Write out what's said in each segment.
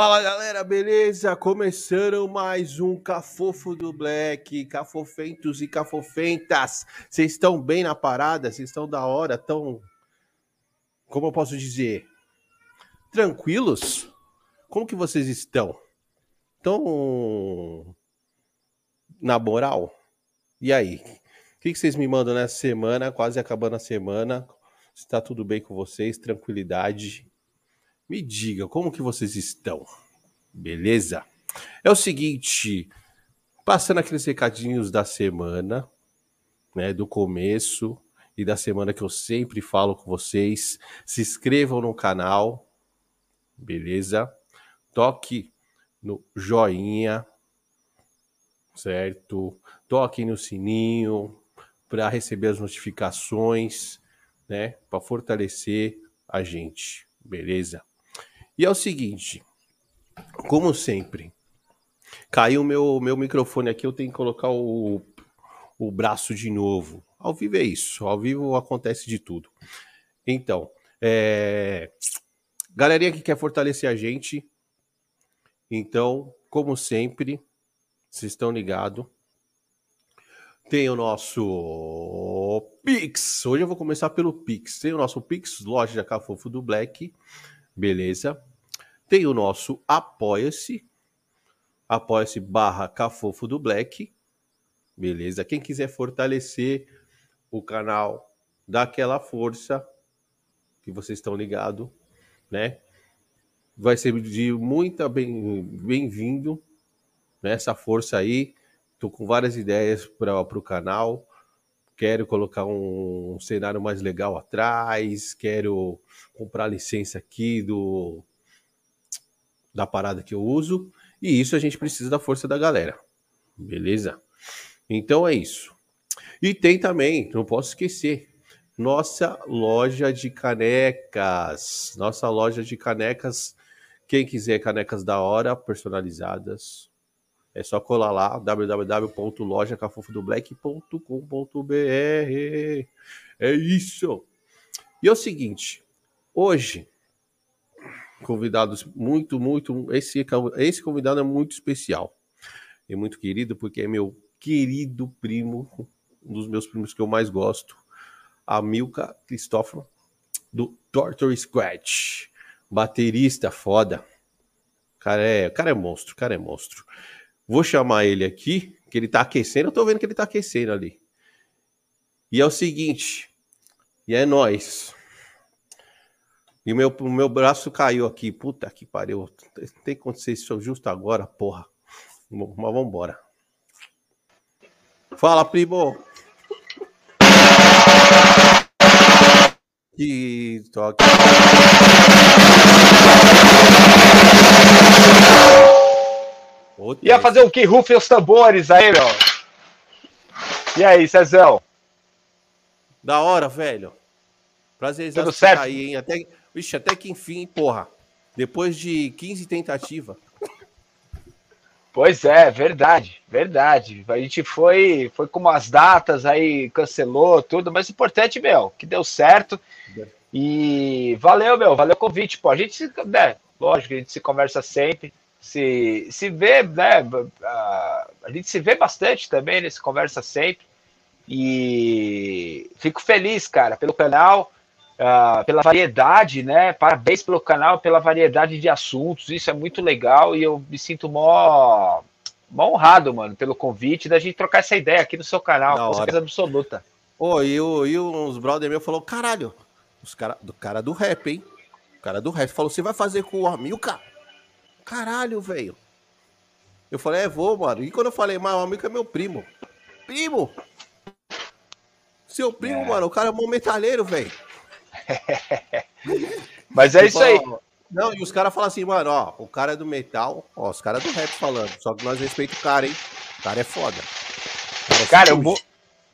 Fala galera, beleza? Começando mais um Cafofo do Black, cafofentos e cafofentas. Vocês estão bem na parada? Vocês estão da hora? Estão, como eu posso dizer, tranquilos? Como que vocês estão? Estão na moral? E aí? O que vocês me mandam nessa semana? Quase acabando a semana. Está tudo bem com vocês? Tranquilidade? Me diga, como que vocês estão? Beleza? É o seguinte, passando aqueles recadinhos da semana, né, do começo e da semana que eu sempre falo com vocês, se inscrevam no canal, beleza? Toque no joinha, certo? Toque no sininho para receber as notificações, né, para fortalecer a gente, beleza? E é o seguinte, como sempre, caiu o meu, meu microfone aqui, eu tenho que colocar o, o braço de novo. Ao vivo é isso, ao vivo acontece de tudo. Então, é... galerinha que quer fortalecer a gente, então, como sempre, vocês estão ligados, tem o nosso Pix. Hoje eu vou começar pelo Pix. Tem o nosso Pix, loja Cafofo do Black. Beleza? Tem o nosso Apoia-se, apoia-se barra Cafofo do Black, beleza? Quem quiser fortalecer o canal, dá aquela força que vocês estão ligados, né? Vai ser de muita bem-vindo bem nessa força aí. Tô com várias ideias para o canal. Quero colocar um cenário mais legal atrás. Quero comprar licença aqui do da parada que eu uso. E isso a gente precisa da força da galera. Beleza? Então é isso. E tem também, não posso esquecer, nossa loja de canecas. Nossa loja de canecas. Quem quiser canecas da hora, personalizadas, é só colar lá, www.lojacafofodoblack.com.br. É isso. E é o seguinte, hoje convidados muito, muito. Esse, esse convidado é muito especial e muito querido, porque é meu querido primo, um dos meus primos que eu mais gosto, a Milka Cristóforo, do Torture Scratch. Baterista foda. Cara é, cara é monstro, cara é monstro. Vou chamar ele aqui, que ele tá aquecendo. Eu tô vendo que ele tá aquecendo ali. E é o seguinte, e é nós. E o meu, o meu braço caiu aqui. Puta que pariu. Tem que acontecer isso justo agora, porra. Mas vambora. Fala, primo. Que toque. Ia fazer o que? Rufem os tambores aí, meu. E aí, Cezão? Da hora, velho. Prazer Tudo certo? aí, hein? Até, Vixe, até que enfim, porra. Depois de 15 tentativas. Pois é, verdade, verdade. A gente foi, foi com umas datas, aí cancelou tudo, mas o importante, meu, que deu certo. E valeu, meu, valeu o convite. Pô, a gente se, né, lógico, a gente se conversa sempre, se, se vê, né? A gente se vê bastante também, né, se conversa sempre. E fico feliz, cara, pelo canal uh, pela variedade, né? Parabéns pelo canal, pela variedade de assuntos. Isso é muito legal e eu me sinto mó, mó honrado, mano, pelo convite da gente trocar essa ideia aqui no seu canal, da com certeza absoluta. Ô, oh, e, o, e uns brother meu falou, caralho, os cara, do cara do rap, hein? O cara do rap falou, você vai fazer com o Amilca? Caralho, velho. Eu falei, é, vou, mano. E quando eu falei, mas o Amilca é meu primo. Primo! Seu primo, é. mano, o cara é um metalheiro, velho. Mas é isso aí. Não, e os caras falam assim, mano, ó, o cara é do metal, ó, os caras do rap falando. Só que nós respeitamos o cara, hein? O cara é foda. Cara, é cara eu vou.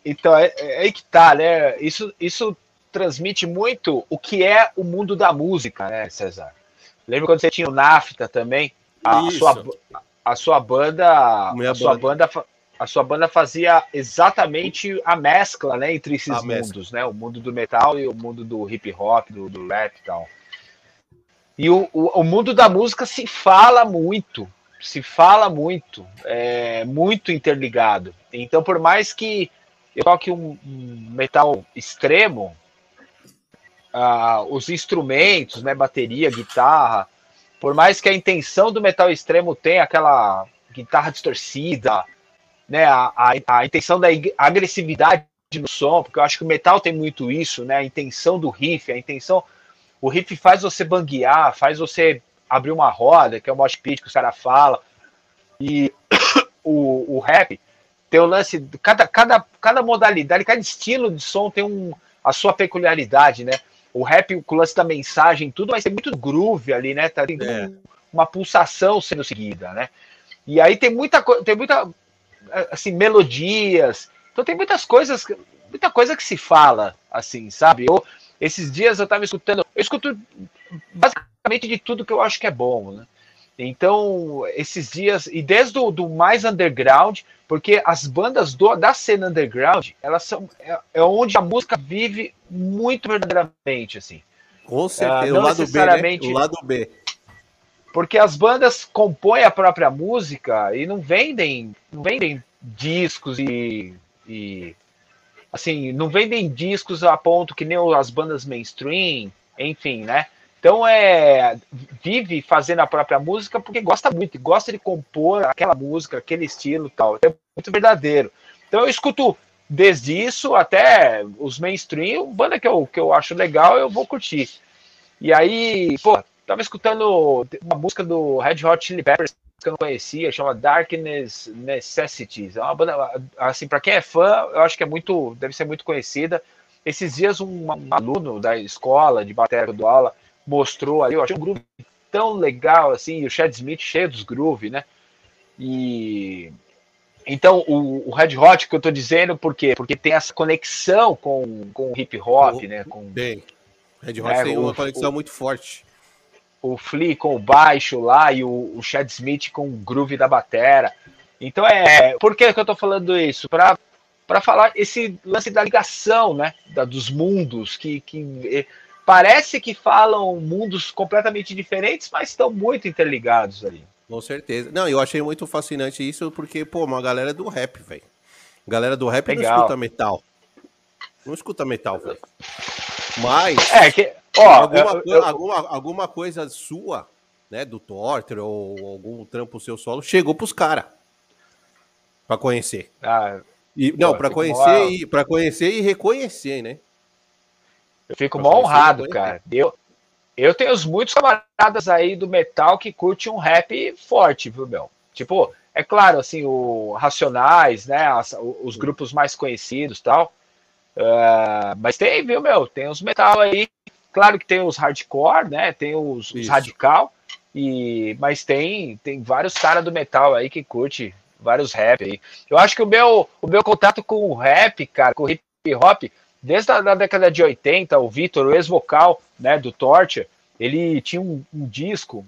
Então, é, é, aí que tá, né? Isso, isso transmite muito o que é o mundo da música, né, César? Lembra quando você tinha o NAFTA também? A, sua, a sua banda. a sua banda, banda a sua banda fazia exatamente a mescla, né, entre esses a mundos, mescla. né, o mundo do metal e o mundo do hip hop, do, do rap e tal. E o, o, o, mundo da música se fala muito, se fala muito, é muito interligado. Então, por mais que eu toque um, um metal extremo, uh, os instrumentos, né, bateria, guitarra, por mais que a intenção do metal extremo tenha aquela guitarra distorcida, né, a, a, a intenção da agressividade no som, porque eu acho que o metal tem muito isso, né, a intenção do riff, a intenção o riff faz você banguear, faz você abrir uma roda, que é o mosh pit que os caras falam. E o, o rap tem o lance, cada, cada, cada modalidade, cada estilo de som tem um, a sua peculiaridade, né? O rap, com o lance da mensagem, tudo vai ser muito groove ali, né? Tá, tem é. uma pulsação sendo seguida, né? E aí tem muita coisa, tem muita, assim, melodias. Então tem muitas coisas, muita coisa que se fala, assim, sabe? Eu, esses dias eu estava escutando, eu escuto basicamente de tudo que eu acho que é bom, né? Então, esses dias, e desde o do mais underground, porque as bandas do, da cena underground, elas são é, é onde a música vive muito verdadeiramente, assim. Com certeza, uh, o lado necessariamente, B, né? O lado B. Porque as bandas compõem a própria música e não vendem, não vendem discos e, e assim, não vendem discos a ponto que nem as bandas mainstream, enfim, né? Então é vive fazendo a própria música porque gosta muito, gosta de compor aquela música, aquele estilo, tal. É muito verdadeiro. Então eu escuto desde isso até os mainstream, banda que eu, que eu acho legal, eu vou curtir. E aí, pô, tava escutando uma música do Red Hot Chili Peppers que eu não conhecia, chama Darkness Necessities. É uma banda, assim, para quem é fã, eu acho que é muito, deve ser muito conhecida. Esses dias um, um aluno da escola de bateria do aula mostrou ali, eu achei um groove tão legal assim, o Chad Smith cheio dos groove, né? E então o, o, Red Hot que eu tô dizendo por quê? Porque tem essa conexão com, com o hip hop, o, né? Com, bem, Red Hot né, tem uma o, conexão muito forte o Flea com o baixo lá e o, o Chad Smith com o groove da batera. Então é. Por que, que eu tô falando isso? Para para falar esse lance da ligação, né, da, dos mundos que, que eh, parece que falam mundos completamente diferentes, mas estão muito interligados ali. Com certeza. Não, eu achei muito fascinante isso porque, pô, uma galera do rap, velho. Galera do rap Legal. não escuta metal. Não escuta metal, velho. Mas. É, que. Ó, alguma, eu, eu... alguma, alguma coisa sua, né, do Torter ou algum trampo seu solo, chegou pros caras. Pra conhecer. Ah, e, não, para conhecer, e, pra conhecer e reconhecer, né? Eu fico mal honrado, cara. Eu, eu tenho muitos camaradas aí do metal que curte um rap forte, viu, meu? Tipo, é claro, assim, o Racionais, né? As, os grupos mais conhecidos tal. Uh, mas tem, viu, meu? Tem os metal aí. Claro que tem os hardcore, né? Tem os, os radical. E, mas tem, tem vários caras do metal aí que curte vários rap aí. Eu acho que o meu, o meu contato com o rap, cara, com o hip hop, desde a da década de 80, o Vitor, o ex-vocal né, do Torture, ele tinha um, um, disco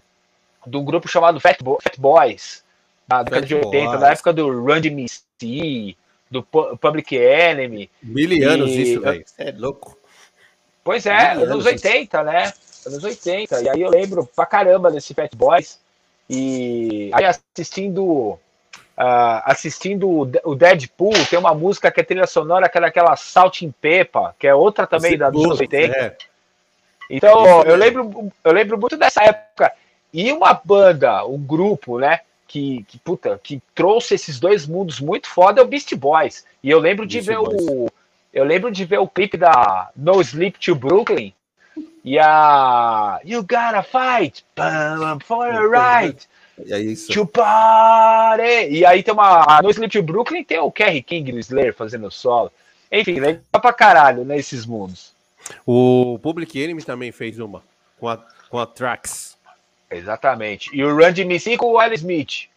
de um grupo chamado Fat, Bo Fat Boys, da década de 80, Boys. na época do Run DMC, do Public Enemy. Mil anos isso, velho. É louco. Pois é, Mil anos 80, isso. né? Anos 80. E aí eu lembro pra caramba desse Fat Boys. E aí assistindo uh, assistindo o Deadpool, tem uma música que é trilha sonora, que é aquela Salt in Pepa, que é outra também Esse da dos anos 80. É. Então, eu lembro, eu lembro muito dessa época. E uma banda, um grupo, né? que, que, puta, que trouxe esses dois mundos muito foda é o Beast Boys. E eu lembro de Beast ver Boys. o. Eu lembro de ver o clipe da No Sleep to Brooklyn. E a. You gotta fight for a right. É isso. To party. E aí tem uma. No Sleep to Brooklyn tem o Kerry King do Slayer fazendo solo. Enfim, legal pra caralho nesses né, mundos. O Public Enemy também fez uma com a, com a Trax. Exatamente. E o Run DMC com o Will Smith.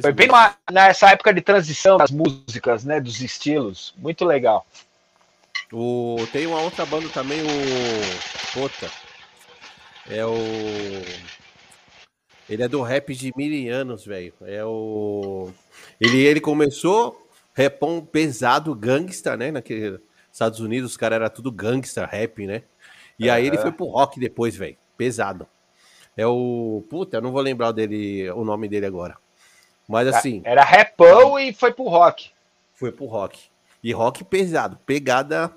Foi bem uma, nessa época de transição das músicas, né? Dos estilos. Muito legal. O, tem uma outra banda também, o. Puta. É o. Ele é do rap de mil anos, velho. É o. Ele, ele começou repão pesado, gangsta, né? Naquele Estados Unidos, os caras eram tudo gangsta, rap, né? E uhum. aí ele foi pro rock depois, velho. Pesado. É o. Puta, eu não vou lembrar dele, o nome dele agora. Mas assim. Era rapão e foi pro rock. Foi pro rock. E rock pesado, pegada.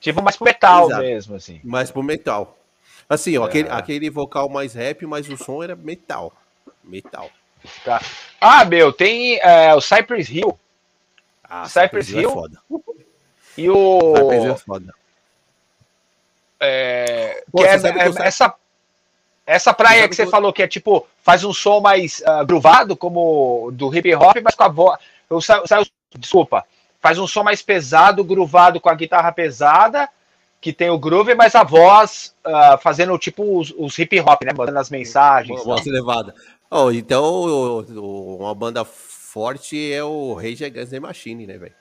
Tipo mais pro metal pesado. mesmo, assim. Mais pro metal. Assim, ó, é. aquele, aquele vocal mais rap, mas o som era metal. Metal. Tá. Ah, meu, tem é, o Cypress Hill. Ah, Cypress, Cypress Hill. É foda. E o. Cypress Hill é foda. É, Pô, que é, é essa, essa praia que você falou que é tipo, faz um som mais uh, gruvado, como do hip hop, mas com a voz. Desculpa, faz um som mais pesado, gruvado com a guitarra pesada, que tem o groove, mas a voz uh, fazendo tipo os, os, hip hop, né? Mandando as mensagens. Voz elevada. Oh, então, uma banda forte é o Rage Against the Machine, né, velho?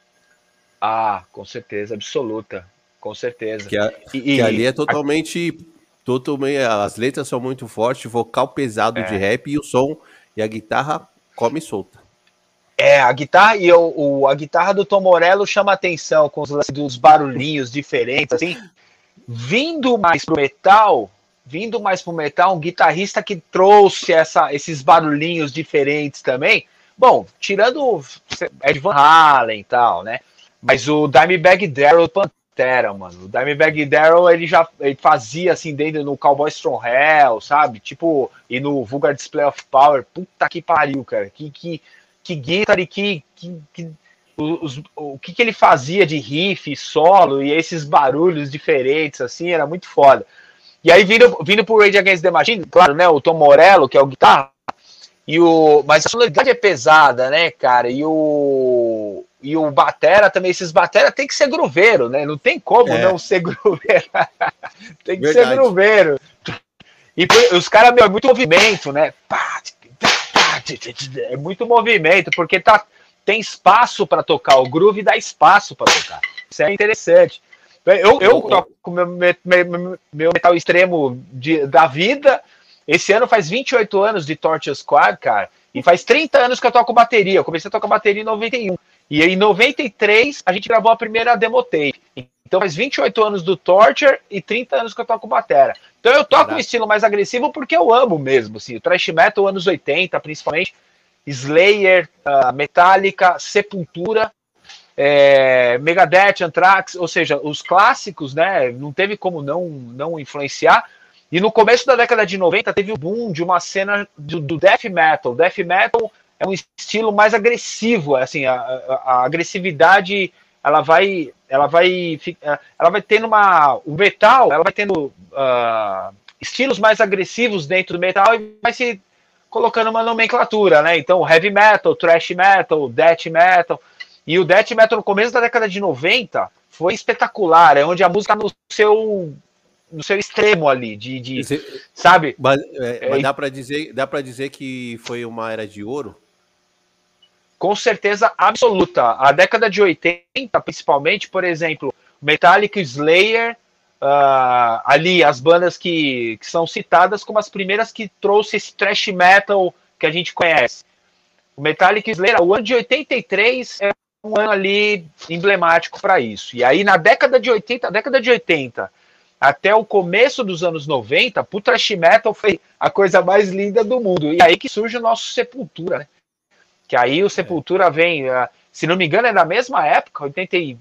Ah, com certeza, absoluta. Com certeza. Que, a, e, que ali é totalmente, a... totalmente. As letras são muito fortes, vocal pesado é. de rap e o som e a guitarra come solta. É, a guitarra e o, a guitarra do Tom Morello chama atenção com os dos barulhinhos diferentes, assim. Vindo mais pro metal, vindo mais pro metal, um guitarrista que trouxe essa, esses barulhinhos diferentes também. Bom, tirando Ed Van Halen e tal, né? Mas o Dimebag Darrell Pantera, mano. O Dimebag Darrell, ele já ele fazia assim dentro no Cowboy Strong Hell, sabe? Tipo, e no Vulgar Display of Power. Puta que pariu, cara. Que, que, que guitarra e que, que, que os, o que, que ele fazia de riff, solo e esses barulhos diferentes, assim, era muito foda. E aí, vindo, vindo pro Rage Against the Machine, claro, né? O Tom Morello, que é o guitarra, e o, mas a sonoridade é pesada, né, cara? E o, e o Batera também, esses Batera tem que ser grooveiro, né? Não tem como é. não ser grooveiro. tem que Verdade. ser grooveiro. E os caras, meu, é muito movimento, né? É muito movimento, porque tá, tem espaço para tocar. O groove dá espaço para tocar. Isso é interessante. Eu, eu toco meu, meu, meu metal extremo de, da vida. Esse ano faz 28 anos de Torture Squad, cara. E faz 30 anos que eu toco bateria. Eu comecei a tocar bateria em 91. E em 93 a gente gravou a primeira demo tape. Então faz 28 anos do Torture e 30 anos que eu toco batera. Então eu toco um estilo mais agressivo porque eu amo mesmo, assim, o thrash metal anos 80, principalmente Slayer, uh, Metallica, Sepultura, é, Megadeth, Anthrax, ou seja, os clássicos, né? Não teve como não, não influenciar. E no começo da década de 90 teve o boom de uma cena do, do death metal. Death metal é um estilo mais agressivo, assim, a, a, a agressividade ela vai ela vai ela vai tendo uma o metal ela vai tendo uh, estilos mais agressivos dentro do metal e vai se colocando uma nomenclatura, né? Então, heavy metal, thrash metal, death metal. E o death metal no começo da década de 90 foi espetacular, é onde a música no seu no seu extremo ali de, de Esse, sabe? Mas, é, mas dá para dizer, dá para dizer que foi uma era de ouro? Com certeza absoluta. A década de 80, principalmente, por exemplo, Metallica Slayer, uh, ali as bandas que, que são citadas como as primeiras que trouxe esse thrash metal que a gente conhece. O Metallica Slayer, o ano de 83 é um ano ali emblemático para isso. E aí na década de 80, década de 80 até o começo dos anos 90, o thrash metal foi a coisa mais linda do mundo. E aí que surge o nosso Sepultura, né? Que aí o Sepultura vem, uh, se não me engano, é na mesma época, 80,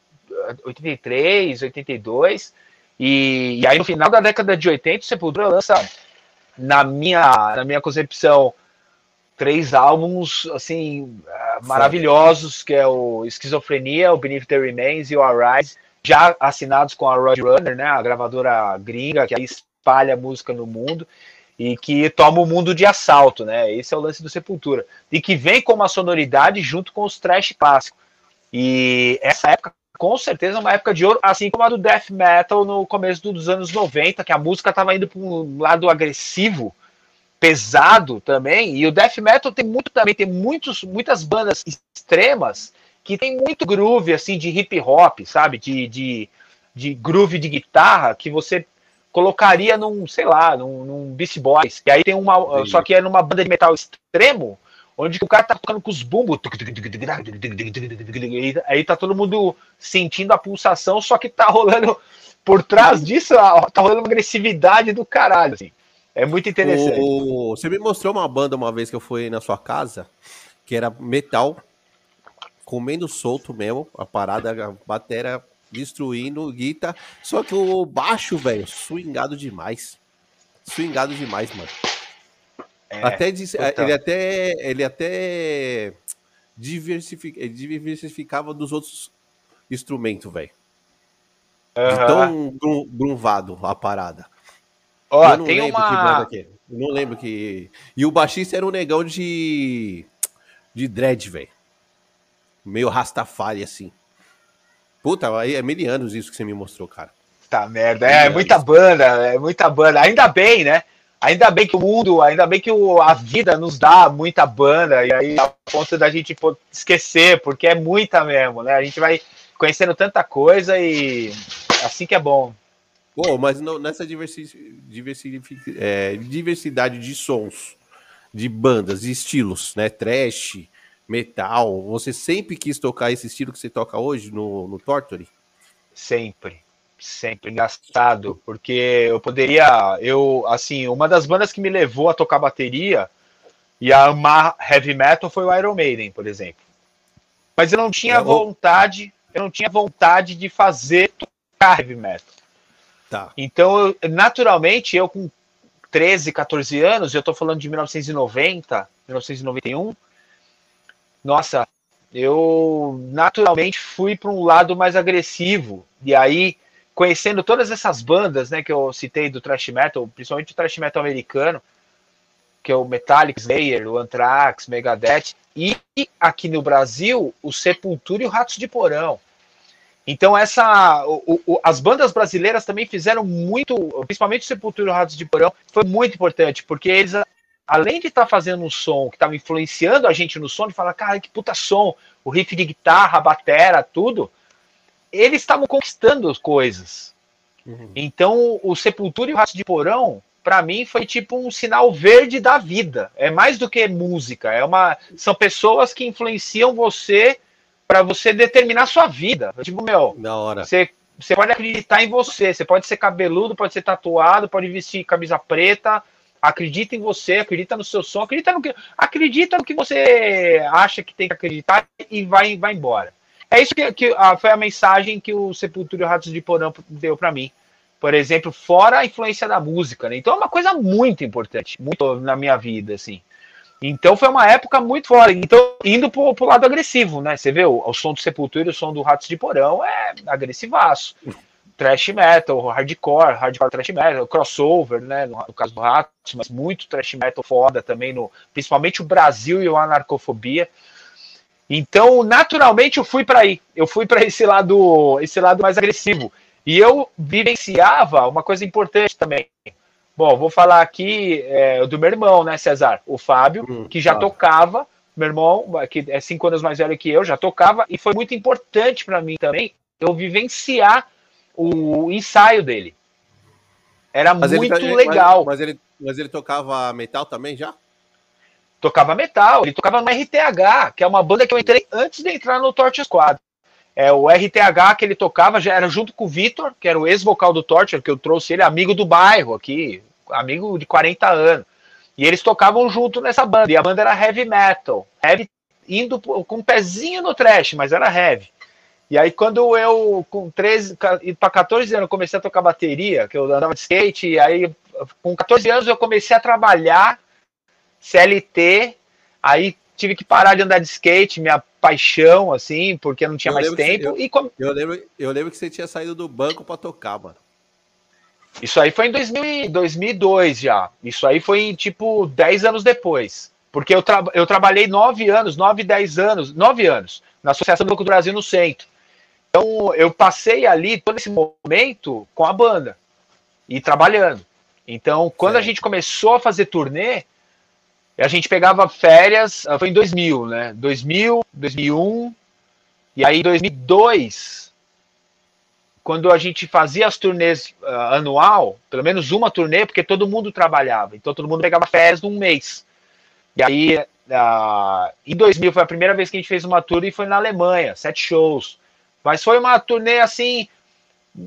83, 82. E, e aí no final da década de 80, o Sepultura lança, na minha, na minha concepção, três álbuns assim uh, maravilhosos, que é o Esquizofrenia, o Beneath the Remains e o Arise, já assinados com a Roadrunner, né, a gravadora gringa que aí espalha música no mundo e que toma o mundo de assalto, né? Esse é o lance do Sepultura. E que vem com uma sonoridade junto com os trash clássicos. E essa época, com certeza, é uma época de ouro, assim como a do death metal no começo dos anos 90, que a música estava indo para um lado agressivo, pesado também. E o death metal tem muito também, tem muitos, muitas bandas extremas que tem muito groove assim de hip hop, sabe? De, de, de groove de guitarra que você colocaria num, sei lá, num, num Beast Boys. E aí tem uma. Sim. Só que é numa banda de metal extremo, onde o cara tá tocando com os bumbos. Aí tá todo mundo sentindo a pulsação, só que tá rolando por trás disso, tá rolando uma agressividade do caralho. Assim. É muito interessante. O, você me mostrou uma banda uma vez que eu fui na sua casa, que era metal, comendo solto mesmo, a parada, a bateria destruindo, guita. Só que o baixo, velho, swingado demais. Swingado demais, mano. É, até ele até ele até diversific, diversificava dos outros instrumentos, velho. Uhum. tão grunvado a parada. Ó, eu não tem lembro uma... que é. Eu não lembro que. E o baixista era um negão de. de dread, velho. Meio Rastafari, assim. Puta, aí é mil anos isso que você me mostrou, cara. Tá merda. É, é muita banda, é muita banda. Ainda bem, né? Ainda bem que o mundo, ainda bem que o, a vida nos dá muita banda, e aí a ponto da gente esquecer, porque é muita mesmo, né? A gente vai conhecendo tanta coisa e assim que é bom. Pô, mas não, nessa diversi, diversi, é, diversidade de sons, de bandas, de estilos, né? Trash, metal, você sempre quis tocar esse estilo que você toca hoje no, no Torture? Sempre sempre engraçado, porque eu poderia, eu, assim, uma das bandas que me levou a tocar bateria e a amar heavy metal foi o Iron Maiden, por exemplo. Mas eu não tinha é, vontade, eu não tinha vontade de fazer tocar heavy metal. Tá. Então, eu, naturalmente, eu com 13, 14 anos, eu tô falando de 1990, 1991, nossa, eu naturalmente fui para um lado mais agressivo. E aí conhecendo todas essas bandas, né, que eu citei do thrash metal, principalmente o thrash metal americano, que é o Metallic, Slayer, o Anthrax, Megadeth, e aqui no Brasil, o Sepultura e o Ratos de Porão. Então essa, o, o, as bandas brasileiras também fizeram muito, principalmente o Sepultura e o Ratos de Porão, foi muito importante, porque eles, além de estar tá fazendo um som que estava influenciando a gente no som, de falar, cara, que puta som, o riff de guitarra, a batera, tudo, eles estavam conquistando as coisas. Uhum. Então, o Sepultura e o Rato de Porão, para mim, foi tipo um sinal verde da vida. É mais do que música. É uma, são pessoas que influenciam você para você determinar sua vida. Tipo, meu, da hora. Você, você pode acreditar em você. Você pode ser cabeludo, pode ser tatuado, pode vestir camisa preta. Acredita em você, acredita no seu som, acredita no que, acredita no que você acha que tem que acreditar e vai, vai embora. É isso que, que a, foi a mensagem que o Sepultura e o Ratos de Porão deu para mim. Por exemplo, fora a influência da música, né? Então é uma coisa muito importante, muito na minha vida, assim. Então foi uma época muito fora. Então, indo pro, pro lado agressivo, né? Você vê o, o som do Sepultura e o som do Ratos de Porão é agressivaço. Trash metal, hardcore, hardcore trash metal, crossover, né? No, no caso do Ratos, mas muito trash metal foda também, no, principalmente o Brasil e o Anarcofobia. Então, naturalmente, eu fui para aí. Eu fui para esse lado, esse lado mais agressivo. E eu vivenciava uma coisa importante também. Bom, vou falar aqui é, do meu irmão, né, Cesar? O Fábio, hum, que já tocava. Meu irmão, que é cinco anos mais velho que eu, já tocava. E foi muito importante para mim também eu vivenciar o ensaio dele. Era mas muito ele, legal. Mas, mas, ele, mas ele tocava metal também já? tocava metal, ele tocava no RTH, que é uma banda que eu entrei antes de entrar no Torture Squad. É, o RTH que ele tocava já era junto com o Vitor, que era o ex-vocal do Torture, que eu trouxe ele, amigo do bairro aqui, amigo de 40 anos. E eles tocavam junto nessa banda, e a banda era heavy metal, heavy, indo com um pezinho no trash, mas era heavy. E aí, quando eu, com 13 para 14 anos, comecei a tocar bateria, que eu andava de skate, e aí, com 14 anos, eu comecei a trabalhar CLT, aí tive que parar de andar de skate, minha paixão, assim, porque não tinha eu mais tempo. eu, e com... eu, lembro, eu lembro que você tinha saído do banco para tocar, mano. Isso aí foi em 2000, 2002 já. Isso aí foi, tipo, 10 anos depois. Porque eu, tra eu trabalhei 9 anos, 9, 10 anos, 9 anos, na Associação do Banco do Brasil no Centro. Então, eu passei ali todo esse momento com a banda e trabalhando. Então, quando a gente começou a fazer turnê, a gente pegava férias, ah, foi em 2000, né? 2000, 2001, e aí em 2002, quando a gente fazia as turnês uh, anual, pelo menos uma turnê, porque todo mundo trabalhava, então todo mundo pegava férias num mês. E aí, uh, em 2000 foi a primeira vez que a gente fez uma tour e foi na Alemanha, sete shows. Mas foi uma turnê assim,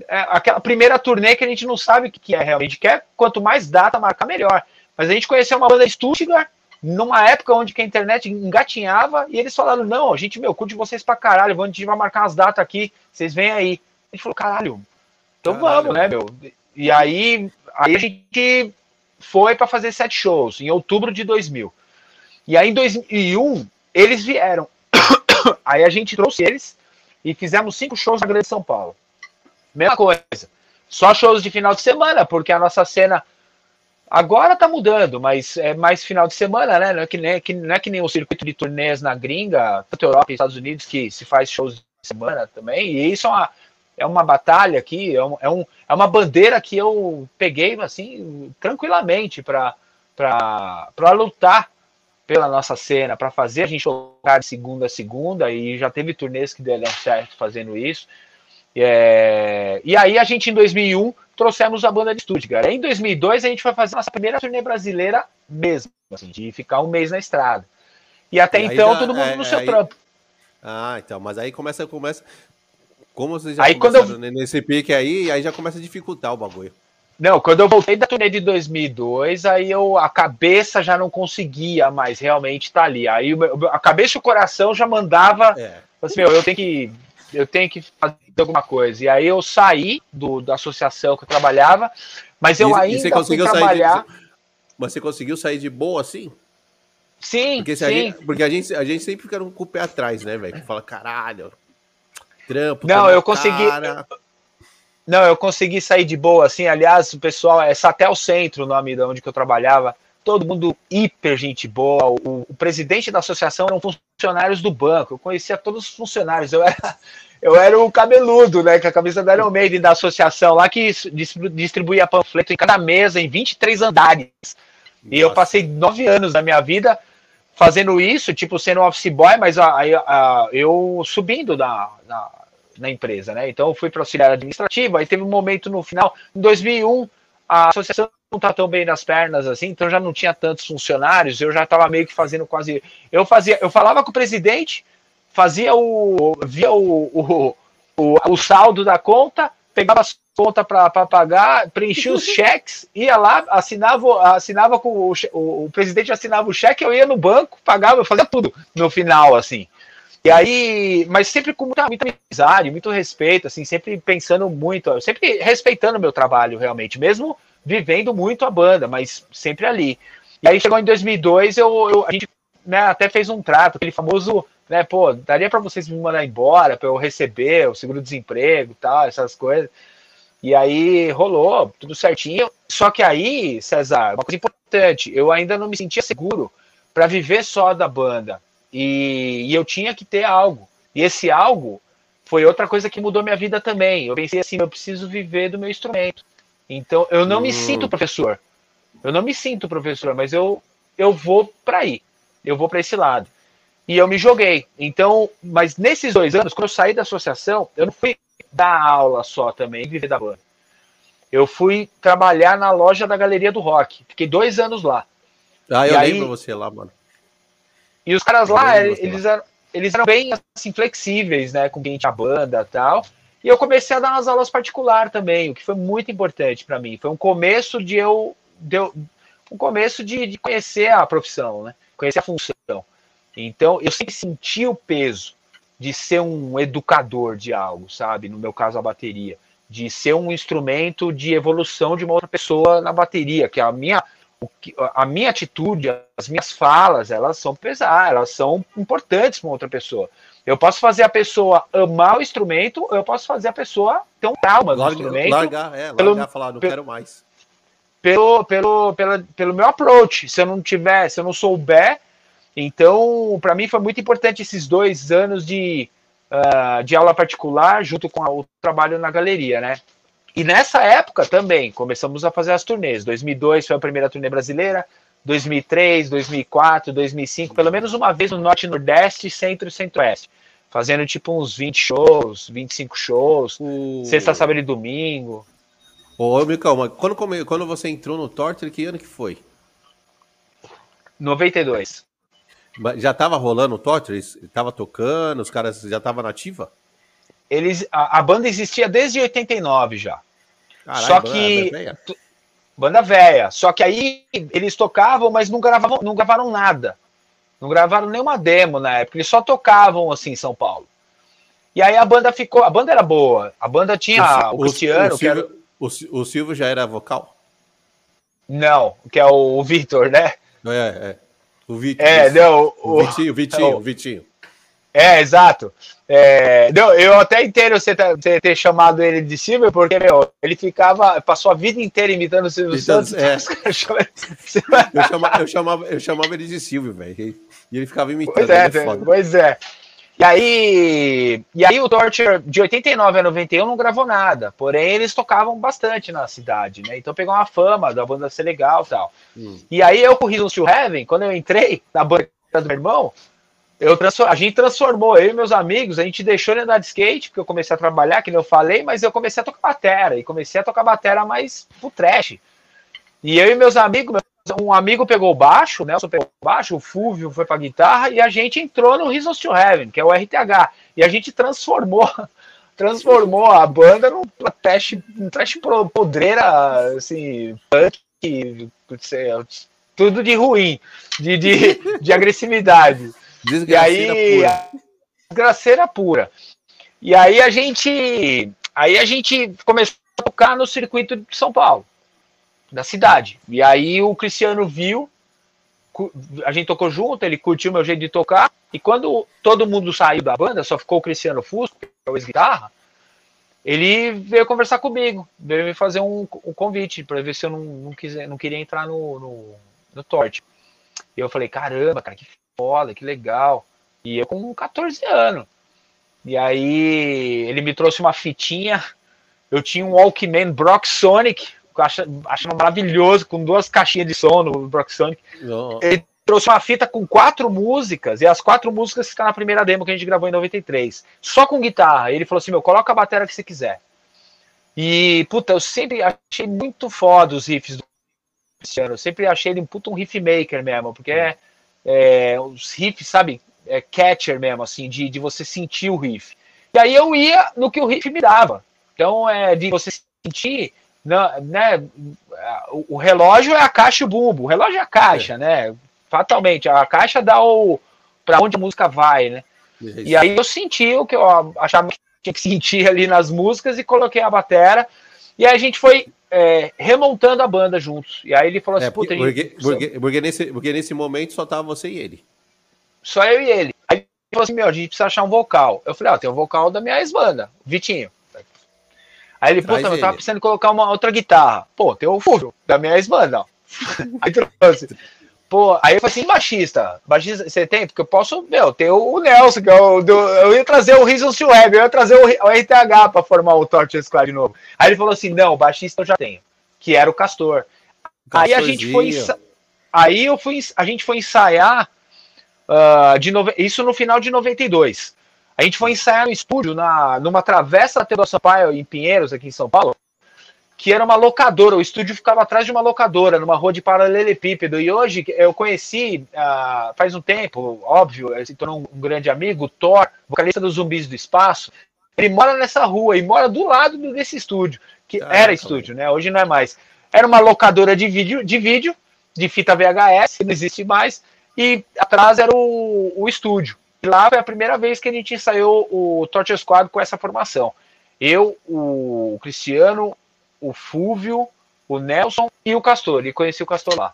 é aquela primeira turnê que a gente não sabe o que é realmente. Quer quanto mais data marcar, melhor. Mas a gente conheceu uma banda Stuttgart numa época onde que a internet engatinhava e eles falaram: não, a gente, meu, curte vocês pra caralho, a gente vai marcar umas datas aqui, vocês vêm aí. A gente falou: caralho, então caralho. vamos, né, meu? E aí, aí a gente foi para fazer sete shows em outubro de 2000. E aí em 2001 eles vieram. aí a gente trouxe eles e fizemos cinco shows na Grande São Paulo. Mesma coisa. Só shows de final de semana, porque a nossa cena agora tá mudando, mas é mais final de semana, né? Não é que nem, que, não é que nem o circuito de turnês na gringa, tanto Europa e Estados Unidos, que se faz shows de semana também. E isso é uma, é uma batalha aqui, é, um, é, um, é uma bandeira que eu peguei assim tranquilamente para lutar pela nossa cena, para fazer a gente tocar de segunda a segunda, e já teve turnês que deram certo fazendo isso. É, e aí a gente em 2001 trouxemos a banda de Stuttgart. Em 2002 a gente foi fazer nossa primeira turnê brasileira mesmo, assim, de ficar um mês na estrada. E até e então já, todo mundo é, no seu aí... trampo. Ah, então, mas aí começa, começa, como vocês já aí, quando eu... nesse pique aí, aí já começa a dificultar o bagulho. Não, quando eu voltei da turnê de 2002, aí eu, a cabeça já não conseguia mais realmente estar tá ali. Aí a cabeça e o coração já mandava, é. assim, meu, eu tenho que eu tenho que fazer alguma coisa. E aí eu saí do, da associação que eu trabalhava, mas eu e, ainda e você conseguiu trabalhar. De, mas você conseguiu sair de boa assim? Sim, porque, sim. A gente, porque a gente, a gente sempre fica com o pé atrás, né, velho? Fala, caralho, trampo. Não, eu consegui. Cara. Não, eu consegui sair de boa, assim. Aliás, o pessoal, é Satel Centro, o nome de onde que eu trabalhava. Todo mundo hiper gente boa. O, o presidente da associação eram funcionários do banco. Eu conhecia todos os funcionários. Eu era, eu era o cabeludo, né? Com a camisa da Iron Maiden da associação lá que distribuía panfleto em cada mesa, em 23 andares. Nossa. E eu passei nove anos da minha vida fazendo isso, tipo, sendo office boy, mas aí eu subindo na, na, na empresa, né? Então eu fui para auxiliar administrativo, aí teve um momento no final, em 2001, a associação não tá tão bem nas pernas assim, então já não tinha tantos funcionários, eu já estava meio que fazendo quase, eu fazia, eu falava com o presidente, fazia o, via o, o, o, o saldo da conta, pegava as contas para pagar, preenchia os cheques, ia lá, assinava, assinava com o, o, o presidente assinava o cheque, eu ia no banco, pagava, eu fazia tudo no final, assim. E aí, mas sempre com muita, muita amizade, muito respeito, assim, sempre pensando muito, sempre respeitando o meu trabalho realmente, mesmo vivendo muito a banda, mas sempre ali. E aí chegou em 2002, eu, eu a gente né, até fez um trato, aquele famoso, né, pô, daria para vocês me mandar embora, para eu receber o seguro-desemprego e tal, essas coisas. E aí rolou, tudo certinho. Só que aí, César, uma coisa importante, eu ainda não me sentia seguro para viver só da banda. E, e, eu tinha que ter algo. E esse algo foi outra coisa que mudou minha vida também. Eu pensei assim, eu preciso viver do meu instrumento. Então, eu não hum. me sinto professor. Eu não me sinto professor, mas eu, eu vou para aí. Eu vou para esse lado. E eu me joguei. Então, mas nesses dois anos, quando eu saí da associação, eu não fui dar aula só também, viver da banda. Eu fui trabalhar na loja da Galeria do Rock. Fiquei dois anos lá. Ah, eu e lembro aí, você lá, mano. E os caras lá, eles eram, eles eram bem assim, flexíveis, né? Com quem tinha banda e tal. E eu comecei a dar umas aulas particulares também, o que foi muito importante para mim. Foi um começo de eu, de eu um começo de, de, conhecer a profissão, né? Conhecer a função. Então, eu sempre senti o peso de ser um educador de algo, sabe? No meu caso, a bateria. De ser um instrumento de evolução de uma outra pessoa na bateria, que a minha que, a minha atitude, as minhas falas, elas são pesadas, elas são importantes para outra pessoa. Eu posso fazer a pessoa amar o instrumento, ou eu posso fazer a pessoa ter um trauma no instrumento. Largar, é, largar, pelo, falar, não pelo, quero mais. Pelo, pelo, pelo, pelo meu approach. Se eu não tiver, se eu não souber, então, para mim foi muito importante esses dois anos de, uh, de aula particular, junto com o trabalho na galeria, né? E nessa época também começamos a fazer as turnês. 2002 foi a primeira turnê brasileira, 2003, 2004, 2005, pelo menos uma vez no Norte Nordeste, Centro e Centro-Oeste. Fazendo tipo uns 20 shows, 25 shows, uh... sexta, sábado e domingo. Ô, Micão, quando, quando você entrou no Torture, que ano que foi? 92. Já tava rolando o Torture? Tava tocando, os caras já estavam nativa? eles, a, a banda existia desde 89 já. Caralho, Só que. Banda, banda velha. Só que aí eles tocavam, mas não gravavam, não gravaram nada. Não gravaram nenhuma demo na época. Eles só tocavam assim em São Paulo. E aí a banda ficou. A banda era boa. A banda tinha o, o Cristiano. O, Silvio, era... o, o Silvio já era vocal? Não, que é o, o Victor, né? É, é. O Vitor. É, não. O, o Vitinho, o Vitinho, o Vitinho. É, exato. É, não, eu até entendo você, você, ter chamado ele de Silvio, porque meu, ele ficava, passou a vida inteira imitando o Silvio então, Santos. É. eu, chamava, eu, chamava, eu chamava ele de Silvio, velho. E ele ficava imitando. Pois é, é pois é. E aí, e aí o Torture de 89 a 91 não gravou nada, porém eles tocavam bastante na cidade, né? Então pegou uma fama da banda ser legal e tal. Hum. E aí eu com Reasons to Heaven, quando eu entrei na banda do meu irmão, eu a gente transformou, eu e meus amigos, a gente deixou ele andar de skate, porque eu comecei a trabalhar, que eu falei, mas eu comecei a tocar batera, e comecei a tocar batera mais pro trash. E eu e meus amigos, um amigo pegou o baixo, né? Nelson pegou o baixo, o Fúvio foi pra guitarra, e a gente entrou no Reasons to Heaven, que é o RTH. E a gente transformou, transformou a banda num trash, um trash podreira, assim, punk, tudo de ruim, de, de, de agressividade. Desgraceira e aí, pura. Desgraceira pura. E aí a gente. Aí a gente começou a tocar no circuito de São Paulo, da cidade. E aí o Cristiano viu, a gente tocou junto, ele curtiu meu jeito de tocar. E quando todo mundo saiu da banda, só ficou o Cristiano Fusco, que é o ex-guitarra, ele veio conversar comigo, veio me fazer um, um convite para ver se eu não, não, quiser, não queria entrar no, no, no Torte. E eu falei, caramba, cara, que foda, que legal. E eu com 14 anos. E aí ele me trouxe uma fitinha. Eu tinha um Walkman Brock Sonic, que eu acho, maravilhoso, com duas caixinhas de som no Brock Sonic. Ele trouxe uma fita com quatro músicas, e as quatro músicas estão na primeira demo que a gente gravou em 93. Só com guitarra. Ele falou assim: meu, coloca a bateria que você quiser. E, puta, eu sempre achei muito foda os riffs do Cristiano. Eu sempre achei ele um puta um riff maker mesmo, porque é é, os riffs, sabe? É, catcher mesmo, assim, de, de você sentir o riff. E aí eu ia no que o riff me dava. Então, é de você sentir, né? né o, relógio é a caixa e o bumbo. O relógio é a caixa, é. né? Fatalmente. A caixa dá o. para onde a música vai, né? Isso. E aí eu senti o que eu achava que tinha que sentir ali nas músicas e coloquei a batera. E aí a gente foi é, remontando a banda juntos. E aí ele falou assim: é, puta, porque, gente, porque, porque, nesse, porque nesse momento só tava você e ele. Só eu e ele. Aí ele falou assim: meu, a gente precisa achar um vocal. Eu falei: ó, ah, tem o um vocal da minha ex-banda, Vitinho. Aí ele, puta, eu tava precisando colocar uma outra guitarra. Pô, tem o Fúvio, da minha ex-banda, ó. Aí trouxe. Pô, aí eu falei assim, baixista, baixista, você tem? Porque eu posso, meu, ter o Nelson, que eu, é eu ia trazer o to Web, eu ia trazer o, o RTH para formar o Torture Squad de novo. Aí ele falou assim, não, o baixista eu já tenho, que era o Castor. Aí a gente foi, aí eu fui, a gente foi ensaiar, uh, de isso no final de 92. A gente foi ensaiar no estúdio, na, numa travessa da Teodoro Sampaio, em Pinheiros, aqui em São Paulo, que era uma locadora, o estúdio ficava atrás de uma locadora, numa rua de paralelepípedo. E hoje eu conheci, uh, faz um tempo, óbvio, ele se tornou um, grande amigo, Thor, vocalista dos Zumbis do Espaço. Ele mora nessa rua e mora do lado desse estúdio, que ah, era estúdio, né? Hoje não é mais. Era uma locadora de vídeo, de vídeo, de fita VHS, não existe mais, e atrás era o, o estúdio. E lá foi a primeira vez que a gente ensaiou o Torture Squad com essa formação. Eu, o Cristiano, o Fúvio, o Nelson e o Castor. E conheci o Castor lá.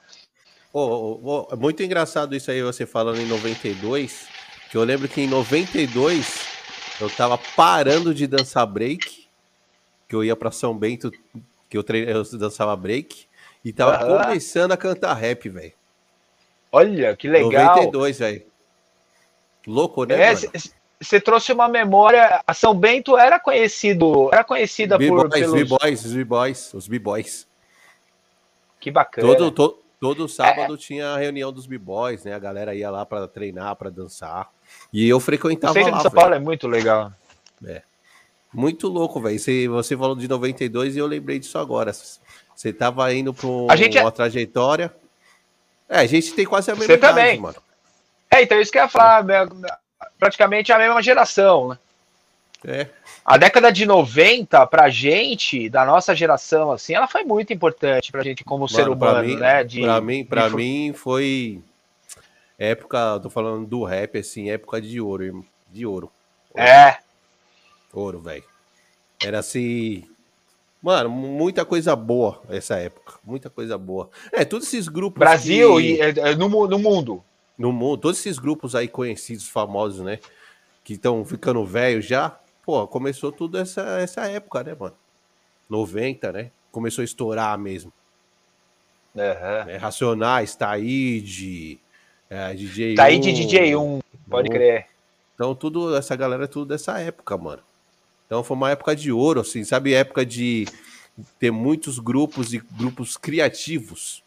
Oh, oh, oh, muito engraçado isso aí, você falando em 92. Que eu lembro que em 92 eu tava parando de dançar break. Que eu ia para São Bento, que eu, treino, eu dançava break. E tava uhum. começando a cantar rap, velho. Olha, que legal. 92, velho. Louco, né? É, você trouxe uma memória. A São Bento era conhecido, era conhecida por pelos... B-boys, os B-boys, os B-boys. Que bacana. Todo, to, todo sábado é. tinha a reunião dos B-boys, né? A galera ia lá para treinar, para dançar. E eu frequentava o lá. de São Paulo é muito legal. É. Muito louco, velho. Você, você falou de 92 e eu lembrei disso agora. Você tava indo para é uma trajetória. É, a gente tem quase a mesma Você idade, também. mano. É, então isso que eu ia falar. Né? Praticamente a mesma geração, né? É. A década de 90, pra gente, da nossa geração, assim, ela foi muito importante pra gente como Mano, ser humano, mim, né? De, pra mim, pra de... mim foi época, tô falando do rap, assim, época de ouro, de ouro. ouro. É. Ouro, velho. Era assim. Mano, muita coisa boa essa época. Muita coisa boa. É, todos esses grupos. Brasil que... e é, é, no, no mundo. No mundo. Todos esses grupos aí conhecidos, famosos, né? Que estão ficando velhos já. Pô, começou tudo essa, essa época, né, mano? 90, né? Começou a estourar mesmo. Uhum. É, Racionais, Taíde, é, DJ. Taíde e DJ 1, pode crer. Então, tudo, essa galera é tudo dessa época, mano. Então foi uma época de ouro, assim, sabe? Época de ter muitos grupos e grupos criativos.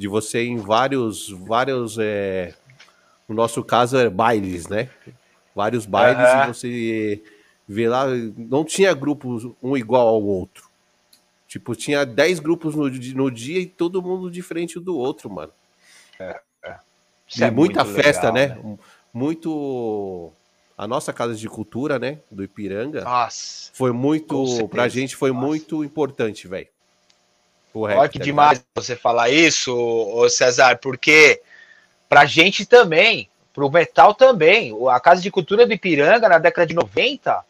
De você em vários, vários, é... no nosso caso é bailes, né? Vários bailes uhum. e você vê lá, não tinha grupos um igual ao outro. Tipo, tinha 10 grupos no, no dia e todo mundo diferente do outro, mano. É, é. e é muita festa, legal, né? né? Muito a nossa casa de cultura, né, do Ipiranga, nossa, foi muito, pra gente foi nossa. muito importante, velho. Olha que demais você falar isso, ô César, porque pra gente também, pro metal também, a casa de cultura do Ipiranga na década de 90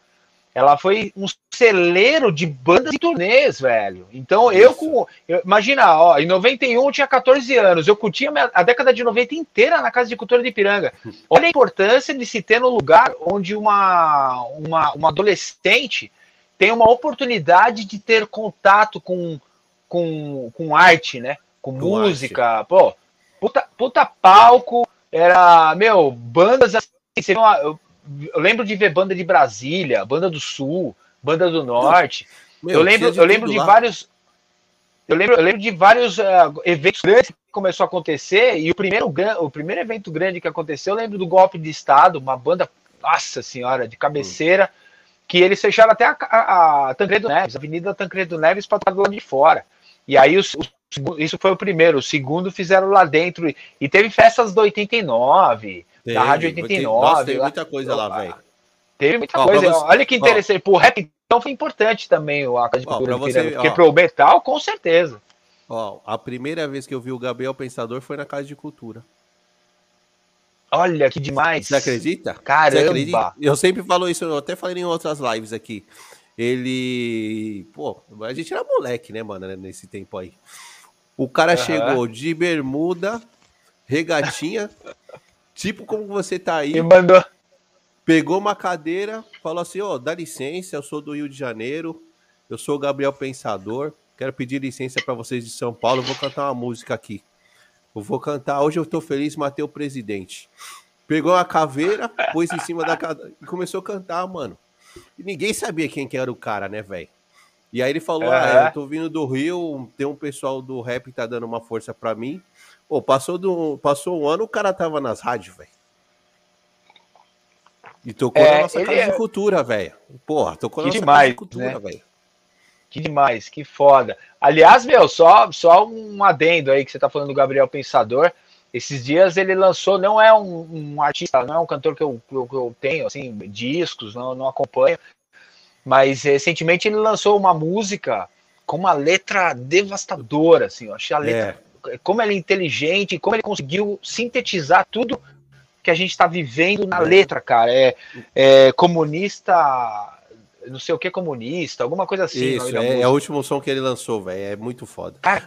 ela foi um celeiro de bandas e turnês, velho. Então eu com. Eu, imagina, ó, em 91 eu tinha 14 anos, eu curtia a década de 90 inteira na Casa de Cultura de Ipiranga. Olha a importância de se ter no lugar onde uma, uma, uma adolescente tem uma oportunidade de ter contato com, com, com arte, né? Com, com música. Arte. Pô, puta, puta palco, era, meu, bandas assim. Você uma, eu lembro de ver banda de Brasília, banda do Sul, banda do Norte. Meu, eu lembro, eu lembro de lá. vários. Eu lembro, eu lembro de vários uh, eventos grandes que começou a acontecer, e o primeiro, o primeiro evento grande que aconteceu, eu lembro do golpe de Estado, uma banda, nossa senhora, de cabeceira, hum. que eles fecharam até a, a, a, Tancredo Neves, a Avenida Tancredo Neves, para estar do lado de fora. E aí os, os, isso foi o primeiro, o segundo fizeram lá dentro, e, e teve festas do 89, tem, da Rádio 89. Nossa, tem muita coisa lá, velho. Teve muita ó, coisa. Você, Olha que interessante. Ó, pro rap, então, foi importante também o Acas de Cultura. Você, porque ó, pro metal, com certeza. Ó, a primeira vez que eu vi o Gabriel Pensador foi na Casa de Cultura. Olha que demais. Você acredita? Caramba. Você acredita? Eu sempre falo isso, eu até falei em outras lives aqui. Ele. Pô, a gente era moleque, né, mano, nesse tempo aí. O cara uhum. chegou de bermuda, regatinha, Tipo como você tá aí. Me mandou. Pegou uma cadeira, falou assim: Ó, oh, dá licença, eu sou do Rio de Janeiro, eu sou o Gabriel Pensador, quero pedir licença para vocês de São Paulo, vou cantar uma música aqui. Eu vou cantar Hoje Eu Tô Feliz, matei o presidente. Pegou a caveira, pôs em cima da cadeira e começou a cantar, mano. E ninguém sabia quem que era o cara, né, velho? E aí ele falou: é. Ah, eu tô vindo do Rio, tem um pessoal do rap que tá dando uma força para mim. Pô, passou, do, passou um ano, o cara tava nas rádios, velho. E tocou é, na nossa casa é... de cultura, velho. Porra, tocou na nossa demais, casa de cultura, né? velho. Que demais, que foda. Aliás, meu, só, só um adendo aí que você tá falando do Gabriel Pensador. Esses dias ele lançou, não é um, um artista, não é um cantor que eu, que eu, que eu tenho, assim, discos, não, não acompanho. Mas recentemente ele lançou uma música com uma letra devastadora, assim. Eu achei a letra é como ele é inteligente, como ele conseguiu sintetizar tudo que a gente está vivendo na letra, cara. É, é, comunista, não sei o que comunista, alguma coisa assim. Isso, é, é, o último som que ele lançou, velho. É muito foda. Cara,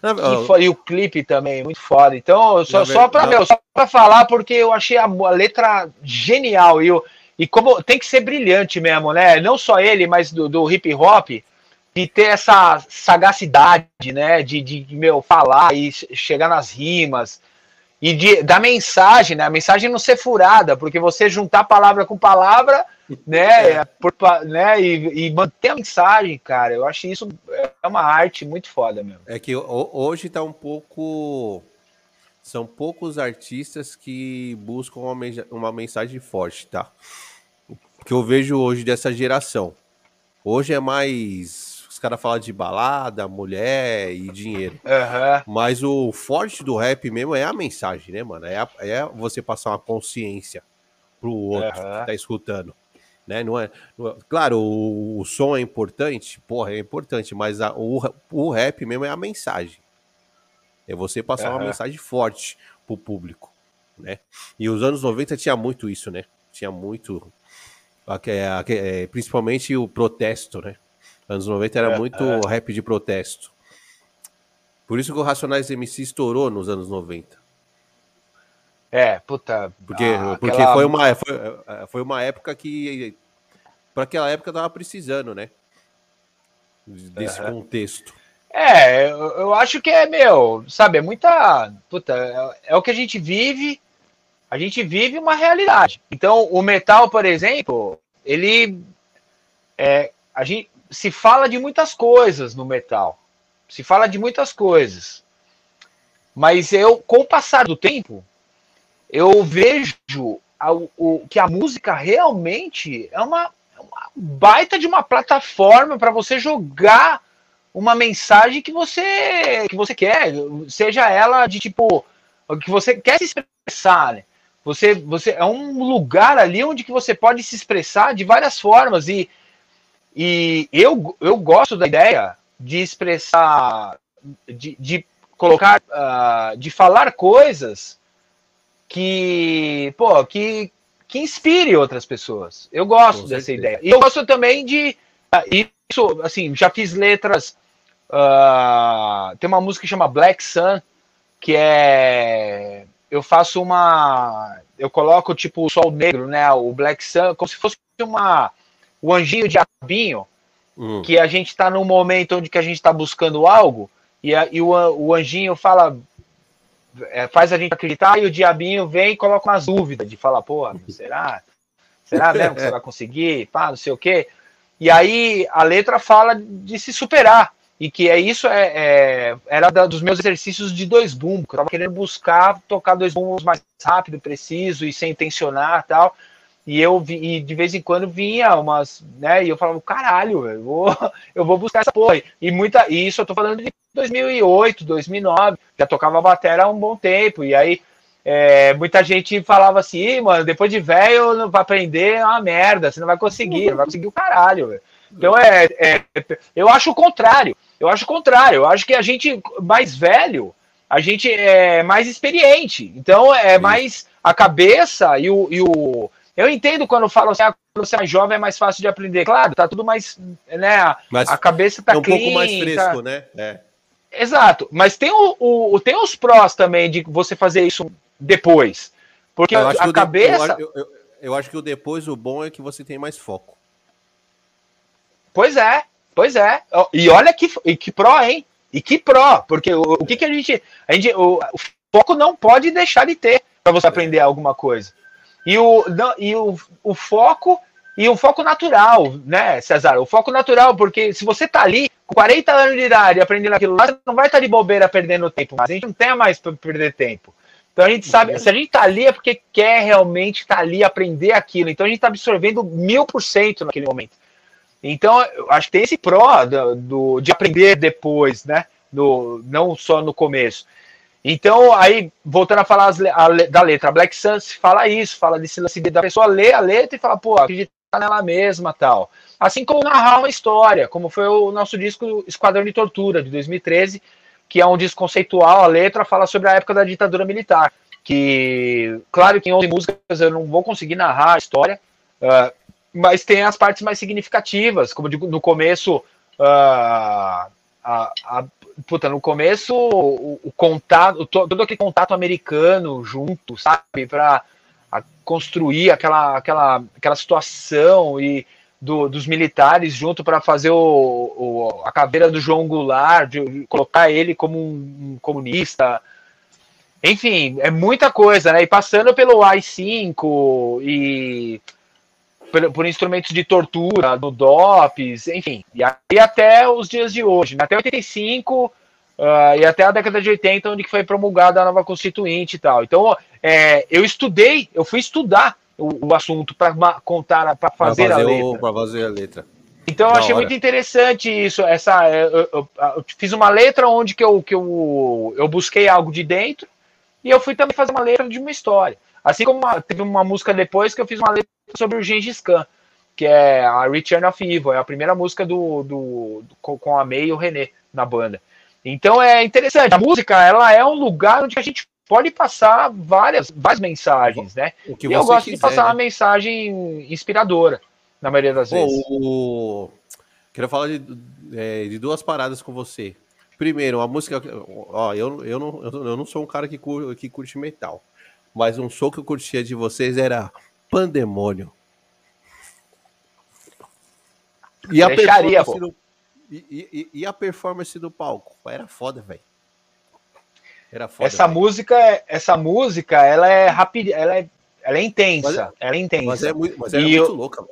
e, e, o clipe também, muito foda. Então, só, só para meu, só para falar, porque eu achei a, a letra genial. E, eu, e como tem que ser brilhante mesmo, né? Não só ele, mas do, do hip hop de ter essa sagacidade, né, de, de meu falar e chegar nas rimas e de, da mensagem, né, a mensagem não ser furada, porque você juntar palavra com palavra, né, é. por, né e, e, manter a mensagem, cara, eu acho isso é uma arte muito foda mesmo. É que hoje tá um pouco são poucos artistas que buscam uma, uma mensagem forte, tá? Que eu vejo hoje dessa geração. Hoje é mais caras falam de balada, mulher e dinheiro. Uhum. Mas o forte do rap mesmo é a mensagem, né, mano? É, a, é você passar uma consciência pro outro uhum. que tá escutando. Né? Não é, não é claro, o, o, som é importante, porra, é importante, mas a, o, o rap mesmo é a mensagem. É você passar uhum. uma mensagem forte pro público, né? E os anos 90 tinha muito isso, né? Tinha muito, é, principalmente o protesto, né? Anos 90 era muito rap de protesto. Por isso que o Racionais MC estourou nos anos 90. É, puta. Porque, ah, porque aquela... foi, uma, foi, é, foi uma época que. Para aquela época tava precisando, né? Desse uhum. contexto. É, eu, eu, acho que é, meu, sabe, é muita. Puta, é, é, o que a gente vive. A gente vive uma realidade. Então, o metal, por exemplo, ele. É, a gente se fala de muitas coisas no metal. Se fala de muitas coisas. Mas eu, com o passar do tempo, eu vejo a, o, que a música realmente é uma, é uma baita de uma plataforma para você jogar uma mensagem que você que você quer, seja ela de tipo que você quer se expressar, né? Você, você é um lugar ali onde que você pode se expressar de várias formas e, e eu, eu gosto da ideia de expressar, de, de colocar, uh, de falar coisas que, pô, que, que inspire outras pessoas. Eu gosto Com dessa certeza. ideia. E eu gosto também de. Ah, isso, assim, já fiz letras. Uh, tem uma música que chama Black Sun, que é. Eu faço uma. Eu coloco tipo o sol negro, né? O Black Sun, como se fosse uma. O anjinho diabinho, hum. que a gente está num momento onde que a gente está buscando algo, e, a, e o, o anjinho fala é, faz a gente acreditar e o diabinho vem e coloca umas dúvidas de falar, pô, será? Será mesmo que você vai conseguir? Pá, não sei o quê. E aí a letra fala de se superar. E que é isso, é, é era da, dos meus exercícios de dois bumbos. Eu tava querendo buscar tocar dois bumbos mais rápido, preciso e sem tensionar tal. E eu vi, e de vez em quando vinha umas, né? E eu falava, caralho, eu vou, eu vou buscar essa porra. E muita, e isso eu tô falando de 2008, 2009, já tocava bateria há um bom tempo. E aí é, muita gente falava assim, mano, depois de velho não vai aprender é uma merda, você não vai conseguir, não vai conseguir o caralho. Véio. Então é, é, eu acho o contrário. Eu acho o contrário. Eu acho que a gente mais velho, a gente é mais experiente. Então é mais a cabeça e o, e o eu entendo quando falam assim, ah, quando você é mais jovem é mais fácil de aprender. Claro, tá tudo mais, né? Mas a cabeça tá é um clean, pouco mais fresco, tá... né? É. Exato. Mas tem, o, o, tem os prós também de você fazer isso depois. Porque a, a cabeça. De... Eu, eu, eu, acho que o depois, o bom é que você tem mais foco. Pois é, pois é. E olha que, e que pró, hein? E que pró, porque o, o que, que a gente. A gente o, o foco não pode deixar de ter para você aprender alguma coisa. E o, e o, o foco e o foco natural, né, César? O foco natural, porque se você tá ali com 40 anos de idade aprendendo aquilo lá, você não vai estar tá de bobeira perdendo tempo, mas a gente não tem mais para perder tempo. Então a gente sabe, se a gente tá ali é porque quer realmente estar tá ali aprender aquilo. Então a gente tá absorvendo mil por cento naquele momento. Então, eu acho que tem esse pró do, do, de aprender depois, né? No, não só no começo. Então, aí, voltando a falar as, a, da letra, Black Sun fala isso, fala desse lance da pessoa ler a letra e falar, pô, acreditar nela mesma tal. Assim como narrar uma história, como foi o nosso disco Esquadrão de Tortura, de 2013, que é um disco conceitual, a letra fala sobre a época da ditadura militar. Que, claro que em 11 músicas eu não vou conseguir narrar a história, uh, mas tem as partes mais significativas, como no começo, uh, a, a, puta, no começo, o, o contato, todo aquele contato americano junto, sabe, para construir aquela, aquela, aquela situação e do, dos militares junto para fazer o, o, a caveira do João Goulart, de colocar ele como um, um comunista. Enfim, é muita coisa, né? E passando pelo AI-5 e por, por, instrumentos de tortura, do DOPS, enfim, e aí até os dias de hoje, né? até 85 uh, ah, e até a década de 80, onde foi promulgada a nova Constituinte e tal. Então, é, eu estudei, eu fui estudar o, o assunto para contar, para fazer, fazer, a letra. Para fazer a letra. Então eu achei hora. muito interessante isso. Essa, eu, eu, eu, fiz uma letra onde que eu, que eu, eu busquei algo de dentro e eu fui também fazer uma letra de uma história. Assim como uma, teve uma música depois que eu fiz uma letra sobre o Gengis Khan. que é a Return of Evil, é a primeira música do, do, do com a May e o René na banda. Então é interessante. A música ela é um lugar onde a gente pode passar várias, várias mensagens, né? e eu gosto quiser, de passar né? uma mensagem inspiradora, na maioria das Pô, vezes. O... Quero falar de, é, de duas paradas com você. Primeiro, a música. Ó, eu, eu, não, eu não sou um cara que, cur, que curte metal. Mas um show que eu curtia de vocês era Pandemônio. E a, performance do, e, e, e, a performance do palco? Era foda, velho. Era foda. Essa véio. música, essa música, ela é rápida, ela é, ela é intensa. Mas, é- ela é intensa. Mas é muito, mas é muito eu, louca.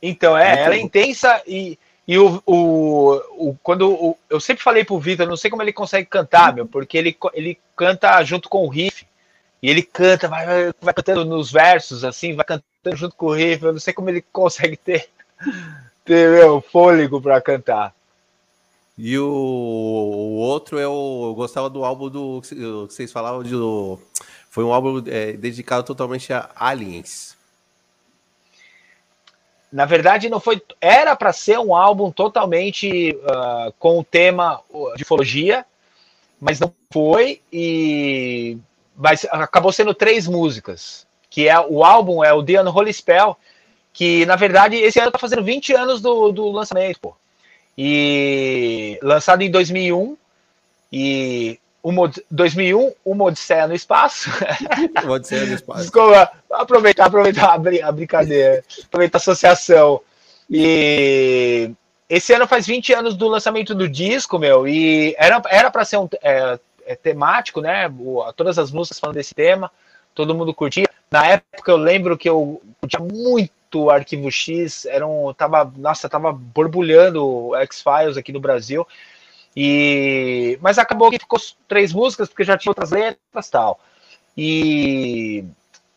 Então, é, muito ela é intensa e, e o, o, o quando o, eu sempre falei pro Vitor, não sei como ele consegue cantar, meu, porque ele, ele canta junto com o riff. E ele canta, vai, vai, vai cantando nos versos, assim, vai cantando junto com o riff. Eu não sei como ele consegue ter ter meu, fôlego para cantar. E o, o, outro é o. Eu gostava do álbum do. que vocês falavam de. Foi um álbum é, dedicado totalmente a aliens. Na verdade, não foi. Era para ser um álbum totalmente uh, com o tema de ufologia, mas não foi. E mas acabou sendo três músicas. Que é o álbum é o The Unholy Spell, que na verdade esse ano tá fazendo 20 anos do, do lançamento, pô. E lançado em 2001 e uma, 2001, uma Odisseia no Espaço. Uma Odisseia no Espaço. Desculpa, aproveitar, aproveitar a, brin a brincadeira, aproveitar a associação. E esse ano faz 20 anos do lançamento do disco, meu, e era era para ser um é, é, temático, né? Todas as músicas falando desse tema, todo mundo curtia. Na época eu lembro que eu curtia muito Arquivo X, era um, tava, nossa, tava borbulhando X-Files aqui no Brasil. E mas acabou que ficou três músicas porque já tinha outras letras, tal. E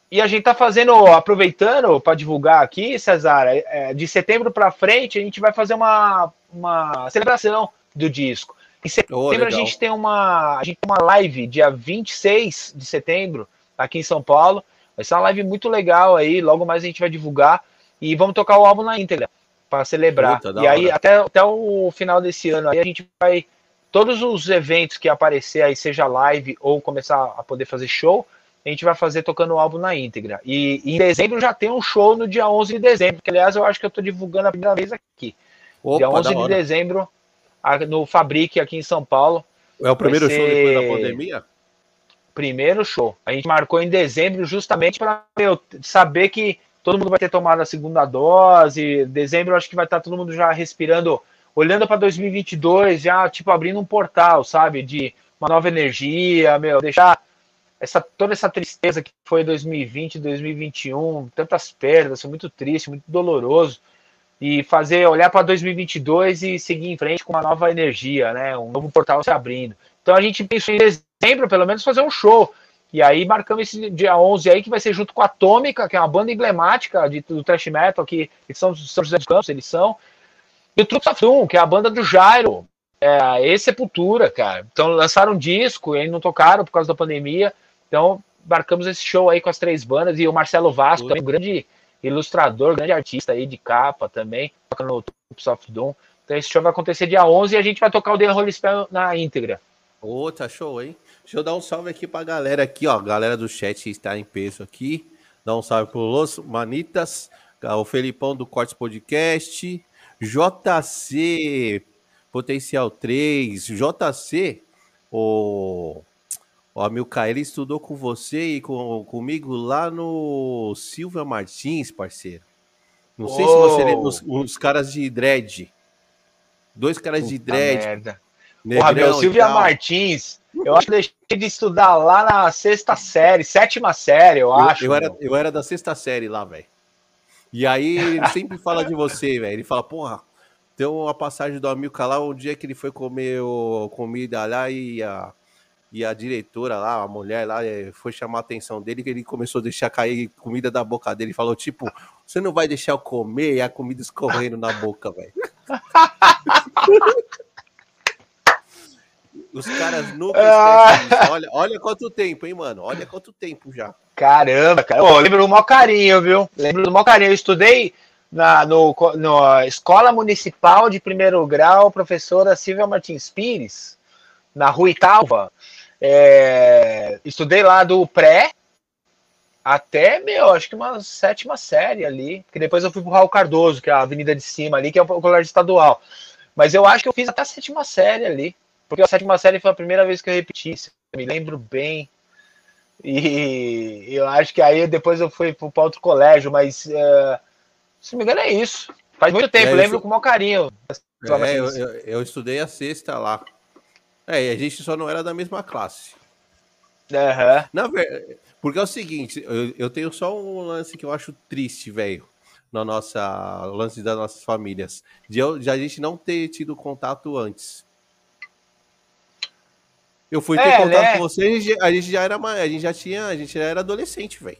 e a gente tá fazendo, aproveitando para divulgar aqui, Cesar, é de setembro para frente a gente vai fazer uma, uma celebração do disco. Em setembro oh, a gente tem uma a gente tem uma live dia 26 de setembro aqui em São Paulo. Vai ser uma live muito legal aí. Logo mais a gente vai divulgar e vamos tocar o álbum na íntegra para celebrar. Puta, e aí, até, até o final desse ano, aí a gente vai. Todos os eventos que aparecer aí, seja live ou começar a poder fazer show, a gente vai fazer tocando o álbum na íntegra. E, e em dezembro já tem um show no dia 11 de dezembro, que aliás eu acho que eu estou divulgando a primeira vez aqui. Opa, dia 11 de dezembro, no Fabrique, aqui em São Paulo. É o primeiro show depois da pandemia? primeiro show. A gente marcou em dezembro justamente para saber que todo mundo vai ter tomado a segunda dose. Dezembro acho que vai estar todo mundo já respirando, olhando para 2022, já tipo abrindo um portal, sabe, de uma nova energia, meu, deixar essa toda essa tristeza que foi 2020, 2021, tantas perdas, foi muito triste, muito doloroso e fazer olhar para 2022 e seguir em frente com uma nova energia, né? Um novo portal se abrindo. Então a gente pensou em dezembro, pelo menos, fazer um show. E aí marcamos esse dia 11 aí, que vai ser junto com a Atômica, que é uma banda emblemática de, do thrash metal, que eles são São José dos Campos, eles são. E o of Doom, que é a banda do Jairo. É, esse Sepultura, cara. Então lançaram um disco e aí não tocaram por causa da pandemia. Então marcamos esse show aí com as três bandas. E o Marcelo Vasco, também, um grande ilustrador, grande artista aí de capa também, no Troops of Doom. Então esse show vai acontecer dia 11 e a gente vai tocar o The Holy Spell na íntegra. Ô, tá show, hein? Deixa eu dar um salve aqui pra galera aqui, ó. Galera do chat está em peso aqui. Dá um salve pro Los Manitas, o Felipão do Cortes Podcast, JC Potencial 3, JC, o, o Amilcar, ele estudou com você e com, comigo lá no Silva Martins, parceiro. Não sei oh. se você lembra os, os caras de dread. Dois caras Puta de dread. Merda. Porra, meu, Silvia Martins, eu acho que deixei de estudar lá na sexta série, sétima série, eu, eu acho. Eu era, eu era da sexta série lá, velho. E aí ele sempre fala de você, velho. Ele fala, porra, tem uma passagem do Amilcar lá, um dia que ele foi comer o, comida lá e a, e a diretora lá, a mulher lá, eh, foi chamar a atenção dele, que ele começou a deixar cair comida da boca dele. Falou, tipo, você não vai deixar eu comer e a comida escorrendo na boca, velho. Os caras nunca ah. Olha, olha quanto tempo, hein, mano? Olha quanto tempo já. Caramba, cara. Pô, lembro do maior carinho, viu? Lembro do maior carinho. Eu estudei na no, no Escola Municipal de Primeiro Grau, professora Silvia Martins Pires, na Rua Italva. É, estudei lá do pré até, meu, acho que uma sétima série ali, que depois eu fui pro Raul Cardoso, que é a avenida de cima ali, que é o colégio estadual. Mas eu acho que eu fiz até a sétima série ali, porque a sétima série foi a primeira vez que eu repeti, me lembro bem. E eu acho que aí depois eu fui para outro colégio, mas uh, se não me engano é isso. Faz muito tempo, é, lembro sou... com o maior carinho. É, eu, eu, eu, estudei a sexta lá. É, a gente só não era da mesma classe. Uhum. Na ver... Porque é o seguinte, eu, eu tenho só um lance que eu acho triste, velho, na nossa lance das nossas famílias, de, eu, de a gente não ter tido contato antes. Eu fui ter é, contato né? com você, a gente já era a gente já tinha, a gente já era adolescente, velho.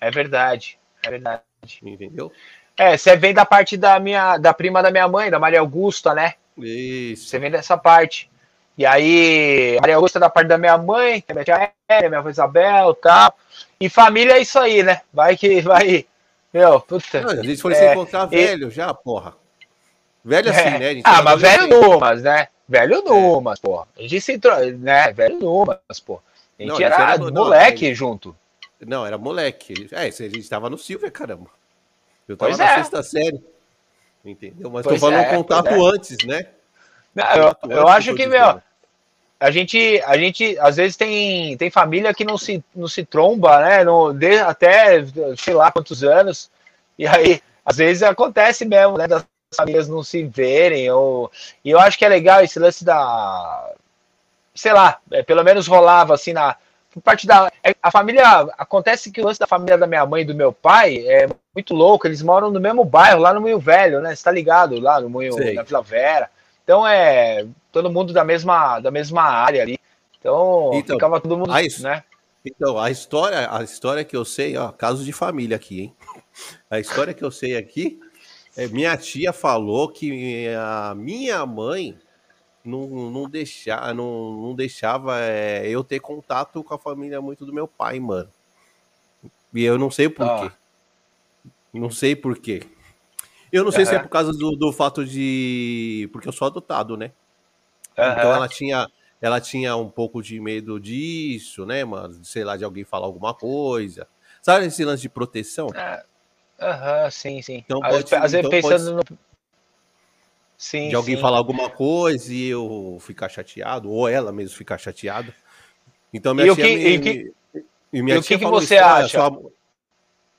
É verdade, é verdade. Entendeu? É, você vem da parte da minha, da prima da minha mãe, da Maria Augusta, né? Isso. Você vem dessa parte. E aí, Maria Augusta é da parte da minha mãe, que é minha tia Élia, minha avó Isabel e tal. E família é isso aí, né? Vai que vai. Meu, puta. Não, a gente foi é, se encontrar e... velho já, porra. Velho assim, é. né? Ah, mas velho Numas, né? Velho é. Numas, é. porra. A gente se entrou, né? Velho Numas, porra. A gente não, era, era moleque não, junto. Não, era moleque. É, a gente tava no Silvia, caramba. Eu tava pois na é. sexta série. Entendeu? Mas pois tô falando é, contato é. antes, né? Não, eu, eu acho que, meu, a gente, a gente às vezes tem, tem família que não se, não se tromba, né? De, até sei lá quantos anos. E aí, às vezes acontece mesmo, né? Das famílias não se verem. Ou, e eu acho que é legal esse lance da. Sei lá, é, pelo menos rolava assim na. Parte da. É, a família. Acontece que o lance da família da minha mãe e do meu pai é muito louco. Eles moram no mesmo bairro, lá no Moinho Velho, né? Você tá ligado? Lá no Moinho, na Vila Vera. Então é todo mundo da mesma, da mesma área ali. Então, então ficava todo mundo, a, né? Então, a história, a história que eu sei, ó, caso de família aqui, hein? A história que eu sei aqui é minha tia falou que a minha mãe não, não, deixa, não, não deixava é, eu ter contato com a família muito do meu pai, mano. E eu não sei por ah. quê. Não sei por quê. Eu não sei se é por causa do, do fato de. Porque eu sou adotado, né? Uhum. Então ela tinha, ela tinha um pouco de medo disso, né, mano? Sei lá, de alguém falar alguma coisa. Sabe esse lance de proteção? É, aham, uhum, sim, sim. Então, pode, às vezes então pensando no. Sim, de alguém sim. falar alguma coisa e eu ficar chateado, ou ela mesmo ficar chateada. Então minha e tia que, me, e que, e minha e tia o que, que você isso, acha? Só...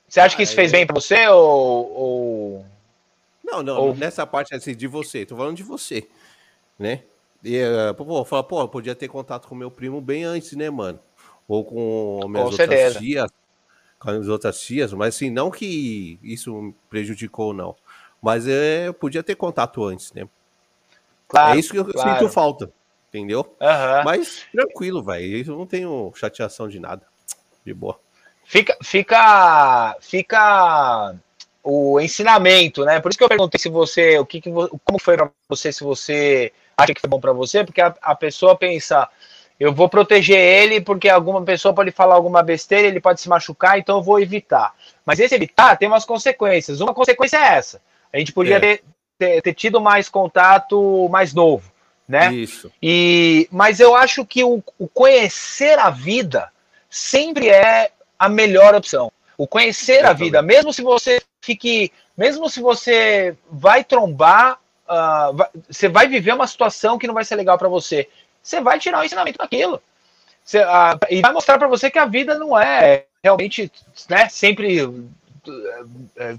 Você acha que isso fez bem para você ou, ou, Não, não, ou... nessa parte assim de você, tô falando de você, né? E, uh, pô, fala, pô, podia ter contato com meu primo bem antes, né, mano? Ou com minhas com outras certeza. tias, com as outras tias, mas assim, não que isso prejudicou, não. Mas é, podia ter contato antes, né? Claro, é isso que eu claro. sinto falta, entendeu? Uhum. Mas tranquilo, velho. Eu não tenho chateação de nada. De boa. Fica, fica, fica o ensinamento, né? Por isso que eu perguntei se você, o que, que como foi para você, se você acha que foi bom para você, porque a, a, pessoa pensa, eu vou proteger ele porque alguma pessoa pode falar alguma besteira, ele pode se machucar, então eu vou evitar. Mas esse evitar tem umas consequências. Uma consequência é essa. A gente podia é. ter, ter, ter, tido mais contato mais novo, né? Isso. E, mas eu acho que o, o conhecer a vida sempre é a melhor opção. O conhecer a vida, mesmo se você fique, mesmo se você vai trombar uh, vai, você vai viver uma situação que não vai ser legal para você. Você vai tirar o ensinamento daquilo. Você, uh, e vai mostrar para você que a vida não é realmente né, sempre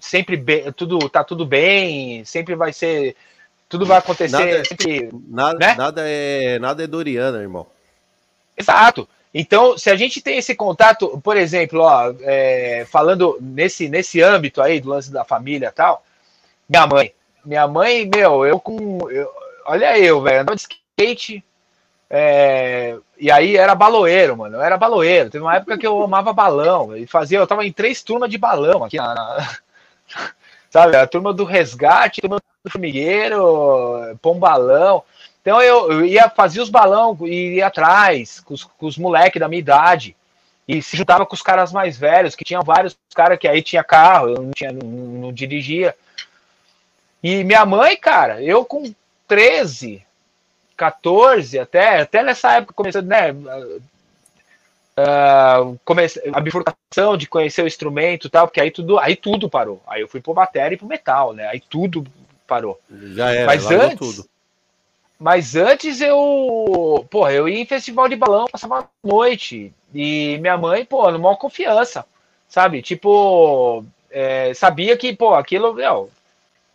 sempre bem, tudo tá tudo bem, sempre vai ser tudo vai acontecer nada, é sempre, nada, né? nada é nada é Doriana, irmão. Exato. Então, se a gente tem esse contato, por exemplo, ó, é, falando nesse, nesse âmbito aí do lance da família e tal, minha mãe, minha mãe, meu, eu com. Eu, olha eu, velho, andava de skate. É, e aí era baloeiro, mano. Eu era baloeiro. Teve uma época que eu amava balão. E fazia, eu tava em três turmas de balão aqui na, na sabe? A turma do resgate, a turma do formigueiro, pôr um balão. Então eu, eu ia fazer os balão e ia atrás com os, com os moleques da minha idade. e se juntava com os caras mais velhos, que tinham vários caras que aí tinha carro, eu não, tinha, não, não dirigia. E minha mãe, cara, eu com 13, 14, até, até nessa época comecei, né? Uh, comece, a bifurcação de conhecer o instrumento e tal, porque aí tudo, aí tudo parou. Aí eu fui pro bateria e pro metal, né? Aí tudo parou. Já era, mas antes, tudo. Mas antes eu, porra, eu ia em festival de balão, passava noite. E minha mãe, pô, numa confiança, sabe? Tipo, é, sabia que, pô, aquilo, meu,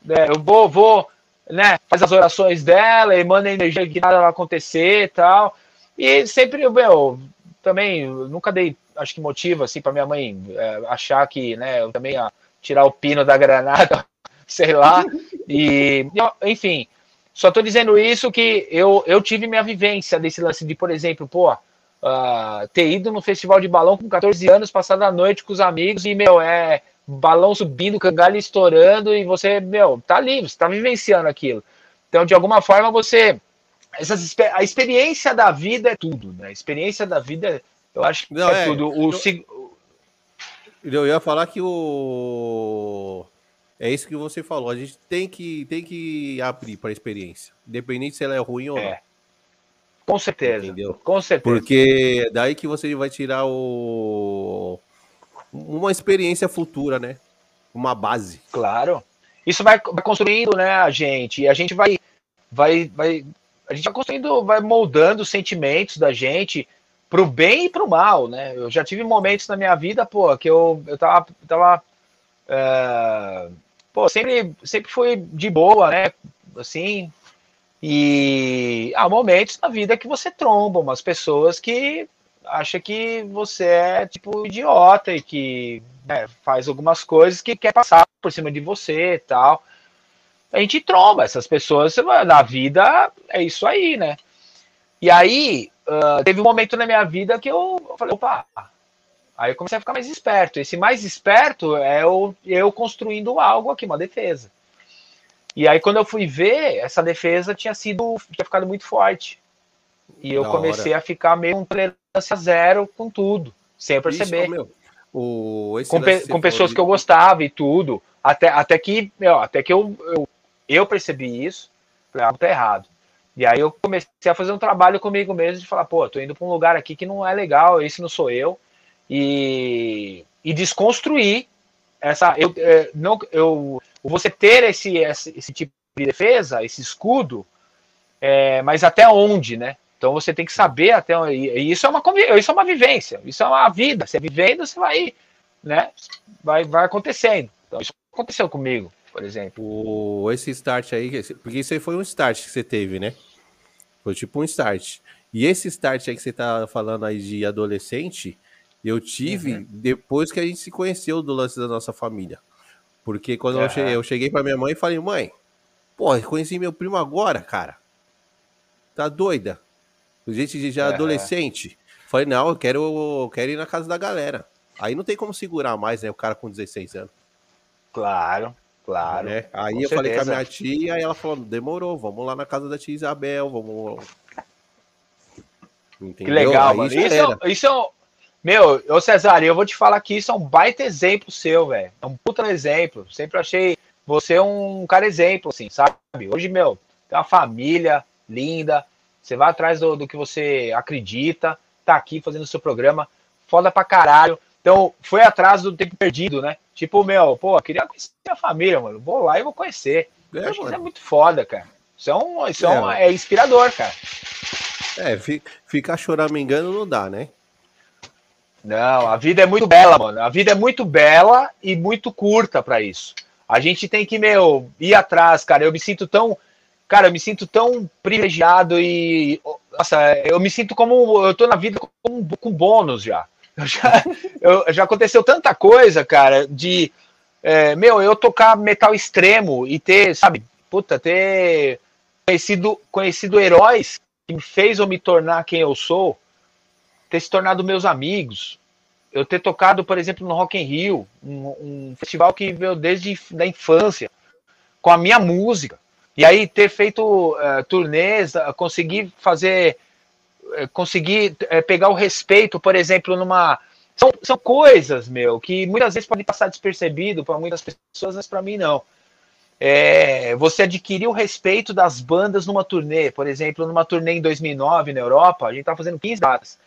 é, eu vou, vou, né, faz as orações dela e manda energia que nada vai acontecer e tal. E sempre, meu, também, nunca dei, acho que motivo, assim, para minha mãe é, achar que, né, eu também ia tirar o pino da granada, sei lá. E, enfim, só tô dizendo isso que eu, eu tive minha vivência desse lance de, por exemplo, pô, uh, ter ido no festival de balão com 14 anos, passado a noite com os amigos e, meu, é balão subindo, cangalha estourando e você, meu, tá ali, você tá vivenciando aquilo. Então, de alguma forma, você. Essas, a experiência da vida é tudo, né? A experiência da vida, eu acho que Não, é, é, tudo. O, eu, eu ia falar que o. É isso que você falou. A gente tem que, tem que abrir para a experiência, independente se ela é ruim ou é. não. Com certeza. Entendeu? Com certeza. Porque daí que você vai tirar o uma experiência futura, né? Uma base. Claro. Isso vai, construindo, né, a gente. E a gente vai vai vai a gente vai construindo, vai moldando os sentimentos da gente pro bem e pro mal, né? Eu já tive momentos na minha vida, pô, que eu, eu tava, tava é, pô, sempre, sempre fui de boa, né? Assim, e há momentos na vida que você tromba umas pessoas que acha que você é tipo idiota e que né, faz algumas coisas que quer passar por cima de você e tal. A gente tromba essas pessoas na vida, é isso aí, né? E aí, uh, teve um momento na minha vida que eu falei, opa, aí eu comecei a ficar mais esperto. Esse mais esperto é eu, eu construindo algo aqui, uma defesa. E aí, quando eu fui ver, essa defesa tinha sido, tinha ficado muito forte. E eu da comecei hora. a ficar meio um tolerância zero com tudo, sem perceber. Isso, meu, o, com, pe com pessoas de... que eu gostava e tudo. Até, até que, meu, até que eu, eu, eu percebi isso, falei, algo tá errado. E aí eu comecei a fazer um trabalho comigo mesmo de falar, pô, tô indo para um lugar aqui que não é legal, esse não sou eu. E, e desconstruir essa. Eu, é, não, eu, você ter esse, esse, esse tipo de defesa, esse escudo, é, mas até onde, né? Então você tem que saber até onde, e isso é uma isso é uma vivência, isso é uma vida. Você vivendo, você vai, né? Vai, vai acontecendo. Então isso aconteceu comigo, por exemplo. Esse start aí, porque isso aí foi um start que você teve, né? Foi tipo um start. E esse start aí que você tá falando aí de adolescente, eu tive uhum. depois que a gente se conheceu do lance da nossa família. Porque quando uhum. eu cheguei, eu cheguei pra minha mãe e falei, mãe, pô, conheci meu primo agora, cara. Tá doida? Gente já uhum. adolescente. Falei, não, eu quero, eu quero ir na casa da galera. Aí não tem como segurar mais, né? O cara com 16 anos. Claro, claro. É. Aí eu certeza. falei com a minha tia, e ela falou: demorou, vamos lá na casa da tia Isabel, vamos. Entendeu? Que legal, aí mano. Isso, isso é, meu, ô Cesário, eu vou te falar que isso é um baita exemplo seu, velho. É um puta exemplo. Sempre achei você um cara exemplo, assim, sabe? Hoje, meu, tem uma família linda, você vai atrás do, do que você acredita, tá aqui fazendo o seu programa, foda pra caralho. Então, foi atrás do tempo perdido, né? Tipo, meu, pô, queria conhecer a família, mano. Vou lá e vou conhecer. É, acho que isso é muito foda, cara. Isso é, um, isso é, é, um, é inspirador, cara. É, ficar choramingando não dá, né? Não, a vida é muito bela, mano. A vida é muito bela e muito curta para isso. A gente tem que, meu, ir atrás, cara. Eu me sinto tão. Cara, eu me sinto tão privilegiado e. Nossa, eu me sinto como. Eu tô na vida com, com bônus já. Eu já, eu, já aconteceu tanta coisa, cara, de. É, meu, eu tocar metal extremo e ter, sabe, puta, ter conhecido, conhecido heróis que me fez eu me tornar quem eu sou ter se tornado meus amigos, eu ter tocado, por exemplo, no Rock in Rio, um, um festival que veio desde da infância, com a minha música. E aí ter feito uh, turnês, uh, conseguir fazer, uh, conseguir uh, pegar o respeito, por exemplo, numa São, são coisas, meu, que muitas vezes podem passar despercebido para muitas pessoas, mas para mim não. É, você adquirir o respeito das bandas numa turnê, por exemplo, numa turnê em 2009 na Europa, a gente estava fazendo 15 datas.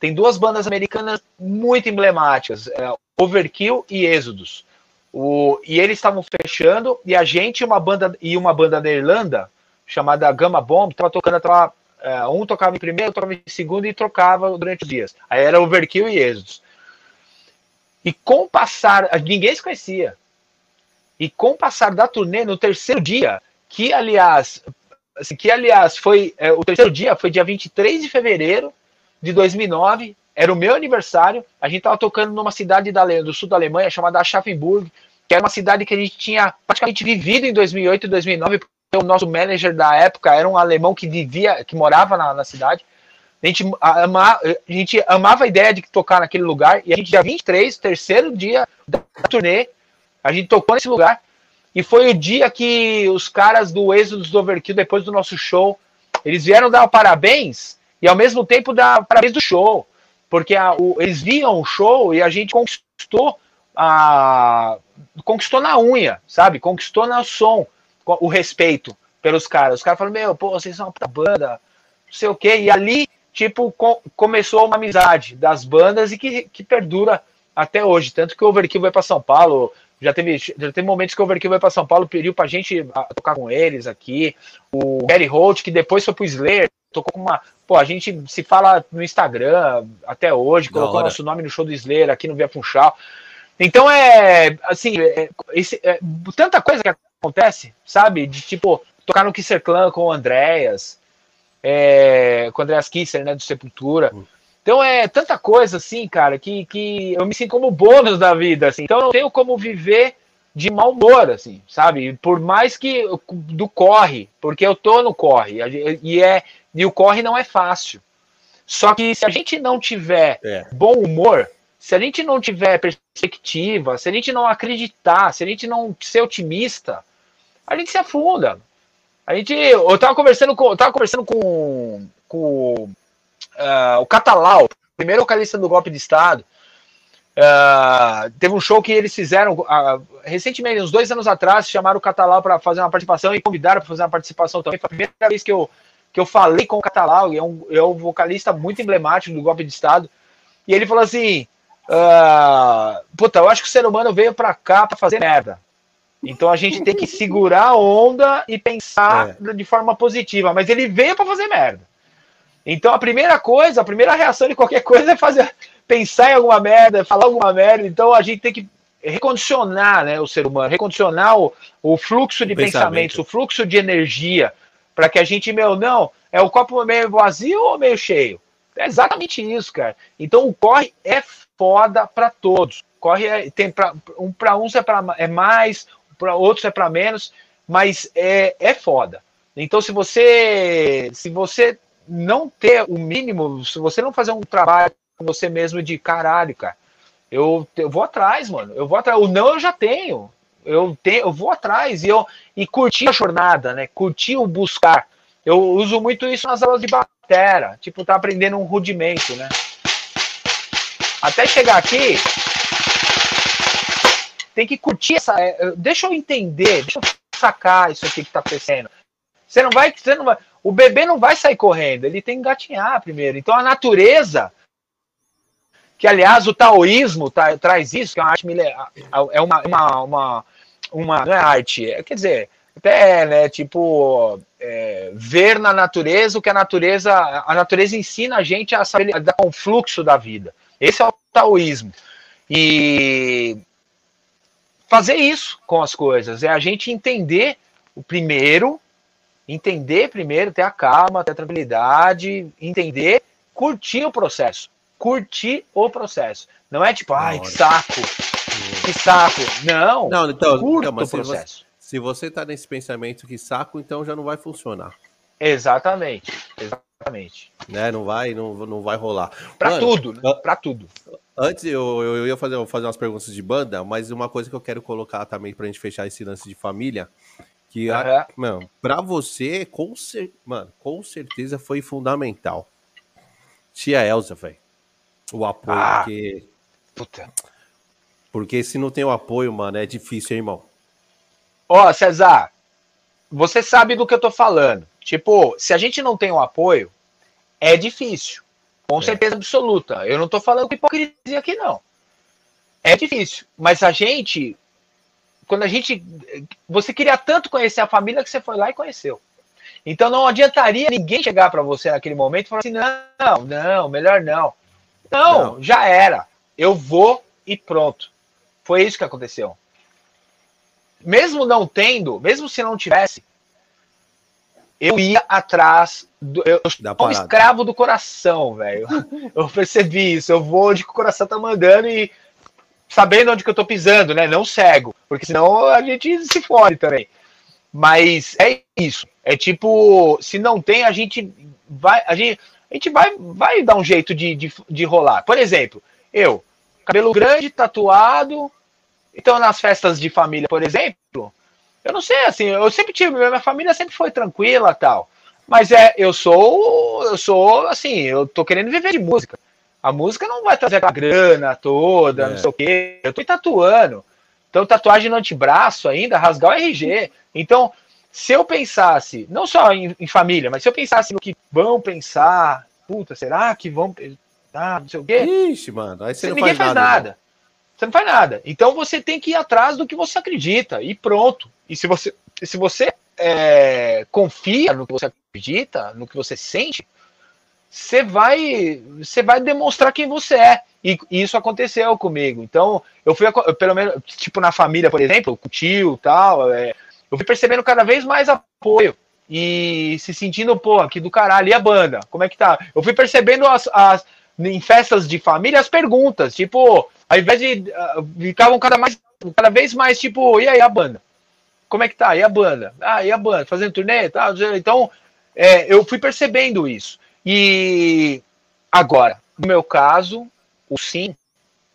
Tem duas bandas americanas muito emblemáticas, é, Overkill e Êxodos. O, e eles estavam fechando e a gente uma banda e uma banda da Irlanda chamada Gamma Bomb estava tocando, tava, é, um tocava em primeiro, tocava em segundo e trocava durante os dias. Aí era Overkill e Êxodos. E com o passar, ninguém se conhecia. E com o passar da turnê, no terceiro dia, que aliás, assim, que aliás foi, é, o terceiro dia foi dia 23 de fevereiro de 2009, era o meu aniversário, a gente estava tocando numa cidade da, do sul da Alemanha chamada Aschaffenburg, que era uma cidade que a gente tinha praticamente vivido em 2008 e 2009, porque o nosso manager da época era um alemão que vivia, que morava na, na cidade. A gente, ama, a gente amava a ideia de tocar naquele lugar. E a gente, dia 23, terceiro dia da turnê, a gente tocou nesse lugar. E foi o dia que os caras do Êxodo do Overkill, depois do nosso show, eles vieram dar parabéns e ao mesmo tempo dar parabéns do show. Porque a, o, eles viam o show e a gente conquistou a. Conquistou na unha, sabe? Conquistou no som o respeito pelos caras. Os caras falaram, meu, pô, vocês são uma puta banda, não sei o quê. E ali tipo, com, começou uma amizade das bandas e que, que perdura até hoje. Tanto que o Overkill vai para São Paulo. Já teve, já teve momentos que o Overkill vai para São Paulo, pediu pra gente tocar com eles aqui. O Gary Holt, que depois foi pro Slayer, tocou com uma. Pô, a gente se fala no Instagram até hoje, colocou nosso nome no show do Slayer aqui no Via Funchal. Então é assim, é, esse, é, tanta coisa que acontece, sabe? De tipo, tocar no Kisser Clan com o Andréas, é, com o Andreas Kisser, né, do Sepultura. Hum. Então é tanta coisa assim, cara, que, que eu me sinto como bônus da vida, assim. Então eu não tenho como viver de mau humor, assim, sabe? Por mais que do corre, porque eu tô no corre e é e o corre não é fácil. Só que se a gente não tiver é. bom humor, se a gente não tiver perspectiva, se a gente não acreditar, se a gente não ser otimista, a gente se afunda. A gente, eu tava conversando com, eu tava conversando com, com uh, o Catalau, primeiro vocalista do golpe de Estado. Uh, teve um show que eles fizeram uh, recentemente, uns dois anos atrás, chamaram o Catalau para fazer uma participação e convidaram para fazer uma participação também. Foi a primeira vez que eu, que eu falei com o Catalau, é um, é um vocalista muito emblemático do golpe de Estado. E ele falou assim: uh, Puta, eu acho que o ser humano veio para cá para fazer merda. Então a gente tem que segurar a onda e pensar é. de forma positiva. Mas ele veio para fazer merda. Então a primeira coisa, a primeira reação de qualquer coisa é fazer, pensar em alguma merda, falar alguma merda. Então a gente tem que recondicionar né, o ser humano, recondicionar o, o fluxo de pensamentos, o fluxo de energia, para que a gente, meu, não, é o copo meio vazio ou meio cheio? É exatamente isso, cara. Então o corre é foda para todos. Corre é, tem para um para uns é, pra, é mais, para outros é para menos, mas é, é foda. Então, se você se você não ter o mínimo, se você não fazer um trabalho com você mesmo de caralho, cara, eu, eu vou atrás, mano. Eu vou atrás. O não eu já tenho. Eu tenho, eu vou atrás e eu e curtir a jornada, né? Curtir o buscar. Eu uso muito isso nas aulas de batera, tipo, tá aprendendo um rudimento, né? Até chegar aqui, tem que curtir essa. É, deixa eu entender, deixa eu sacar isso aqui que tá acontecendo. Você não vai, você não vai. O bebê não vai sair correndo, ele tem que engatinhar primeiro. Então a natureza, que aliás o taoísmo tá, traz isso, que é uma arte é uma, uma, uma, uma não é arte, é, quer dizer, até né, tipo é, ver na natureza o que a natureza, a natureza ensina a gente a saber lidar com o fluxo da vida. Esse é o taoísmo. E fazer isso com as coisas. É a gente entender o primeiro, entender primeiro, ter a calma, ter a tranquilidade, entender, curtir o processo. Curtir o processo. Não é tipo, ai, que saco, que saco. Não, não então, curta então, o processo. Se você está nesse pensamento que saco, então já não vai funcionar. Exatamente, exatamente. Né? Não vai, não, não vai rolar. Para tudo, né? para tudo. Antes eu, eu, ia fazer, fazer umas perguntas de banda, mas uma coisa que eu quero colocar também pra gente fechar esse lance de família, que, uhum. mano, pra você, com, cer mano, com certeza foi fundamental. Tia Elza, velho. O apoio, ah. porque Puta. Porque se não tem o apoio, mano, é difícil, hein, irmão? Ó, César, você sabe do que eu tô falando. Tipo, se a gente não tem o apoio, é difícil. Com é. certeza absoluta. Eu não tô falando com hipocrisia aqui, não. É difícil. Mas a gente, quando a gente. Você queria tanto conhecer a família que você foi lá e conheceu. Então não adiantaria ninguém chegar para você naquele momento e falar assim: não, não, melhor não. Não, não, já era. Eu vou e pronto. Foi isso que aconteceu. Mesmo não tendo, mesmo se não tivesse, eu ia atrás. Do, eu sou um escravo do coração, velho. Eu percebi isso. Eu vou onde o coração tá mandando e sabendo onde que eu tô pisando, né? Não cego, porque senão a gente se fode também. Mas é isso. É tipo, se não tem, a gente vai, a gente, a gente vai, vai dar um jeito de, de, de rolar. Por exemplo, eu, cabelo grande, tatuado, então nas festas de família, por exemplo, eu não sei, assim, eu sempre tive, minha família sempre foi tranquila tal. Mas é, eu sou, eu sou, assim, eu tô querendo viver de música. A música não vai trazer a grana toda, é. não sei o quê. Eu tô tatuando. Então, tatuagem no antebraço ainda, rasgar o RG. Então, se eu pensasse, não só em, em, família, mas se eu pensasse no que vão pensar, puta, será que vão ah, não sei o quê? Ixi, mano, aí você, não ninguém faz, faz nada. nada. Você não faz nada. Então você tem que ir atrás do que você acredita e pronto. E se você, se você é, confia no que você acredita, no que você sente, você vai, você vai demonstrar quem você é. E, e isso aconteceu comigo. Então, eu fui, pelo menos, tipo, na família, por exemplo, com o tio tal, é, eu fui percebendo cada vez mais apoio. E se sentindo, pô, aqui do caralho, e a banda? Como é que tá? Eu fui percebendo as, as em festas de família as perguntas, tipo, ao invés de. Uh, ficavam cada, mais, cada vez mais, tipo, e aí a banda? Como é que tá? E a banda? Ah, e a banda? Fazendo turnê? Tá? Então, é, eu fui percebendo isso. E agora, no meu caso, o sim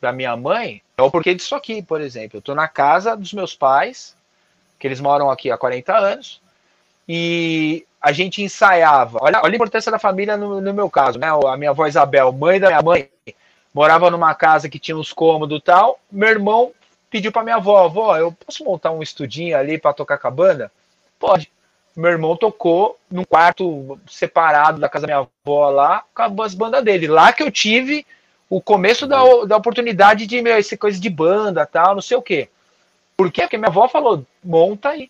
da minha mãe é o porquê disso aqui, por exemplo. Eu estou na casa dos meus pais, que eles moram aqui há 40 anos, e a gente ensaiava. Olha, olha a importância da família no, no, meu caso, né? A minha avó Isabel, mãe da minha mãe, morava numa casa que tinha uns cômodos e tal. Meu irmão pediu para minha avó, avó, eu posso montar um estudinho ali para tocar com a banda? Pode meu irmão tocou num quarto separado da casa da minha avó lá, com as bandas dele. Lá que eu tive o começo da, da oportunidade de meu, essa coisa de banda, tal, não sei o quê. Por quê? Porque minha avó falou, monta aí.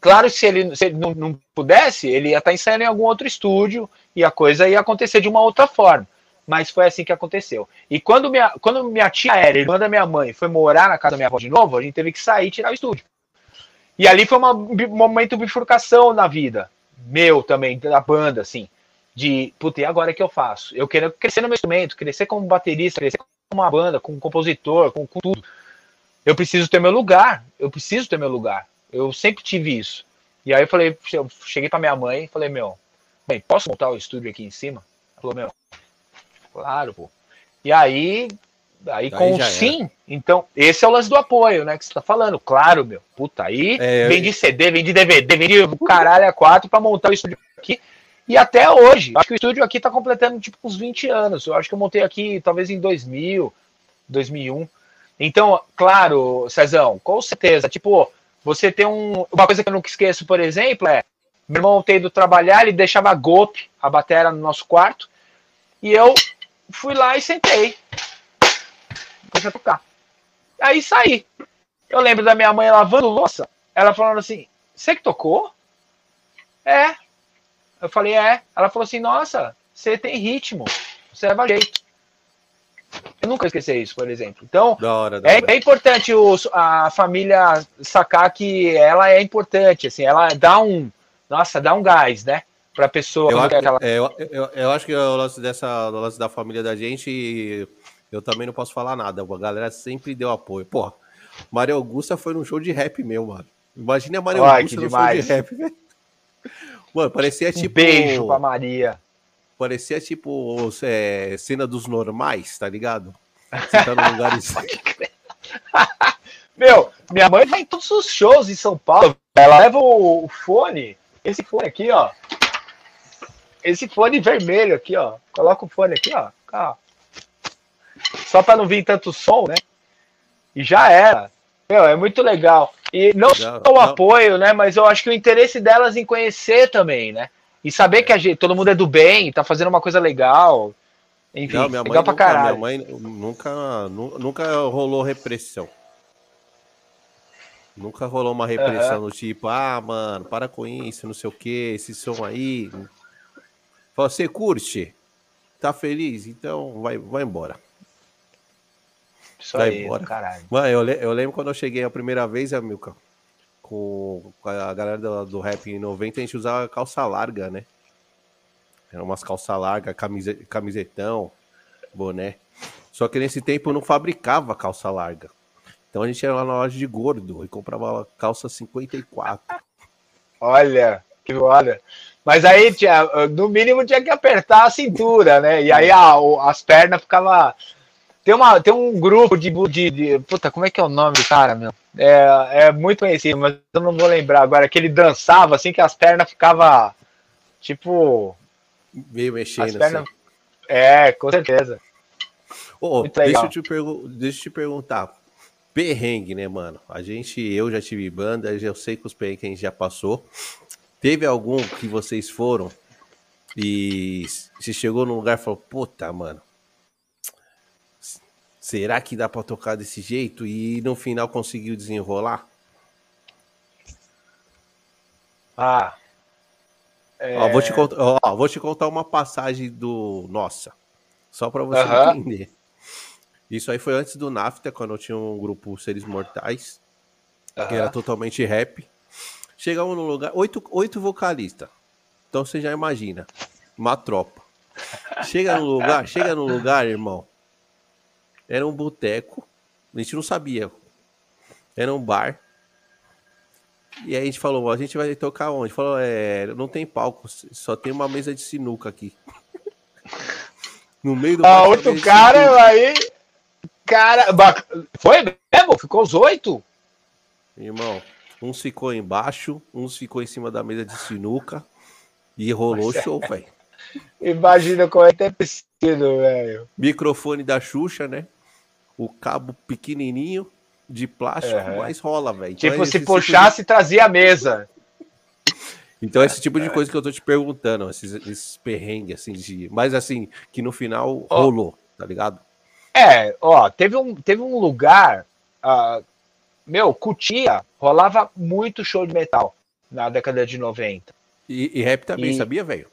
Claro, se ele, se ele não, não pudesse, ele ia estar ensaiando em algum outro estúdio e a coisa ia acontecer de uma outra forma. Mas foi assim que aconteceu. E quando minha, quando minha tia era, irmã da minha mãe, foi morar na casa da minha avó de novo, a gente teve que sair e tirar o estúdio. E ali foi uma, um momento de bifurcação na vida, meu também, da banda, assim, de, puta, e agora que eu faço? Eu quero crescer no meu instrumento, crescer como baterista, crescer como uma banda, como compositor, com, com tudo. Eu preciso ter meu lugar, eu preciso ter meu lugar. Eu sempre tive isso. E aí eu falei, eu cheguei pra minha mãe e falei, meu, bem, posso montar o estúdio aqui em cima? Ela falou, meu, claro, pô. E aí Aí, com o sim, era. então, esse é o lance do apoio, né? Que você tá falando. Claro, meu. Puta, aí é, vem de CD, vem de DVD, vem de caralho a quatro pra montar o estúdio aqui. E até hoje, acho que o estúdio aqui tá completando tipo uns 20 anos. Eu acho que eu montei aqui talvez em 2000, 2001. Então, claro, Cezão, com certeza. Tipo, você tem um. Uma coisa que eu nunca esqueço, por exemplo, é. Meu irmão ter ido trabalhar, ele deixava a golpe, a bateria no nosso quarto. E eu fui lá e sentei comecei tocar. Aí saí. Eu lembro da minha mãe lavando louça, ela falando assim: Você que tocou? É. Eu falei: É. Ela falou assim: Nossa, você tem ritmo, você leva jeito. Eu nunca esqueci isso, por exemplo. Então, da hora, da é, hora. é, importante o, a família sacar que ela é importante, assim, ela dá um, nossa, dá um gás, né? Pra pessoa. Eu, acho, aquela... é, eu, eu, eu, acho que o lance, dessa, o lance da família da gente eu também não posso falar nada. A galera sempre deu apoio. Pô, Maria Augusta foi num show de rap meu, mano. Imagina a Maria Augusta no show de rap, velho. Mano, parecia tipo. Um beijo pra Maria. Parecia tipo é, cena dos normais, tá ligado? Você tá num lugar Meu, minha mãe vai em todos os shows em São Paulo. Ela leva o fone, esse fone aqui, ó. Esse fone vermelho aqui, ó. Coloca o fone aqui, ó. ó. só para não vir tanto som, né? E já era. Meu, é muito legal. E não, não só o não. apoio, né? Mas eu acho que o interesse delas em conhecer também, né? E saber que a gente, todo mundo é do bem, tá fazendo uma coisa legal. Enfim, não, minha legal mãe pra nunca, caralho. Minha mãe nunca, nunca rolou repressão. Nunca rolou uma repressão uhum. do tipo, ah, mano, para com isso, não sei o que, esse som aí. Você curte? Tá feliz? Então vai, vai embora. Isso vai aí, embora. caralho. Mano, eu, eu lembro quando eu cheguei a primeira vez, Amilca, com, a galera do, do rap em 90, a gente usava calça larga, né? Eram umas calças largas, camisetão, boné. Só que nesse tempo não fabricava calça larga. Então a gente ia lá na loja de gordo e comprava calça 54. Olha, que olha. Mas aí tinha, no mínimo tinha que apertar a cintura, né? E aí a, as pernas ficavam. Tem, uma, tem um grupo de, de, de, Puta, como é que é o nome do cara, meu? É, é muito conhecido, mas eu não vou lembrar agora. Que ele dançava assim que as pernas ficavam. Tipo. Meio mexendo. Pernas... Assim. É, com certeza. Oh, deixa, eu te deixa eu te perguntar perrengue, né, mano? A gente, eu já tive banda, eu sei que os perrengues que a gente já passou. Teve algum que vocês foram e se chegou num lugar e falou, puta, mano, será que dá pra tocar desse jeito? E no final conseguiu desenrolar? Ah. É... Ó, vou, te contar, ó, vou te contar uma passagem do Nossa, só pra você entender. Isso aí foi antes do NAFTA, quando eu tinha um grupo Seres Mortais, que era totalmente rap. Chegamos no lugar, oito, oito vocalistas. Então você já imagina, uma tropa. Chega no lugar, chega no lugar, irmão. Era um boteco, a gente não sabia. Era um bar. E aí a gente falou, a gente vai tocar onde? Falou, é, não tem palco, só tem uma mesa de sinuca aqui. No meio do. Ah, outro cara aí Cara, foi mesmo? Ficou os oito? Irmão, uns ficou embaixo, uns ficou em cima da mesa de sinuca e rolou o é. show, velho. Imagina como é que é velho. Microfone da Xuxa, né? O cabo pequenininho de plástico, uhum. mas rola, velho. Então, tipo, se puxasse, tipo de... trazia a mesa. Então, esse tipo de coisa que eu tô te perguntando, esses, esses perrengues, assim, de... mas assim, que no final oh. rolou, tá ligado? É, ó, teve um, teve um lugar, uh, meu, Cutia, rolava muito show de metal na década de 90. E, e rap também, e... sabia, velho?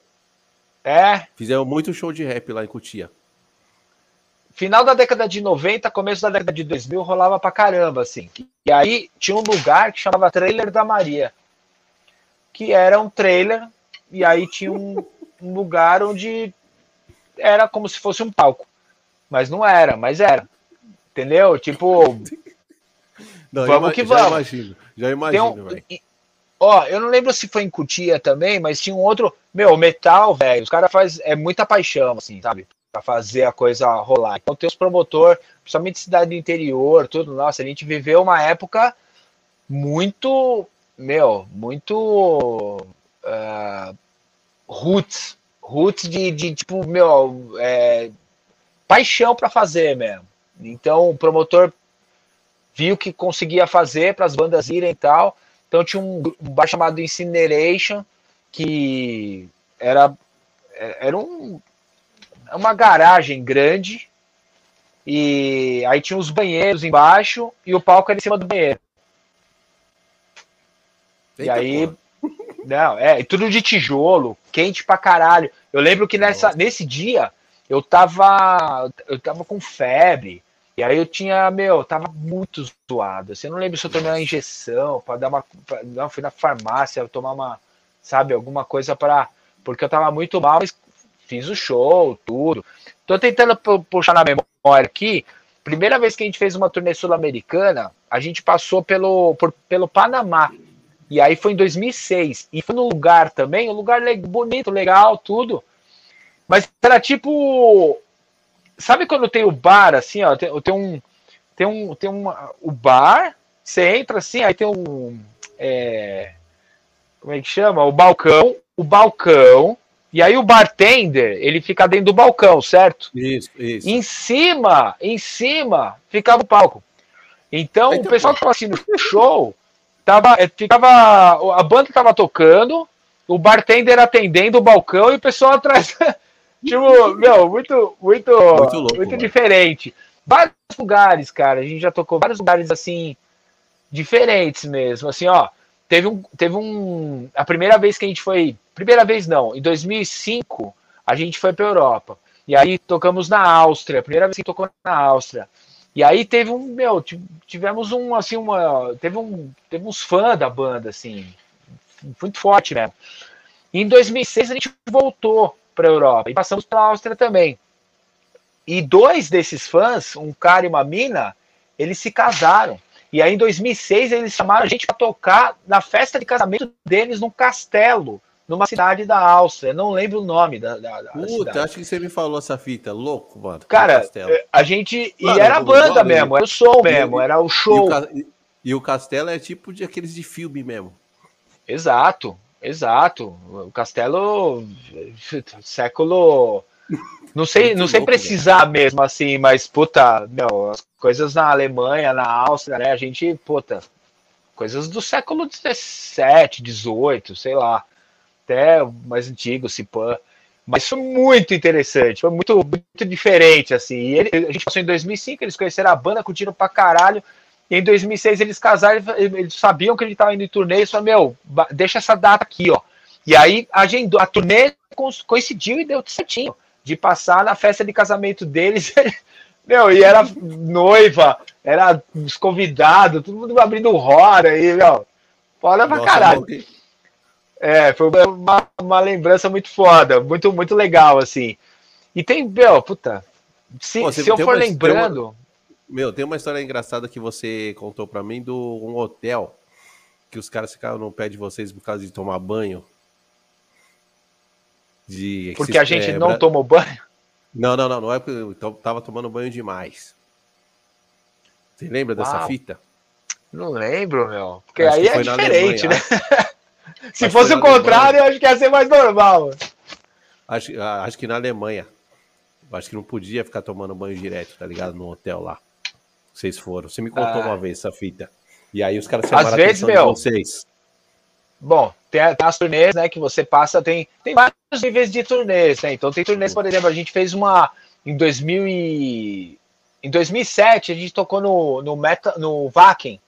É. Fizeram muito show de rap lá em Cutia. Final da década de 90, começo da década de 2000, rolava pra caramba, assim. E aí tinha um lugar que chamava Trailer da Maria, que era um trailer, e aí tinha um, um lugar onde era como se fosse um palco. Mas não era, mas era. Entendeu? Tipo. Não, vamos que vamos. Já imagino, já imagino, um, Ó, eu não lembro se foi em Cutia também, mas tinha um outro. Meu, metal, velho, os caras fazem. É muita paixão, assim, sabe? Pra fazer a coisa rolar. Então tem os promotor, principalmente cidade do interior, tudo. Nossa, a gente viveu uma época muito. Meu, muito. Uh, roots. Roots de, de tipo, meu. É, paixão para fazer mesmo. Então o promotor viu que conseguia fazer para as bandas irem e tal. Então tinha um, um bar chamado Incineration, que era, era um, uma garagem grande, e aí tinha os banheiros embaixo e o palco era em cima do banheiro. Eita, e aí. Porra. Não, é, tudo de tijolo, quente pra caralho. Eu lembro que nessa, nesse dia eu tava, eu tava com febre. E aí eu tinha, meu, tava muito zoado. Assim, eu não lembro se eu tomei uma injeção para dar uma. Pra, não, fui na farmácia tomar uma, sabe, alguma coisa para. Porque eu tava muito mal, mas fiz o show, tudo. Tô tentando puxar na memória aqui. Primeira vez que a gente fez uma turnê sul-americana, a gente passou pelo, por, pelo Panamá. E aí foi em 2006. E foi no lugar também, um lugar bonito, legal, tudo. Mas era tipo. Sabe quando tem o bar, assim, ó? Tem, tem um. Tem um. Tem um. O bar, você entra assim, aí tem um. É, como é que chama? O balcão. O balcão. E aí o bartender, ele fica dentro do balcão, certo? Isso, isso. Em cima, em cima, ficava o palco. Então, o pessoal que estava assistindo o show, tava, é, ficava, a banda estava tocando, o bartender atendendo o balcão e o pessoal atrás. tipo, meu, muito, muito, muito, louco, muito diferente. Vários lugares, cara, a gente já tocou vários lugares assim, diferentes mesmo. Assim, ó, teve um, teve um. A primeira vez que a gente foi. Primeira vez não, em 2005, a gente foi para Europa. E aí tocamos na Áustria, primeira vez que tocou na Áustria. E aí teve um, meu, tivemos um, assim, uma, teve um, teve uns fãs da banda, assim, muito forte mesmo. E em 2006 a gente voltou para a Europa e passamos pela Áustria também. E dois desses fãs, um cara e uma mina, eles se casaram. E aí em 2006 eles chamaram a gente para tocar na festa de casamento deles num castelo, numa cidade da Áustria. Não lembro o nome da, da, da Puta, cidade. acho que você me falou essa fita. Louco, mano. Cara, a gente. Mano, e era a banda mesmo, era o som mesmo, era o show. E o, e o castelo é tipo de aqueles de filme mesmo. Exato, exato. O castelo século não sei, não sei louco, precisar mesmo assim, mas puta, meu, as coisas na Alemanha, na Áustria, né? A gente, puta, coisas do século 17, 18, sei lá, até mais antigo, Cipan. Mas foi muito interessante, foi muito, muito diferente, assim. E ele, a gente passou em 2005, eles conheceram a banda, curtiram pra caralho. E em 2006 eles casaram, eles sabiam que ele estava indo em turnê, e falaram, meu, deixa essa data aqui, ó. E aí agendou, a turnê coincidiu e deu certinho de passar na festa de casamento deles. meu, e era noiva, era os convidados, todo mundo abrindo hora aí, meu. Foda pra caralho. É, foi uma, uma, lembrança muito foda, muito, muito legal, assim. E tem, meu, puta. Se, Pô, se eu for uma, lembrando. Uma, meu, tem uma história engraçada que você contou para mim do um hotel que os caras ficaram no pé de vocês por causa de tomar banho. De, porque a gente é, não tomou banho? Não, não, não, não é porque eu tava tomando banho demais. Você lembra Uau. dessa fita? Não lembro, meu. Porque acho aí é diferente, né? Se acho fosse o contrário, eu acho que ia ser mais normal. Acho, acho que na Alemanha. Acho que não podia ficar tomando banho direto, tá ligado? No hotel lá. Vocês foram. Você me contou ah. uma vez essa fita. E aí os caras chamaram Às vezes, meu, vocês. Bom, tem, as turnês, né, que você passa, tem, tem vários níveis de turnês, né? Então tem turnês, por exemplo, a gente fez uma em 2000 e, em 2007 a gente tocou no no Meta, no Wacken,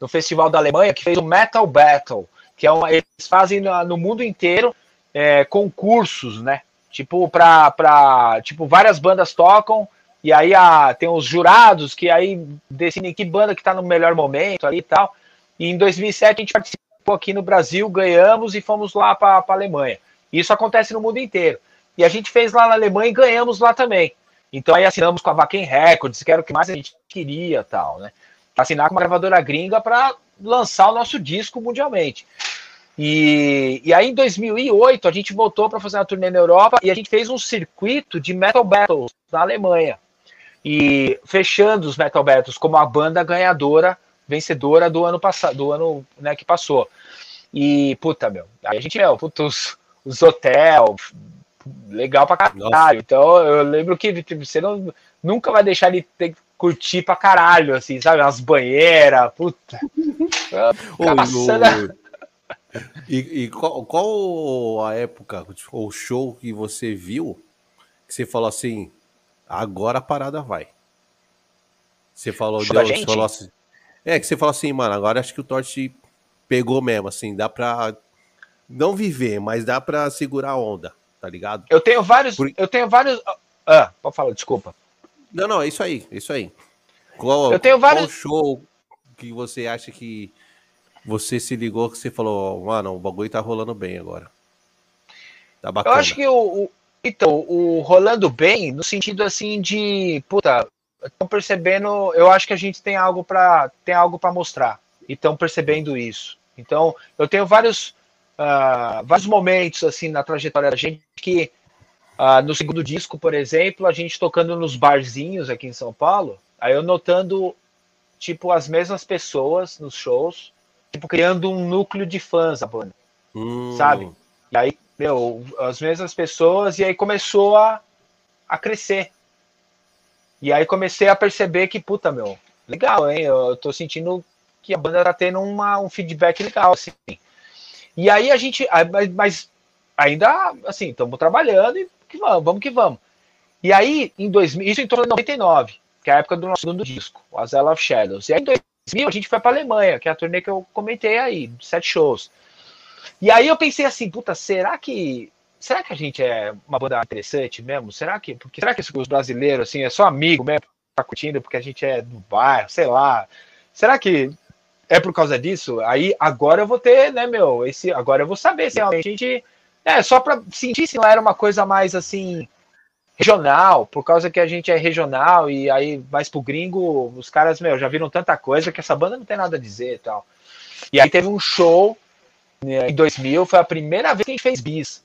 no festival da Alemanha, que fez o Metal Battle, que é uma, eles fazem no, no mundo inteiro é, concursos, né? Tipo para para tipo várias bandas tocam e aí a, tem os jurados que aí decidem que banda que tá no melhor momento ali e tal. E em 2007 a gente participou aqui no Brasil, ganhamos e fomos lá para a Alemanha. Isso acontece no mundo inteiro. E a gente fez lá na Alemanha e ganhamos lá também. Então aí assinamos com a Vaquem Records, que era o que mais a gente queria tal, né? Assinar com uma gravadora gringa para lançar o nosso disco mundialmente. E, e aí em 2008 a gente voltou para fazer uma turnê na Europa e a gente fez um circuito de Metal Battles na Alemanha. E fechando os Metal Battles como a banda ganhadora vencedora do ano passado, do ano né, que passou. E, puta, meu, aí a gente, meu, puta, os, os hotel, legal pra caralho. Nossa. Então eu lembro que tipo, você não, nunca vai deixar ele ter, curtir pra caralho, assim, sabe? Umas banheiras, puta. Passando... E, e qual, qual, a época ou show que você viu que você falou assim, agora a parada vai? Você falou, Deus, falou assim, é, que você fala assim, mano, agora acho que o Torte pegou mesmo, assim, dá pra não viver, mas dá pra segurar a onda, tá ligado? Eu tenho vários. Por... Eu tenho vários. Ah, pode falar, desculpa. Não, não, é isso aí, é isso aí. Qual, eu tenho vários. Qual show que você acha que você se ligou que você falou, mano, o bagulho tá rolando bem agora? Tá bacana. Eu acho que o, o então, o rolando bem, no sentido assim de, puta, estão percebendo, eu acho que a gente tem algo para tem algo para mostrar e estão percebendo isso. Então, eu tenho vários uh, vários momentos assim na trajetória da gente que uh, no segundo disco, por exemplo, a gente tocando nos barzinhos aqui em São Paulo, aí eu notando tipo as mesmas pessoas nos shows, tipo criando um núcleo de fãs a banda, hum. sabe? E aí meu, as mesmas pessoas, e aí começou a, a crescer. E aí comecei a perceber que, puta, meu, legal, hein? Eu tô sentindo que a banda tá tendo uma, um feedback legal, assim. E aí a gente, mas ainda, assim, estamos trabalhando e que vamos, vamos que vamos. E aí, em 2000, isso em torno de 99, que é a época do nosso segundo disco, o Azell of Shadows. E aí, em 2000, a gente foi para Alemanha, que é a turnê que eu comentei aí, sete shows. E aí eu pensei assim, puta, será que será que a gente é uma banda interessante mesmo? Será que porque será que os brasileiros assim é só amigo mesmo, tá curtindo porque a gente é do bairro, sei lá. Será que é por causa disso? Aí agora eu vou ter, né, meu, esse agora eu vou saber se realmente a gente é só para sentir se não era uma coisa mais assim regional, por causa que a gente é regional e aí mais pro gringo, os caras, meu, já viram tanta coisa que essa banda não tem nada a dizer e tal. E aí teve um show né, em 2000, foi a primeira vez que a gente fez bis.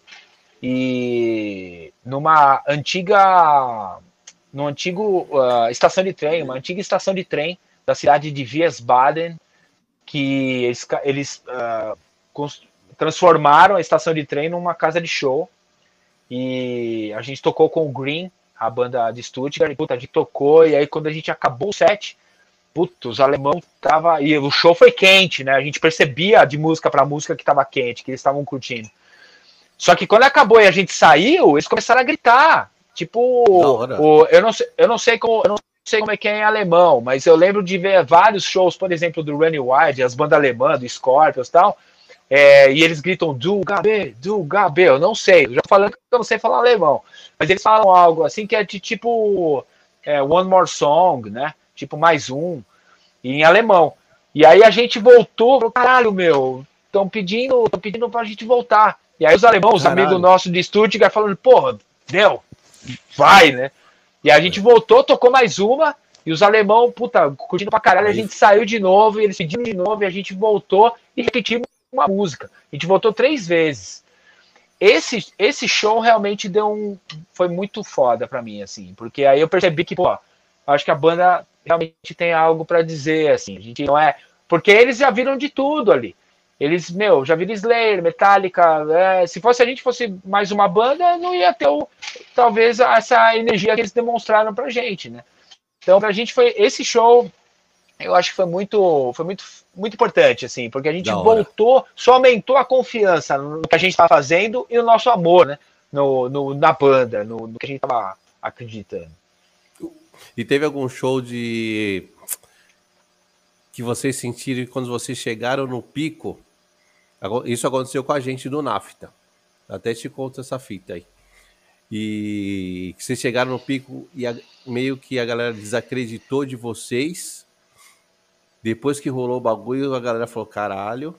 E numa antiga no antigo uh, estação de trem, uma antiga estação de trem da cidade de Wiesbaden, que eles, eles uh, transformaram a estação de trem numa casa de show e a gente tocou com o Green, a banda de Stuttgart, e, puta, a gente tocou, e aí quando a gente acabou o set, puta, os alemão tava. E o show foi quente, né? A gente percebia de música para música que tava quente, que eles estavam curtindo. Só que quando acabou e a gente saiu, eles começaram a gritar. Tipo, o, eu, não sei, eu não sei como. Eu não sei como é que é em alemão, mas eu lembro de ver vários shows, por exemplo, do Running Wild, as bandas alemãs, do Scorpions e tal, é, e eles gritam do Gabe, do Gabe, eu não sei, eu já falando que eu não sei falar alemão, mas eles falam algo assim que é de tipo é, One More Song, né? Tipo mais um, em alemão. E aí a gente voltou, falou, caralho, meu, estão pedindo, estão pedindo pra gente voltar. E aí os alemãos, os amigos nossos de Stuttgart, falando, porra, deu, vai, né? E a gente voltou, tocou mais uma, e os alemão, puta, curtindo pra caralho, a gente saiu de novo, e eles pediram de novo, e a gente voltou e repetimos uma música. A gente voltou três vezes. Esse, esse show realmente deu um. Foi muito foda pra mim, assim, porque aí eu percebi que, pô, acho que a banda realmente tem algo para dizer, assim. A gente não é. Porque eles já viram de tudo ali. Eles, meu, já viram Slayer, Metallica. É, se fosse a gente fosse mais uma banda, não ia ter o, talvez essa energia que eles demonstraram pra gente, né? Então, pra gente foi esse show eu acho que foi muito, foi muito, muito importante, assim, porque a gente voltou, só aumentou a confiança no que a gente estava fazendo e o nosso amor, né? No, no na banda, no, no, que a gente estava acreditando. E teve algum show de que vocês sentiram quando vocês chegaram no pico? Isso aconteceu com a gente no NAFTA. Até te conto essa fita aí. E que vocês chegaram no pico e a, meio que a galera desacreditou de vocês depois que rolou o bagulho, a galera falou: caralho,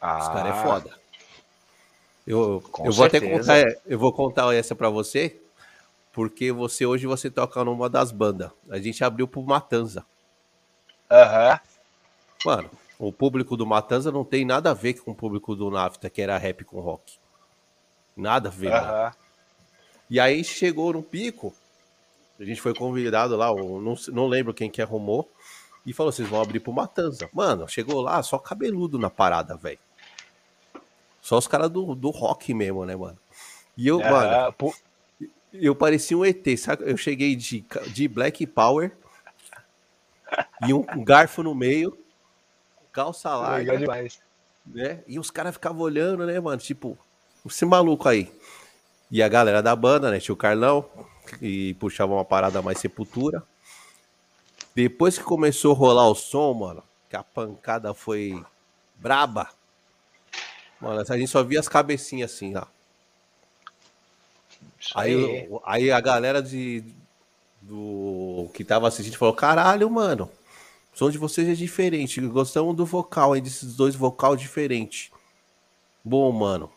ah, esse cara é foda. Eu, eu vou até contar, eu vou contar essa para você, porque você hoje você toca numa das bandas. A gente abriu pro Matanza. Aham. Uhum. Mano, o público do Matanza não tem nada a ver com o público do Nafta, que era rap com rock. Nada a ver. Uhum. E aí chegou no pico, a gente foi convidado lá, não, não lembro quem que arrumou, e falou: vocês vão abrir pro Matanza. Mano, chegou lá, só cabeludo na parada, velho. Só os caras do, do rock mesmo, né, mano? E eu, é, mano, pô... eu parecia um ET, sabe? Eu cheguei de, de Black Power e um garfo no meio, calça larga. demais. Né? E os caras ficavam olhando, né, mano? Tipo, esse maluco aí. E a galera da banda, né? Tinha o Carlão, e puxava uma parada mais sepultura. Depois que começou a rolar o som, mano, que a pancada foi braba. Mano, a gente só via as cabecinhas assim, ó. Aí, aí a galera de, do que tava assistindo falou: caralho, mano, o som de vocês é diferente. Gostamos do vocal aí, desses dois vocal diferentes. Bom, mano.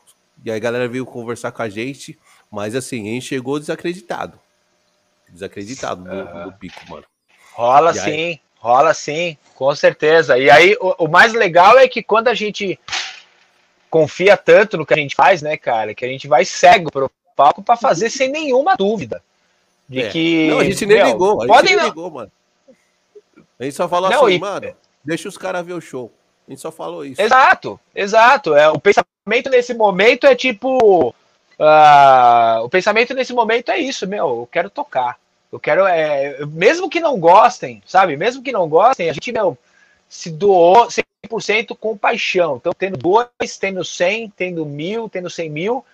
E aí a galera veio conversar com a gente, mas assim, a gente chegou desacreditado. Desacreditado do, do pico, mano. Rola e sim, aí? rola sim, com certeza. E aí o, o, mais legal é que quando a gente confia tanto no que a gente faz, né, cara, que a gente vai cego pro palco para fazer sem nenhuma dúvida de é. que não, a gente nem meu, ligou, a gente nem ligou, mano. A gente só falou não, assim, e... mano, deixa os caras ver o show. A gente só falou isso. Exato, exato. É, o pensamento pensamento nesse momento é tipo. Uh, o pensamento nesse momento é isso, meu. Eu quero tocar. Eu quero. É, mesmo que não gostem, sabe? Mesmo que não gostem, a gente, meu, se doou 100% com paixão. Então, tendo dois, tendo 100, tendo mil, tendo 100 mil,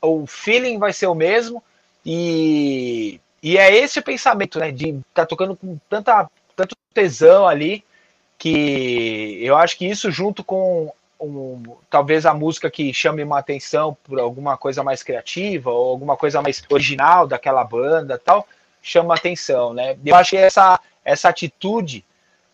o feeling vai ser o mesmo. E, e é esse o pensamento, né? De estar tá tocando com tanta, tanto tesão ali, que eu acho que isso, junto com um, talvez a música que chame uma atenção por alguma coisa mais criativa ou alguma coisa mais original daquela banda tal, chama atenção, né? Eu acho que essa, essa atitude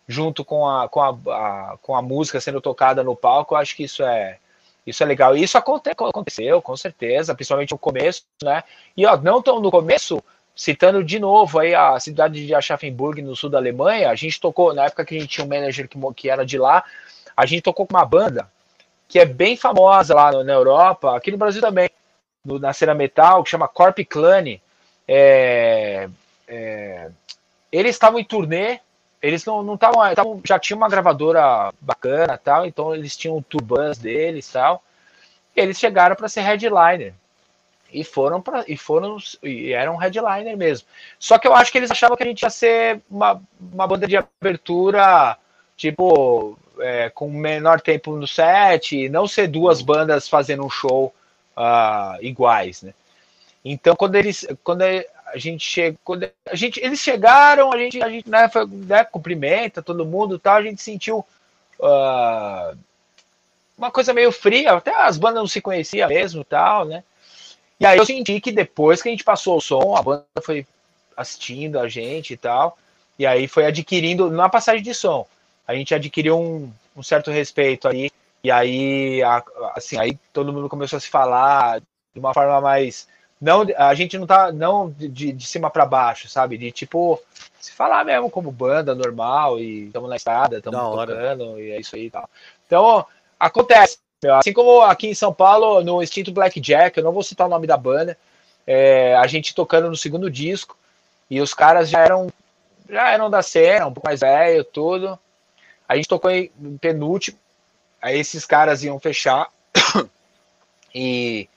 junto com a, com, a, a, com a música sendo tocada no palco, eu acho que isso é isso é legal. E isso aconteceu, com certeza, principalmente no começo, né? E ó, não tão no começo, citando de novo aí a cidade de Aschaffenburg, no sul da Alemanha, a gente tocou, na época que a gente tinha um manager que, que era de lá, a gente tocou com uma banda que é bem famosa lá na Europa, aqui no Brasil também, no, na cena metal, que chama Corp Clan. É, é, eles estavam em turnê, eles não estavam, já tinham uma gravadora bacana tal, então eles tinham turbans deles tal. E eles chegaram para ser headliner e foram para e foram e eram headliner mesmo. Só que eu acho que eles achavam que a gente ia ser uma, uma banda de abertura tipo é, com menor tempo no set, não ser duas bandas fazendo um show uh, iguais, né? Então quando eles quando a gente quando a gente eles chegaram, a gente a gente né, foi, né, cumprimenta todo mundo, tal, a gente sentiu uh, uma coisa meio fria, até as bandas não se conheciam mesmo, tal, né? E aí eu senti que depois que a gente passou o som, a banda foi assistindo a gente e tal, e aí foi adquirindo, na passagem de som, a gente adquiriu um, um certo respeito aí, e aí, assim, aí todo mundo começou a se falar de uma forma mais, não, a gente não tá, não de, de cima para baixo, sabe, de tipo, se falar mesmo como banda normal, e estamos na estrada, estamos tocando, e é isso aí e tal. Então, acontece, Assim como aqui em São Paulo, no Instinto Blackjack, eu não vou citar o nome da banda, é, a gente tocando no segundo disco, e os caras já eram já eram da cena, um pouco mais velho, tudo. A gente tocou em penúltimo, aí esses caras iam fechar, e,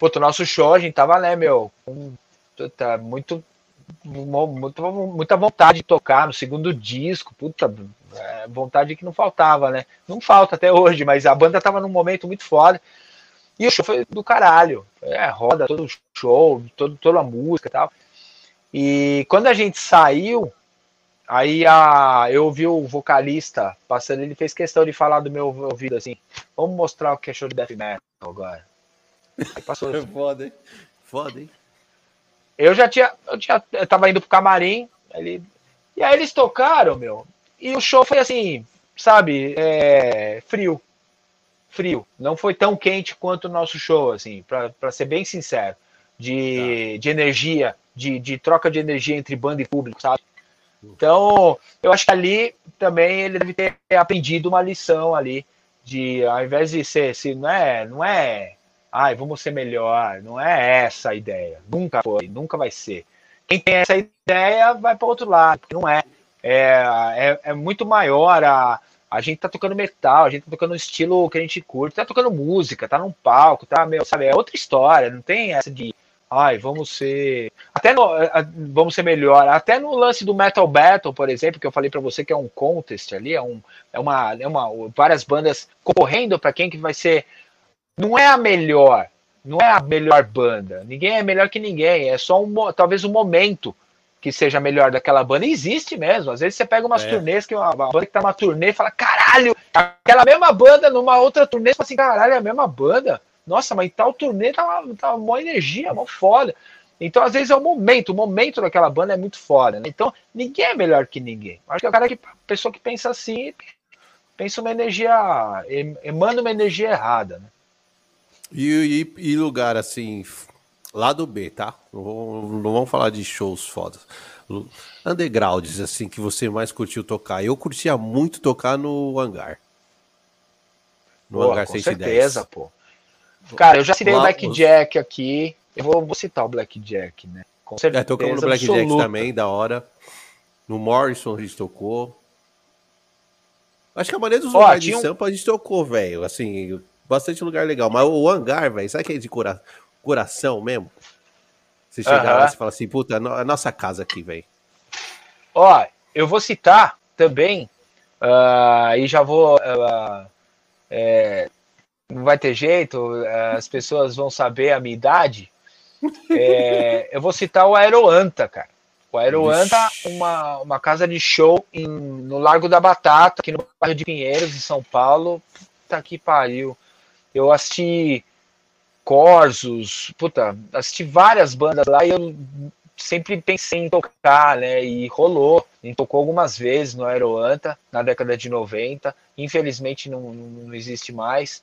pô, o nosso show, a gente tava, né, meu, com, tá, muito muita, muita vontade de tocar no segundo disco, puta, é, vontade que não faltava, né? Não falta até hoje, mas a banda tava num momento muito foda. E o show foi do caralho. É, roda todo o show, todo, toda a música e tal. E quando a gente saiu, aí a, eu ouvi o vocalista passando, ele fez questão de falar do meu ouvido assim: vamos mostrar o que é show de death metal agora. Aí passou assim. Foda, hein? Foda, hein? Eu já tinha, eu tinha, eu tava indo pro camarim, ele, e aí eles tocaram, meu, e o show foi assim, sabe, é, frio, frio. Não foi tão quente quanto o nosso show, assim, para ser bem sincero, de, tá. de energia, de, de troca de energia entre banda e público, sabe? Então, eu acho que ali também ele deve ter aprendido uma lição ali de, ao invés de ser, se não é, não é ai, vamos ser melhor. Não é essa a ideia. Nunca foi, nunca vai ser. Quem tem essa ideia vai para outro lado, não é. É, é, é, muito maior. A, a gente tá tocando metal, a gente tá tocando um estilo que a gente curte, tá tocando música, tá num palco, tá, meu, sabe? É outra história, não tem essa de. Ai, vamos ser. Até no, vamos ser melhor. Até no lance do Metal Battle, por exemplo, que eu falei para você que é um contest ali, é, um, é, uma, é uma. Várias bandas concorrendo para quem que vai ser não é a melhor, não é a melhor banda. Ninguém é melhor que ninguém. É só um, talvez um momento que seja melhor daquela banda. E existe mesmo. Às vezes você pega umas é. turnês que uma, uma, banda que tá numa turnê e fala, caralho, aquela mesma banda numa outra turnê, você fala assim, caralho, é a mesma banda. Nossa, mas tal turnê tá uma, tá uma boa energia, uma foda. Então, às vezes, é o momento, o momento daquela banda é muito foda, né? Então, ninguém é melhor que ninguém. Acho que é o cara que, a pessoa que pensa assim, pensa uma energia, emana uma energia errada, né? E, e, e, lugar assim, lado B, tá? Não, não vamos falar de shows fodas. Undergrounds, assim, que você mais curtiu tocar. Eu curtia muito tocar no hangar. No Boa, hangar com 610. certeza, pô. Cara, eu já citei o Blackjack aqui. Eu vou, vou, citar o Blackjack, né? Com certeza. É, tocamos no Blackjack também, da hora. No Morrison a gente tocou. Acho que a maioria dos lugares de Sampa a gente tocou, velho. Assim, bastante lugar legal. Mas o hangar, velho, sabe que é de cora... coração mesmo? Você chega uhum. lá e fala assim, puta, a nossa casa aqui, velho. Ó, eu vou citar também, uh, e já vou. Uh, é, não vai ter jeito, as pessoas vão saber a minha idade. É, eu vou citar o Aeroanta, cara. O Aeroanta, uma, uma casa de show em, no Largo da Batata, aqui no bairro de Pinheiros, em São Paulo. Puta que pariu. Eu assisti Corsos, puta, assisti várias bandas lá e eu sempre pensei em tocar, né? E rolou. Tocou algumas vezes no Aeroanta, na década de 90. Infelizmente não, não existe mais.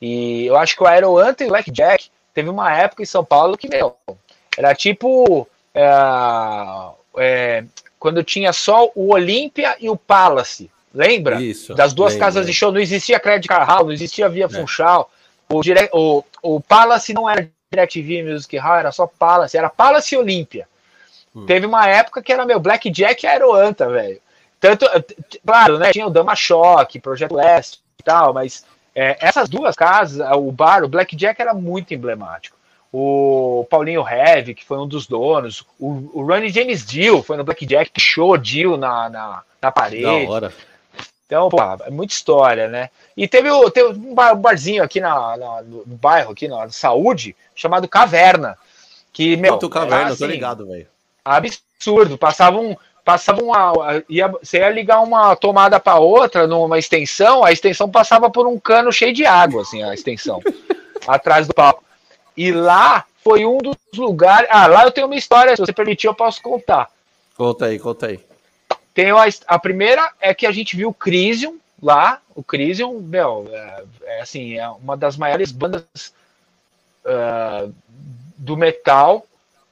E eu acho que o Aeroanta e o Blackjack teve uma época em São Paulo que, meu, era tipo. É, é, quando tinha só o Olímpia e o Palace. Lembra? Isso, das duas lembra. casas de show. Não existia Credit Card Hall, não existia Via é. Funchal. O, dire... o, o Palace não era DirecTV Music Hall, era só Palace, era Palace e Olímpia. Hum. Teve uma época que era meu Blackjack e Aeroanta, velho. Tanto, claro, né? Tinha o Dama Choque, Projeto Leste e tal, mas é, essas duas casas, o bar, o Blackjack era muito emblemático. O Paulinho Heavy, que foi um dos donos, o, o Ronnie James Dio foi no Blackjack, que show Dio na, na, na parede. Da hora. Então, pô, é muita história, né? E teve, o, teve um, barzinho aqui na, na, no bairro, aqui na Saúde, chamado Caverna. Que, meu, Quanto Caverna, assim, tô ligado, velho. Absurdo. Passava um, passava uma. Ia, você ia ligar uma tomada para outra numa extensão, a extensão passava por um cano cheio de água, assim, a extensão, atrás do palco. E lá foi um dos lugares. Ah, lá eu tenho uma história, se você permitir, eu posso contar. Conta aí, conta aí. Tem a, a primeira é que a gente viu o Crisium lá. O Crisium, meu, é, é assim, é uma das maiores bandas uh, do metal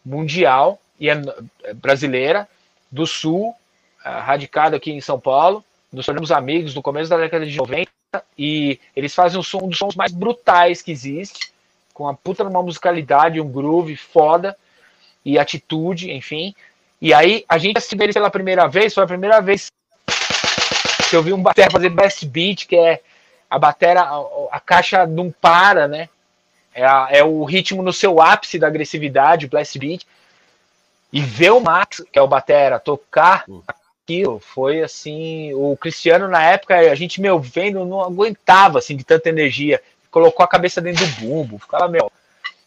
mundial e é, é brasileira do Sul, uh, radicado aqui em São Paulo. Nos tornamos amigos no começo da década de 90 e eles fazem um, som, um dos sons mais brutais que existe, com a puta numa musicalidade, um groove foda e atitude, enfim. E aí, a gente assistiu eles pela primeira vez, foi a primeira vez que eu vi um batera fazer best beat, que é a batera, a, a caixa não para, né? É, a, é, o ritmo no seu ápice da agressividade, o blast beat. E ver o Max, que é o batera, tocar aquilo foi assim. O Cristiano, na época, a gente, meu, vendo, não aguentava assim de tanta energia. Colocou a cabeça dentro do bumbo, ficava, meu,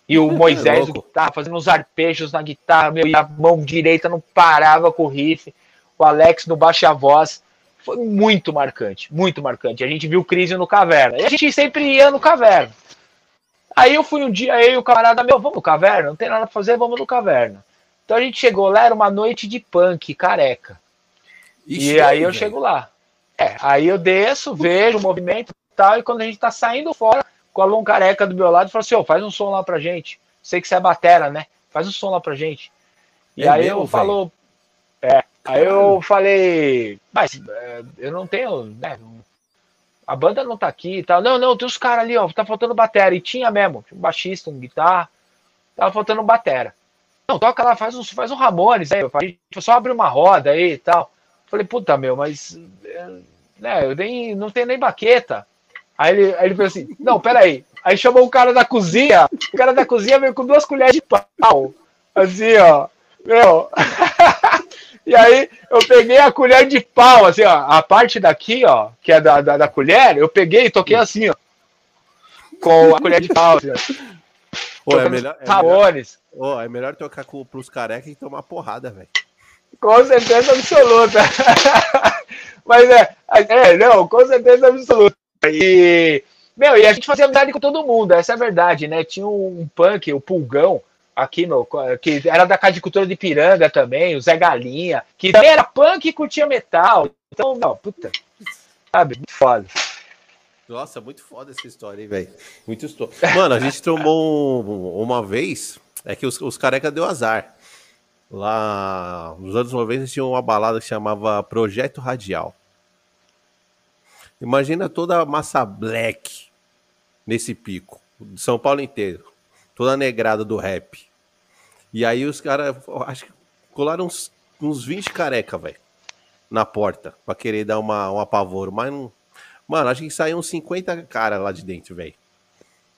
e o é Moisés, é o guitarra, fazendo uns arpejos na guitarra, meu, e a mão direita não parava com o riff. O Alex no baixo e a voz. Foi muito marcante, muito marcante. A gente viu crise no Caverna. E a gente sempre ia no Caverna. Aí eu fui um dia, aí o camarada, meu, vamos no Caverna? Não tem nada pra fazer, vamos no Caverna. Então a gente chegou lá, era uma noite de punk, careca. Ixi, e aí eu velho. chego lá. É, aí eu desço, vejo o movimento e tal, e quando a gente tá saindo fora, colou um careca do meu lado e falou assim: Ô, faz um som lá pra gente. Sei que você é batera, né? Faz um som lá pra gente. E é aí meu, eu falou. É, aí eu falei, mas é, eu não tenho, né? A banda não tá aqui e tal. Não, não, tem os caras ali, ó. Tá faltando batera. E tinha mesmo, um baixista, um guitarra. Tava faltando batera. Não, toca lá, faz um, faz um Ramones aí. Eu só abre uma roda aí e tal. Falei, puta meu, mas. É, né, eu nem, não tenho nem baqueta. Aí ele, aí ele falou assim: não, peraí. Aí chamou o cara da cozinha. O cara da cozinha veio com duas colheres de pau. Assim, ó. Meu. e aí eu peguei a colher de pau, assim, ó. A parte daqui, ó, que é da, da, da colher, eu peguei e toquei assim, ó. Com a colher de pau, assim, ó. Pô, é melhor, é, melhor, oh, é melhor tocar com, pros carecas e tomar porrada, velho. Com certeza absoluta. Mas é, é, não, com certeza absoluta. E, meu, e a gente fazia amizade com todo mundo, essa é a verdade, né? Tinha um punk, o Pulgão, aqui, meu, que era da Casa de Cultura de Piranga também, o Zé Galinha, que também era punk e curtia metal. Então, não, puta, sabe, muito foda. Nossa, muito foda essa história, hein, velho? Muito história. Mano, a gente trombou um, uma vez, é que os, os careca deu azar. Lá nos anos 90 tinha uma balada que chamava Projeto Radial. Imagina toda a massa black nesse pico, de São Paulo inteiro, toda a negrada do rap. E aí os caras, acho que colaram uns, uns 20 careca, velho, na porta, pra querer dar uma, um apavoro, mas não. Mano, acho que saíram uns 50 caras lá de dentro, velho.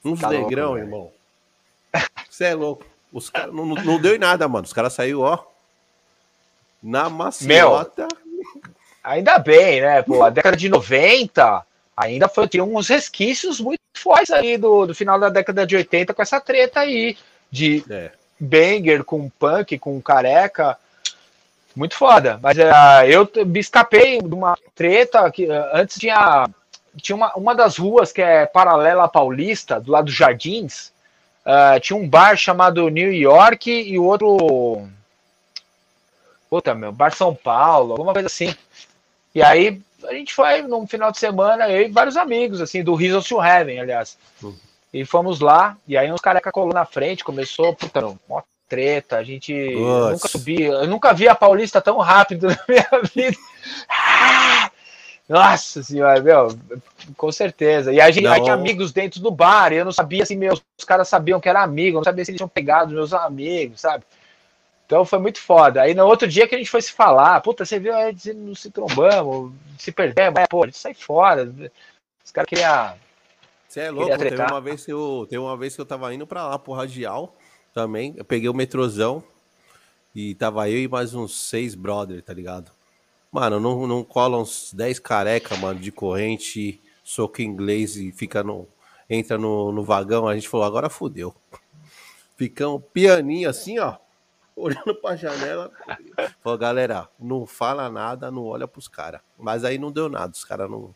Uns tá negrão, louco, irmão. Você é louco. Os caras não, não deu em nada, mano. Os caras saíram, ó. Na maciota. Meu, ainda bem, né? Pô, a década de 90 ainda foi, tinha uns resquícios muito fortes aí do, do final da década de 80 com essa treta aí de é. banger com punk, com careca. Muito foda. Mas uh, eu me escapei de uma treta que uh, antes tinha tinha uma, uma das ruas que é paralela à Paulista, do lado dos Jardins, uh, tinha um bar chamado New York e o outro. Puta, meu, Bar São Paulo, alguma coisa assim. E aí a gente foi num final de semana, eu e vários amigos, assim, do Rizzo to Heaven, aliás. Uhum. E fomos lá, e aí uns careca colou na frente, começou, puta, uma treta, a gente Nossa. nunca subia, eu nunca vi a Paulista tão rápido na minha vida. Ah! Nossa senhora, meu, com certeza. E a gente aí tinha amigos dentro do bar, e eu não sabia se meus os caras sabiam que era amigo, eu não sabia se eles tinham pegado meus amigos, sabe? Então foi muito foda. Aí no outro dia que a gente foi se falar, puta, você viu, aí não se trombamos, se perdemos, é, pô, a gente sai fora. Os caras queriam. Você é louco, teve uma, vez que eu, teve uma vez que eu tava indo pra lá, pro Radial, também. Eu peguei o metrozão e tava eu e mais uns seis brother, tá ligado? Mano, não, não cola uns 10 careca, mano, de corrente, soco inglês e fica no. Entra no, no vagão, a gente falou, agora fudeu. Ficamos pianinho assim, ó, olhando pra janela. Falou, galera, não fala nada, não olha pros caras. Mas aí não deu nada, os caras não.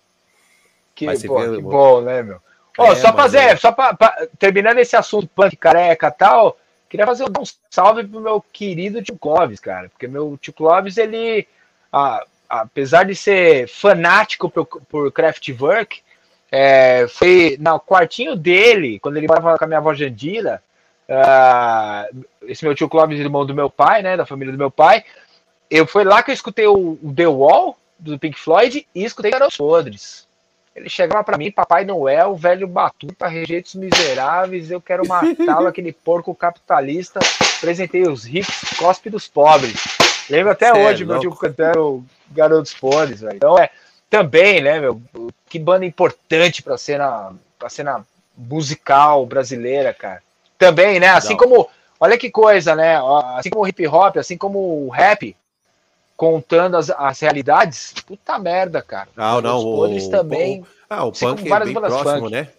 Que, pô, que bom, né, meu? Ó, é, só fazer, é... só pra, pra, terminando esse assunto punk careca e tal, queria fazer um salve pro meu querido tio Clóvis, cara, porque meu tio Clóvis, ele apesar de ser fanático por, por Kraftwerk, é, foi no quartinho dele, quando ele morava com a minha avó Jandira, uh, esse meu tio Clóvis, irmão do meu pai, né, da família do meu pai, eu foi lá que eu escutei o, o The Wall do Pink Floyd e escutei Garotos Podres. Ele chegava para mim, Papai Noel, velho batuta, rejeitos miseráveis, eu quero matá-lo, aquele porco capitalista. Apresentei os ricos, cospe dos pobres. Lembro até Cê é hoje, é meu tio cantando Garotos Podres, velho. Então é também, né, meu? Que banda importante pra cena, pra cena musical brasileira, cara. Também, né? Assim não. como. Olha que coisa, né? Assim como o hip hop, assim como o rap, contando as, as realidades. Puta merda, cara. Ah, não, Os podres o, também. O, ah, o punk é bem próximo, punk. né?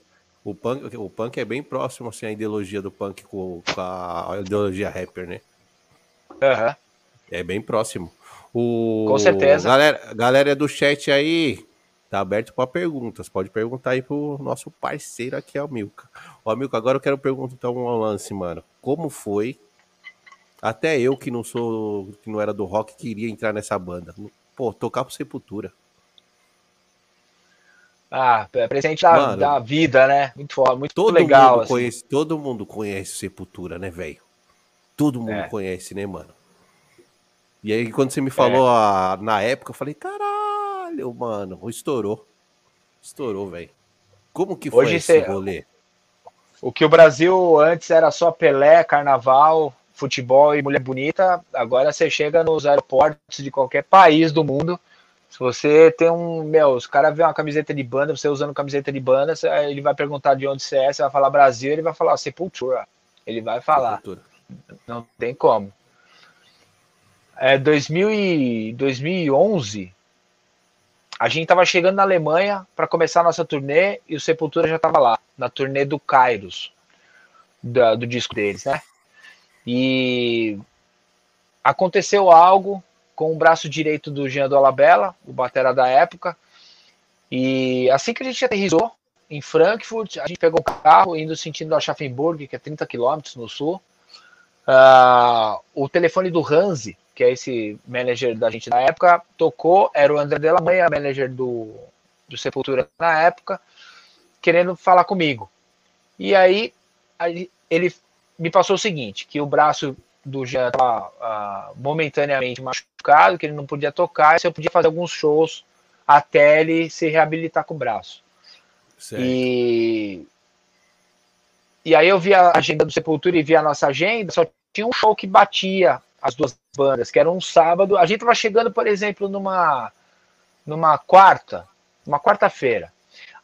O punk, o punk é bem próximo, assim, a ideologia do punk com, com a ideologia rapper, né? Uhum. É bem próximo. O... Com certeza. Galera, galera do chat aí, tá aberto para perguntas. Pode perguntar aí pro nosso parceiro aqui, o Milka. Ó, Milka, agora eu quero perguntar então um lance, mano. Como foi? Até eu que não sou, que não era do rock, queria entrar nessa banda. Pô, tocar pro Sepultura. Ah, é presente da, mano, da vida, né? Muito foda, muito todo legal. Mundo assim. conhece, todo mundo conhece Sepultura, né, velho? Todo mundo é. conhece, né, mano? E aí, quando você me falou é. a, na época, eu falei, caralho, mano, estourou. Estourou, velho. Como que foi Hoje esse cê, rolê? O que o Brasil antes era só Pelé, carnaval, futebol e mulher bonita, agora você chega nos aeroportos de qualquer país do mundo. Se você tem um. Meu, os caras vê uma camiseta de banda, você usando camiseta de banda, ele vai perguntar de onde você é, você vai falar Brasil, ele vai falar Sepultura. Ele vai falar. Sepultura. Não tem como é, 2000 e 2011, a gente estava chegando na Alemanha para começar a nossa turnê e o Sepultura já estava lá, na turnê do Kairos, da, do disco deles, né? E aconteceu algo com o braço direito do Jean do Alabella, o batera da época, e assim que a gente aterrizou em Frankfurt, a gente pegou um carro indo sentido Aschaffenburg, que é 30 quilômetros no sul, uh, o telefone do Hansi, que é esse manager da gente na época, tocou, era o André Delamanha, manager do, do Sepultura na época, querendo falar comigo. E aí ele me passou o seguinte, que o braço do Jean estava uh, momentaneamente machucado, que ele não podia tocar, e se eu podia fazer alguns shows até ele se reabilitar com o braço. Certo. E e aí eu vi a agenda do Sepultura e vi a nossa agenda, só tinha um show que batia as duas bandas, que era um sábado. A gente tava chegando, por exemplo, numa numa quarta, uma quarta-feira.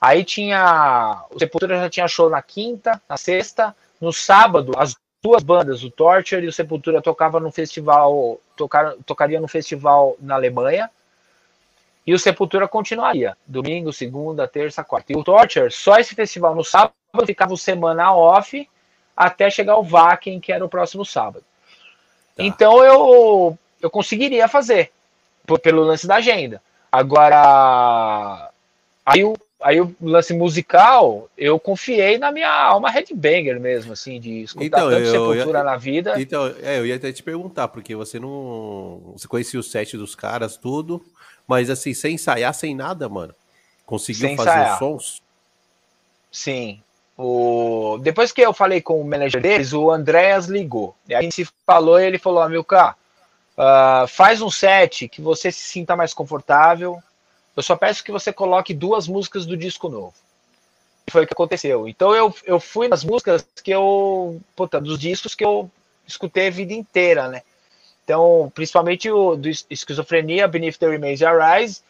Aí tinha. O Sepultura já tinha show na quinta, na sexta. No sábado, as duas bandas, o Torture e o Sepultura, tocava no festival. Tocar, tocaria no festival na Alemanha. E o Sepultura continuaria. Domingo, segunda, terça, quarta. E o Torture, só esse festival no sábado, ficava semana off até chegar o Vakin, que era o próximo sábado. Tá. Então eu, eu conseguiria fazer, pelo lance da agenda. Agora, aí o, aí o lance musical, eu confiei na minha alma headbanger mesmo, assim, de escutar então, tanto eu, Sepultura eu, na vida. Então, é, eu ia até te perguntar, porque você não. Você conhecia o set dos caras, tudo, mas assim, sem ensaiar, sem nada, mano. Conseguiu sem fazer ensaiar. os sons? Sim. O... Depois que eu falei com o manager deles, o Andréas ligou. E a gente se falou e ele falou: Amilcar, uh, faz um set que você se sinta mais confortável, eu só peço que você coloque duas músicas do disco novo. E foi o que aconteceu. Então eu, eu fui nas músicas que eu. Puta, dos discos que eu escutei a vida inteira, né? Então, principalmente o do Esquizofrenia, Beneath the Remains Arise.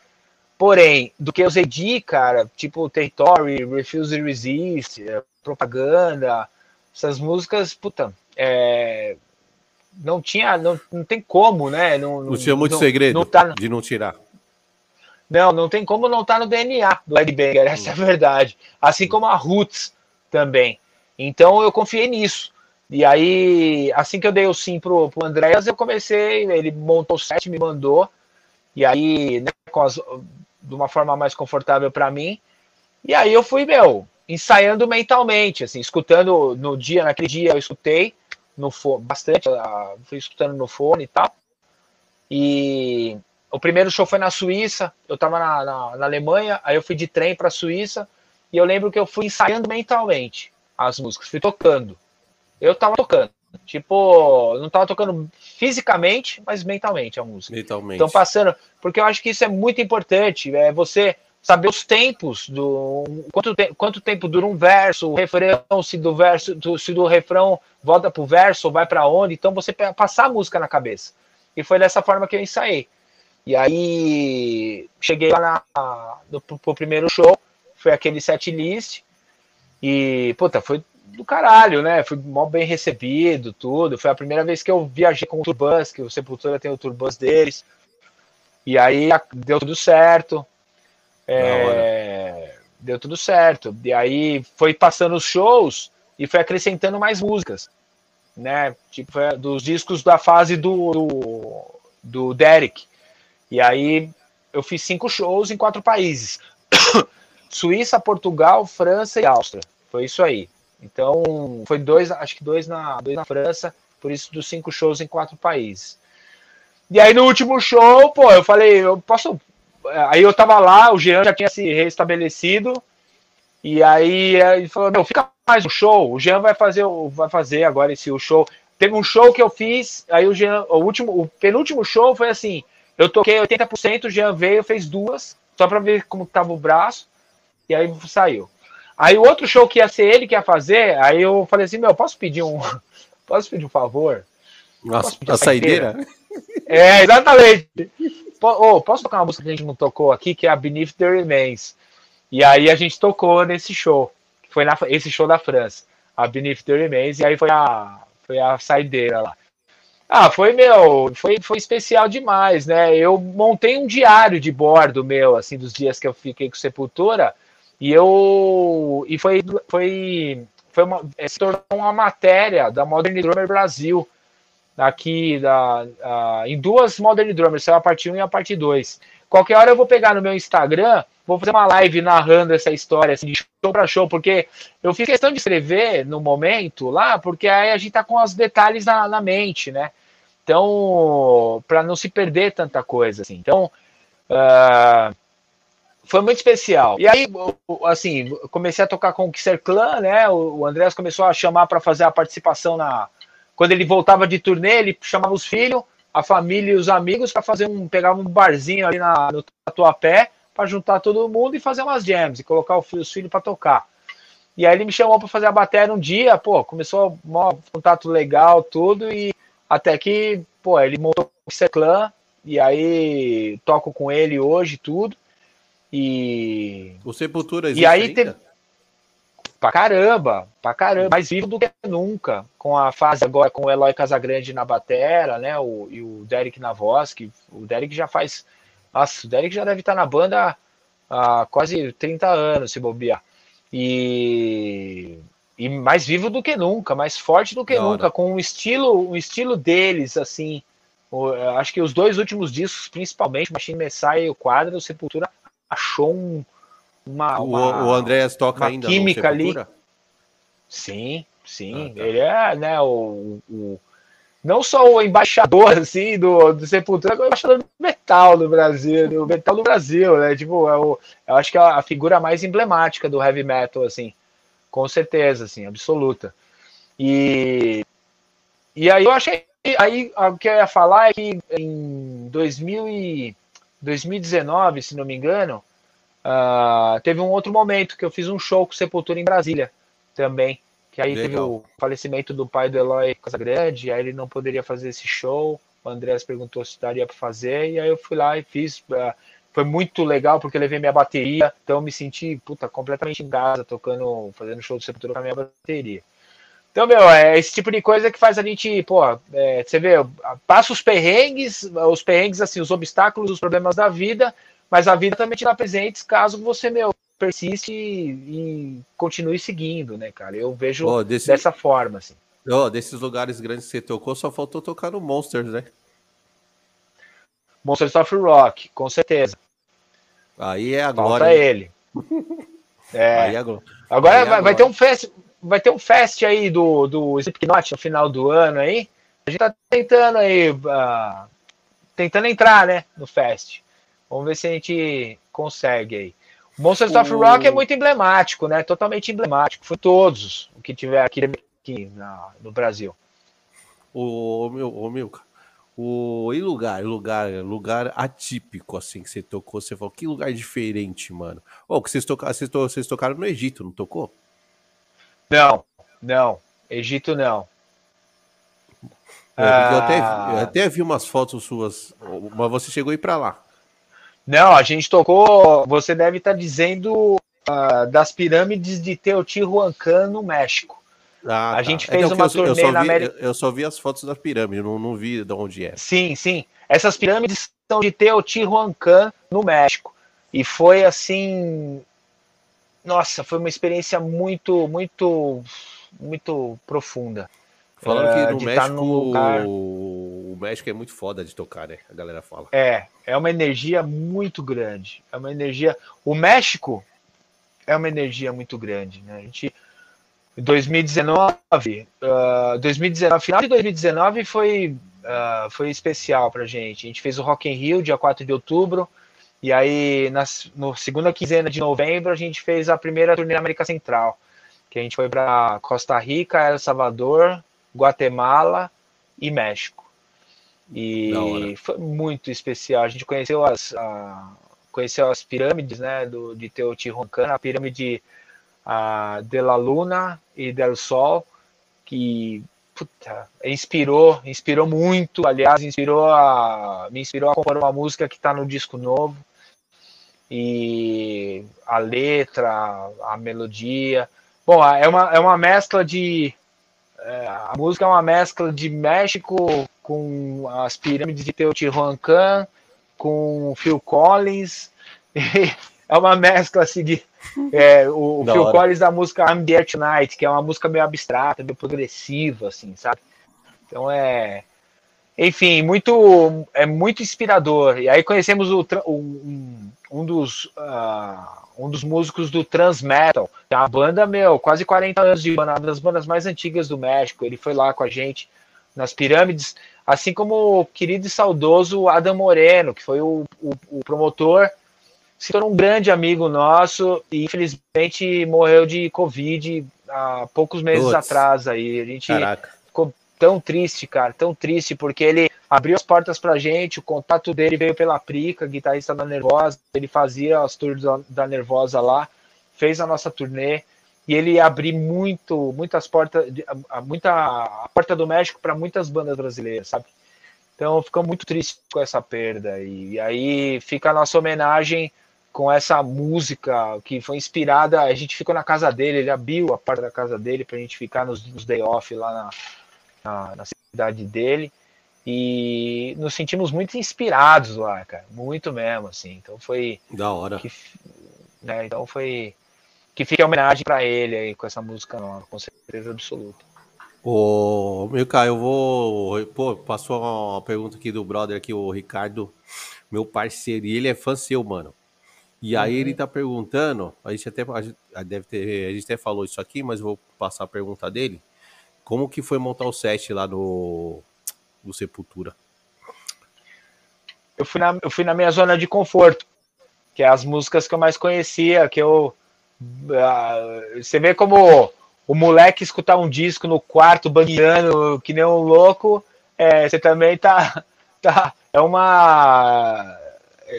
Porém, do que eu usei de, cara, tipo Territory, Refuse to Resist, é, Propaganda, essas músicas, puta, é, não tinha, não, não tem como, né? Não, não tinha muito não, segredo não tá, de não tirar. Não, não tem como não estar tá no DNA do Ed Banger, essa é a verdade. Assim como a Roots também. Então eu confiei nisso. E aí, assim que eu dei o sim pro, pro Andréas, eu comecei, ele montou o set, me mandou. E aí, né, as, de uma forma mais confortável para mim. E aí eu fui, meu, ensaiando mentalmente, assim, escutando no dia, naquele dia eu escutei no fone, bastante, fui escutando no fone e tal. E o primeiro show foi na Suíça, eu estava na, na, na, Alemanha, aí eu fui de trem para a Suíça, e eu lembro que eu fui ensaiando mentalmente as músicas, fui tocando. Eu estava tocando, tipo, não estava tocando fisicamente, mas mentalmente a música. Mentalmente. Então passando, porque eu acho que isso é muito importante, é você saber os tempos do quanto, te, quanto tempo dura um verso, o refrão, se do verso, do, se do refrão volta pro verso ou vai para onde, então você passar a música na cabeça. E foi dessa forma que eu ensaiei. E aí cheguei lá na, no, pro primeiro show, foi aquele set list, e puta, foi do caralho, né? Fui mal bem recebido, tudo. Foi a primeira vez que eu viajei com o Turbus, que o Sepultura tem o Turbus deles. E aí deu tudo certo. É, deu tudo certo. E aí foi passando os shows e foi acrescentando mais músicas. Né? Tipo, dos discos da fase do, do, do Derek. E aí eu fiz cinco shows em quatro países: Suíça, Portugal, França e Áustria. Foi isso aí. Então, foi dois, acho que dois na, dois na França, por isso dos cinco shows em quatro países. E aí no último show, pô, eu falei, eu posso. Aí eu tava lá, o Jean já tinha se restabelecido. E aí ele falou, meu, fica mais um show. O Jean vai fazer, vai fazer agora esse o show. Teve um show que eu fiz, aí o Jean, o último, o penúltimo show foi assim, eu toquei 80%, o Jean veio, fez duas, só para ver como tava o braço, e aí saiu. Aí o outro show que ia ser ele que ia fazer, aí eu falei assim, meu, posso pedir um. Posso pedir um favor? Nossa, a saideira? É, exatamente. Oh, posso tocar uma música que a gente não tocou aqui, que é a Beneath the Remains. E aí a gente tocou nesse show. Foi na, esse show da França. A Beneath the Remains, e aí foi a, foi a saideira lá. Ah, foi meu, foi, foi especial demais, né? Eu montei um diário de bordo meu, assim, dos dias que eu fiquei com Sepultura, e eu e foi foi foi uma é, se tornou uma matéria da Modern Drummer Brasil aqui da uh, em duas Modern Drummers, saiu a parte 1 e a parte 2. Qualquer hora eu vou pegar no meu Instagram, vou fazer uma live narrando essa história assim, de show para show, porque eu fiz questão de escrever no momento lá, porque aí a gente tá com os detalhes na, na mente, né? Então, para não se perder tanta coisa assim. Então, uh, foi muito especial. E aí, assim, comecei a tocar com o Kisser Clan, né? O Andrés começou a chamar para fazer a participação na. Quando ele voltava de turnê, ele chamava os filhos, a família e os amigos para fazer um. pegar um barzinho ali na, no Tatuapé para juntar todo mundo e fazer umas jams e colocar os filhos para tocar. E aí ele me chamou para fazer a bateria um dia, pô, começou um contato legal, tudo, e até que, pô, ele montou o Kisser Clan, e aí toco com ele hoje tudo. E. O Sepultura existe e aí ainda? Teve... Pra caramba, pra caramba, mais vivo do que nunca. Com a fase agora com o Eloy Casagrande na batera, né? O, e o Derek na voz, que o Derek já faz. Nossa, o Derek já deve estar na banda há quase 30 anos, se bobear. E, e mais vivo do que nunca, mais forte do que nunca, com um estilo, um estilo deles, assim. O, acho que os dois últimos discos, principalmente, Machine Messiah e o Quadro, o Sepultura achou um, uma, uma, o Andréas toca ainda química ali. Sim, sim. Ah, tá. Ele é, né, o, o, não só o embaixador assim do, do Sepultura, como o embaixador do metal do Brasil, do metal do Brasil, né? Tipo, é o, eu acho que é a figura mais emblemática do heavy metal, assim, com certeza, assim, absoluta. E e aí eu achei, aí o que eu ia falar é que em 2000 e 2019, se não me engano, Uh, teve um outro momento que eu fiz um show com Sepultura em Brasília também. Que aí Legal. teve o falecimento do pai do Eloy Casagrande, aí ele não poderia fazer esse show. O Andrés perguntou se daria para fazer, e aí eu fui lá e fiz. Uh, foi muito legal porque eu levei minha bateria, então eu me senti puta, completamente em casa, tocando, fazendo show de Sepultura com a minha bateria. Então, meu, é esse tipo de coisa que faz a gente, pô, é, você vê, passa os perrengues, os perrengues, assim, os obstáculos, os problemas da vida, mas a vida também te dá presentes caso você, meu, persiste e, continue seguindo, né, cara? Eu vejo oh, desse... dessa forma, assim. Oh, desses lugares grandes que você tocou, só faltou tocar no Monsters, né? Monsters of Rock, com certeza. Aí é agora. Falta ele. É. é agora, agora, vai, agora vai, ter um fest, vai ter um fest aí do, do Slipknot no final do ano aí. A gente tá tentando aí, uh, tentando entrar, né, no fest. Vamos ver se a gente consegue aí. Monsters o... of Rock é muito emblemático, né? Totalmente emblemático. Foi todos o que tiver aqui, aqui na, no Brasil. O, o meu, o Milka, o e lugar, lugar, lugar atípico assim que você tocou, você falou que lugar diferente, mano. Oh, que vocês tocaram, vocês, to, vocês tocaram no Egito, não tocou? Não, não, Egito não. É, eu, até, eu ah. até vi umas fotos suas, mas você chegou a ir para lá. Não, a gente tocou. Você deve estar dizendo uh, das pirâmides de Teotihuacan no México. Ah, a tá. gente fez então, uma eu, turnê eu na América. Eu só vi as fotos das pirâmides, não, não vi de onde é. Sim, sim. Essas pirâmides são de Teotihuacan no México. E foi assim. Nossa, foi uma experiência muito, muito, muito profunda. Falando que no México, lugar... o México é muito foda de tocar, né? A galera fala. É, é uma energia muito grande. É uma energia. O México é uma energia muito grande, né? A gente. 2019, uh, 2019, final de 2019 foi, uh, foi especial pra gente. A gente fez o Rock in Rio, dia 4 de outubro, e aí na no segunda quinzena de novembro a gente fez a primeira turnê na América Central, que a gente foi para Costa Rica, El Salvador, Guatemala e México. E foi muito especial. A gente conheceu as, a, conheceu as pirâmides né, do, de Teotihuacan, a pirâmide a, de la Luna e del Sol, que puta, inspirou, inspirou muito. Aliás, inspirou a, me inspirou a compor uma música que está no disco novo. E a letra, a melodia. Bom, é uma, é uma mescla de é, a música é uma mescla de México com as pirâmides de Teotihuacan, com Phil Collins. é uma mescla assim de. É, o, Phil hora. Collins da música I'm There Tonight, que é uma música meio abstrata, meio progressiva, assim, sabe? Então é. Enfim, muito é muito inspirador. E aí conhecemos o, um, um dos uh, um dos músicos do Trans Metal. É uma banda, meu, quase 40 anos de banda, uma das bandas mais antigas do México. Ele foi lá com a gente nas pirâmides, assim como o querido e saudoso Adam Moreno, que foi o, o, o promotor, se tornou um grande amigo nosso e infelizmente morreu de Covid há poucos meses Puts. atrás aí. A gente Caraca. Ficou tão triste, cara, tão triste, porque ele abriu as portas pra gente, o contato dele veio pela Prica, guitarrista da Nervosa, ele fazia as tours da, Nervosa lá, fez a nossa turnê, e ele abriu muito, muitas portas, muita, a porta do México para muitas bandas brasileiras, sabe? Então ficamos muito tristes com essa perda, e aí fica a nossa homenagem com essa música que foi inspirada. A gente ficou na casa dele, ele abriu a parte da casa dele para a gente ficar nos, nos day off lá na, na, na, cidade dele. E nos sentimos muito inspirados lá, cara. Muito mesmo, assim. Então foi. Da hora. Que, né, então foi. Que fica homenagem para ele aí com essa música nova, com certeza absoluta. Ô, meu cara, eu vou. Pô, passou uma pergunta aqui do brother aqui, o Ricardo, meu parceiro, e ele é fã seu, mano. E aí ele uhum. tá perguntando, a gente até a gente deve ter, a gente até falou isso aqui, mas eu vou passar a pergunta dele. Como que foi montar o set lá no, no Sepultura? Eu fui, na, eu fui na minha zona de conforto, que é as músicas que eu mais conhecia, que eu. Uh, você vê como o moleque escutar um disco no quarto, banhando que nem um louco, é, você também tá, tá. É uma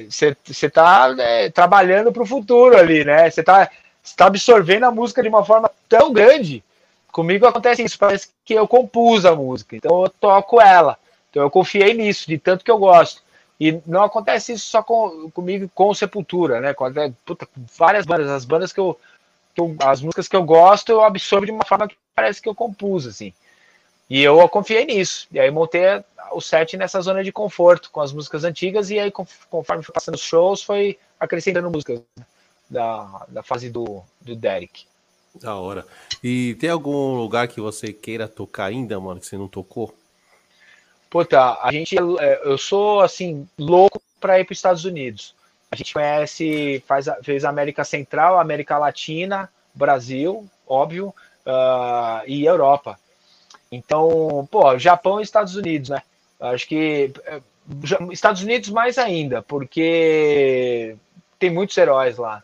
você está é, trabalhando para o futuro ali, né? Você está tá absorvendo a música de uma forma tão grande. Comigo acontece isso, parece que eu compus a música, então eu toco ela. Então eu confiei nisso, de tanto que eu gosto. E não acontece isso só com, comigo com Sepultura, né? Com, puta, várias bandas, as bandas que eu, que eu, As músicas que eu gosto, eu absorvo de uma forma que parece que eu compus, assim. E eu confiei nisso. E aí montei o set nessa zona de conforto, com as músicas antigas, e aí, conforme foi passando os shows, foi acrescentando músicas da, da fase do, do Derek. Da hora. E tem algum lugar que você queira tocar ainda, mano, que você não tocou? Puta, a gente. É, eu sou, assim, louco para ir para os Estados Unidos. A gente conhece, faz, fez América Central, América Latina, Brasil, óbvio, uh, e Europa. Então, pô, Japão e Estados Unidos, né? Acho que é, Estados Unidos mais ainda, porque tem muitos heróis lá.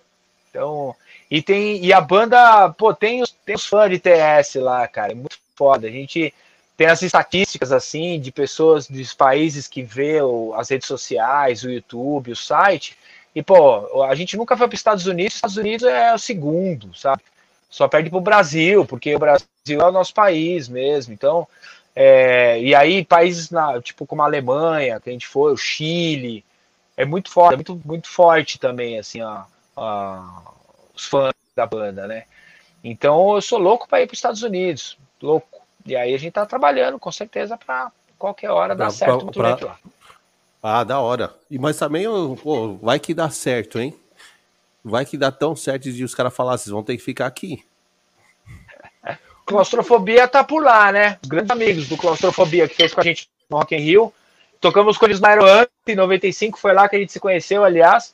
Então, e tem e a banda, pô, tem os, tem os fãs de TS lá, cara, é muito foda. A gente tem as estatísticas assim de pessoas dos países que vê o, as redes sociais, o YouTube, o site. E pô, a gente nunca foi para os Estados Unidos, Estados Unidos é o segundo, sabe? Só perde para o Brasil, porque o Brasil é o nosso país mesmo. Então, é, e aí países na, tipo como a Alemanha, que a gente foi, o Chile, é muito forte, é muito, muito forte também, assim, ó, os fãs da banda, né? Então eu sou louco para ir para os Estados Unidos, louco. E aí a gente tá trabalhando com certeza para qualquer hora dar pra, certo pra, pra... lá. Ah, da hora. E mas também, pô, vai que dá certo, hein? vai que dá tão certo de os caras falar, vocês vão ter que ficar aqui. Claustrofobia tá por lá, né? Grandes amigos do Claustrofobia que fez com a gente no Rock in Rio. Tocamos com eles na Aeroante em 95, foi lá que a gente se conheceu, aliás.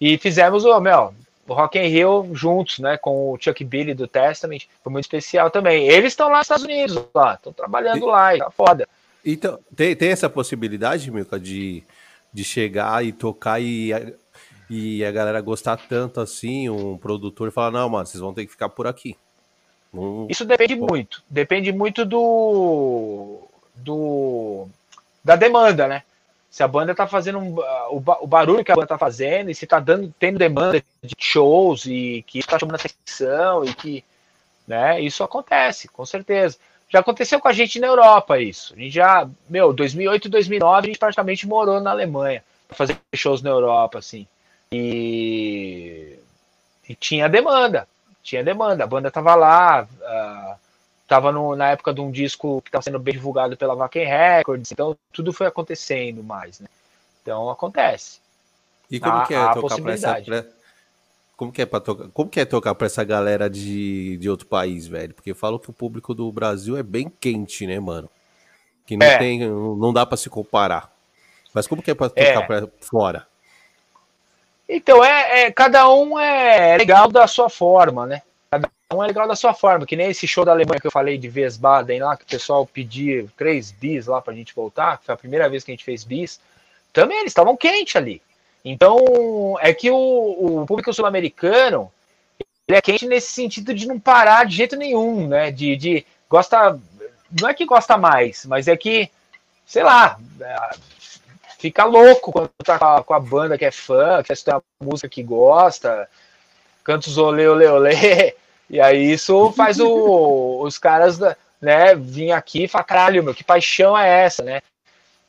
E fizemos o, meu, o Rock in Rio juntos, né? Com o Chuck Billy do Testament. Foi muito especial também. Eles estão lá nos Estados Unidos, lá. Estão trabalhando e, lá, e tá foda. Então, tem, tem essa possibilidade, Milka, de, de chegar e tocar e e a galera gostar tanto assim, um produtor falar, não, mano, vocês vão ter que ficar por aqui. Isso depende muito. Depende muito do, do da demanda, né? Se a banda tá fazendo um, o, o, barulho que a banda tá fazendo, e se tá dando, tendo demanda de shows e que tá chamando atenção e que, né, isso acontece, com certeza. Já aconteceu com a gente na Europa isso. A gente já, meu, 2008, 2009, a gente praticamente morou na Alemanha para fazer shows na Europa, assim. E, e tinha demanda, tinha demanda. A banda tava lá, uh, tava no, na época de um disco que estava sendo bem divulgado pela Vaken Records, então tudo foi acontecendo mais, né? Então acontece. E como que é tocar pra essa. Pra... Como que é para tocar? Como que é tocar para essa galera de, de outro país, velho? Porque falam que o público do Brasil é bem quente, né, mano? Que não é. tem, não dá para se comparar. Mas como que é para tocar é. pra fora? Então, é, é, cada um é legal da sua forma, né? Um é legal da sua forma, que nem esse show da Alemanha que eu falei de Wiesbaden lá, que o pessoal pediu três bis lá pra gente voltar, que foi a primeira vez que a gente fez bis. Também eles estavam quentes ali. Então, é que o, o público sul-americano ele é quente nesse sentido de não parar de jeito nenhum, né? De, de gosta. Não é que gosta mais, mas é que, sei lá, fica louco quando tá com a, com a banda que é fã, que é música que gosta, canta os olê, olê, olê, e aí isso faz o, os caras, né, vir aqui e falar, caralho, meu, que paixão é essa, né?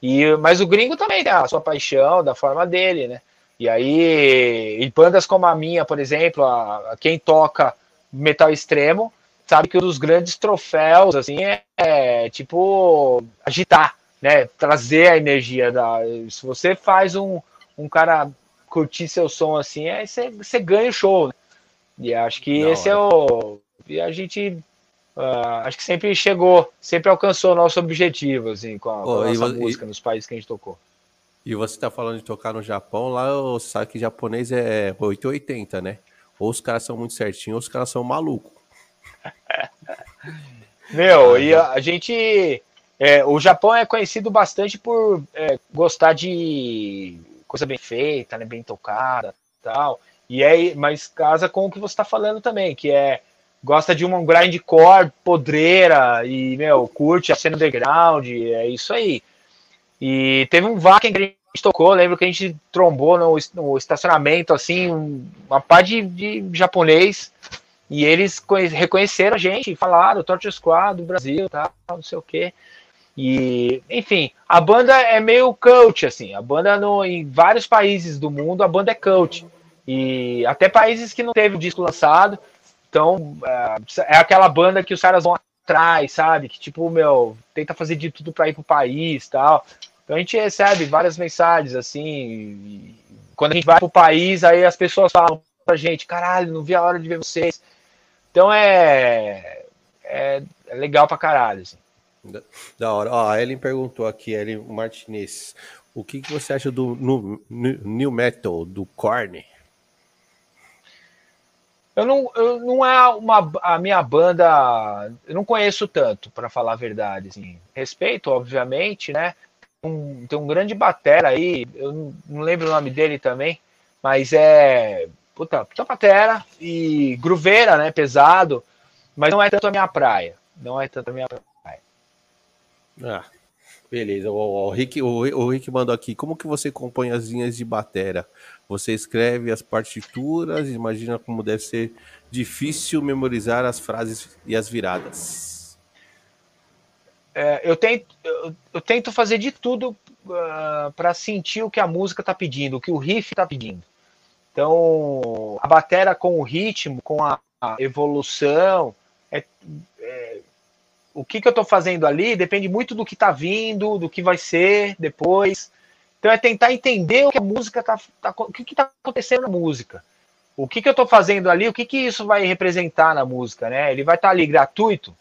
E, mas o gringo também tem a sua paixão, da forma dele, né? E aí, em bandas como a minha, por exemplo, a, a quem toca metal extremo, sabe que um dos grandes troféus, assim, é, é, tipo agitar, né? Trazer a energia da. Se você faz um, um cara curtir seu som assim, aí você, você ganha o show. Né? E acho que Não, esse é o. E a gente. Uh, acho que sempre chegou, sempre alcançou o nosso objetivo, assim, com a, com a nossa música e, nos países que a gente tocou. E você tá falando de tocar no Japão, lá o saque japonês é 880, né? Ou os caras são muito certinhos, ou os caras são malucos. Meu, ah, e a, a gente. É, o Japão é conhecido bastante por é, gostar de coisa bem feita, né, bem tocada, tal. E aí, mas casa com o que você está falando também, que é gosta de uma grindcore podreira e meu curte a cena underground, é isso aí. E teve um Wacken que a gente tocou, lembro que a gente trombou no, no estacionamento assim, uma pá de, de japonês e eles reconheceram a gente, falaram, Torture Squad do Brasil, tá, não sei o quê. E, enfim, a banda é meio cult, assim. A banda no, em vários países do mundo, a banda é cult. E até países que não teve o disco lançado. Então, é, é aquela banda que os caras vão atrás, sabe? Que tipo, meu, tenta fazer de tudo para ir pro país tal. Então a gente recebe várias mensagens, assim. quando a gente vai pro país, aí as pessoas falam pra gente, caralho, não vi a hora de ver vocês. Então é, é, é legal pra caralho. Assim. Da, hora. Ó, a Ellen perguntou aqui, Ellen Martinez, o que, que você acha do no, New Metal, do Korn? Eu não, eu não é uma, a minha banda, eu não conheço tanto, para falar a verdade. Assim. Respeito, obviamente, né? Um, tem um grande batera aí, eu não, lembro o nome dele também, mas é puta, puta patera e gruveira, né? Pesado, mas não é tanto a minha praia. Não é tanto a minha praia. Ah, beleza. O, o, Rick, o, o Rick mandou aqui. Como que você compõe as linhas de batera? Você escreve as partituras, imagina como deve ser difícil memorizar as frases e as viradas. É, eu, tento, eu, eu, tento fazer de tudo uh, ah, para sentir o que a música está pedindo, o que o riff está pedindo. Então, a batera com o ritmo, com a, a evolução, é, é, o que, que eu estou fazendo ali depende muito do que está vindo, do que vai ser depois. Então, é tentar entender o que a música está. Tá, o que está acontecendo na música. O que, que eu estou fazendo ali, o que, que isso vai representar na música, né? Ele vai estar tá ali gratuito?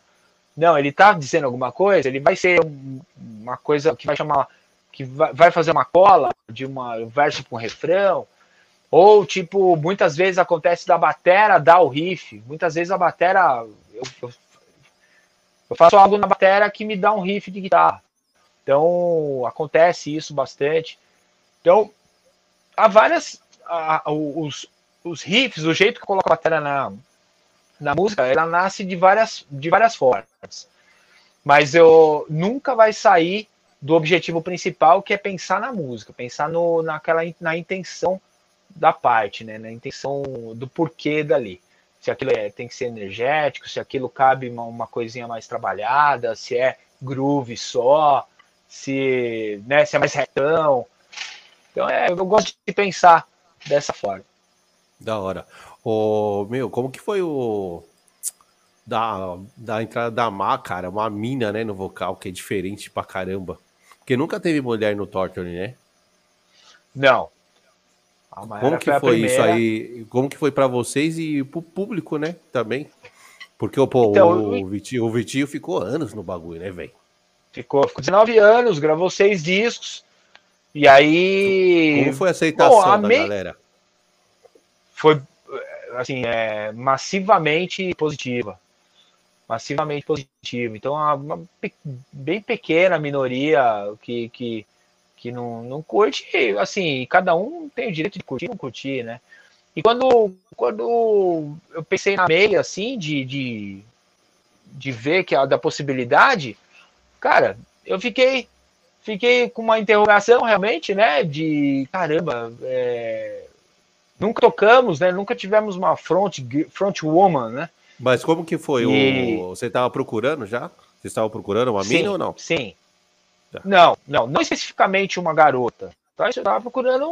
Não, ele está dizendo alguma coisa, ele vai ser uma coisa que vai chamar, que vai fazer uma cola de uma, um verso com um refrão, ou, tipo, muitas vezes acontece da batera dar o riff. Muitas vezes a batera. Eu, eu, eu, faço algo na batera que me dá um riff de guitarra. Então, acontece isso bastante. Então, há várias. os, os riffs, o jeito que eu coloco a batera na, na música, ela nasce de várias, de várias formas. Mas eu nunca vai sair do objetivo principal, que é pensar na música, pensar no, naquela, na intenção da parte, né? Na intenção do porquê dali. Se aquilo é, tem que ser energético, se aquilo cabe uma, uma coisinha mais trabalhada, se é groove só, se, né, se é mais retão. Então é, eu gosto de pensar dessa forma. Da hora. O meu, como que foi o da, da entrada da Má, cara, uma mina, né, no vocal, que é diferente pra caramba. Porque nunca teve mulher no Torture, né? Não, como que foi, foi isso aí? Como que foi para vocês e pro público, né? Também. Porque pô, então, o, Vitinho, o Vitinho ficou anos no bagulho, né, velho? Ficou, ficou 19 anos, gravou seis discos. E aí. Como foi a aceitação Bom, a da me... galera? Foi, assim, é, massivamente positiva. Massivamente positiva. Então, uma, uma bem pequena minoria que, que, que não, não curte, assim, cada um tem o direito de curtir ou não curtir, né? E quando, quando eu pensei na meia, assim, de, de, de ver que a da possibilidade, cara, eu fiquei fiquei com uma interrogação realmente, né? De caramba, é, nunca tocamos, né? Nunca tivemos uma front, front woman, né? Mas como que foi? E... O, você estava procurando já? Você estava procurando uma mina ou não? Sim, Tá. Não, não, não especificamente uma garota, Eu tava procurando.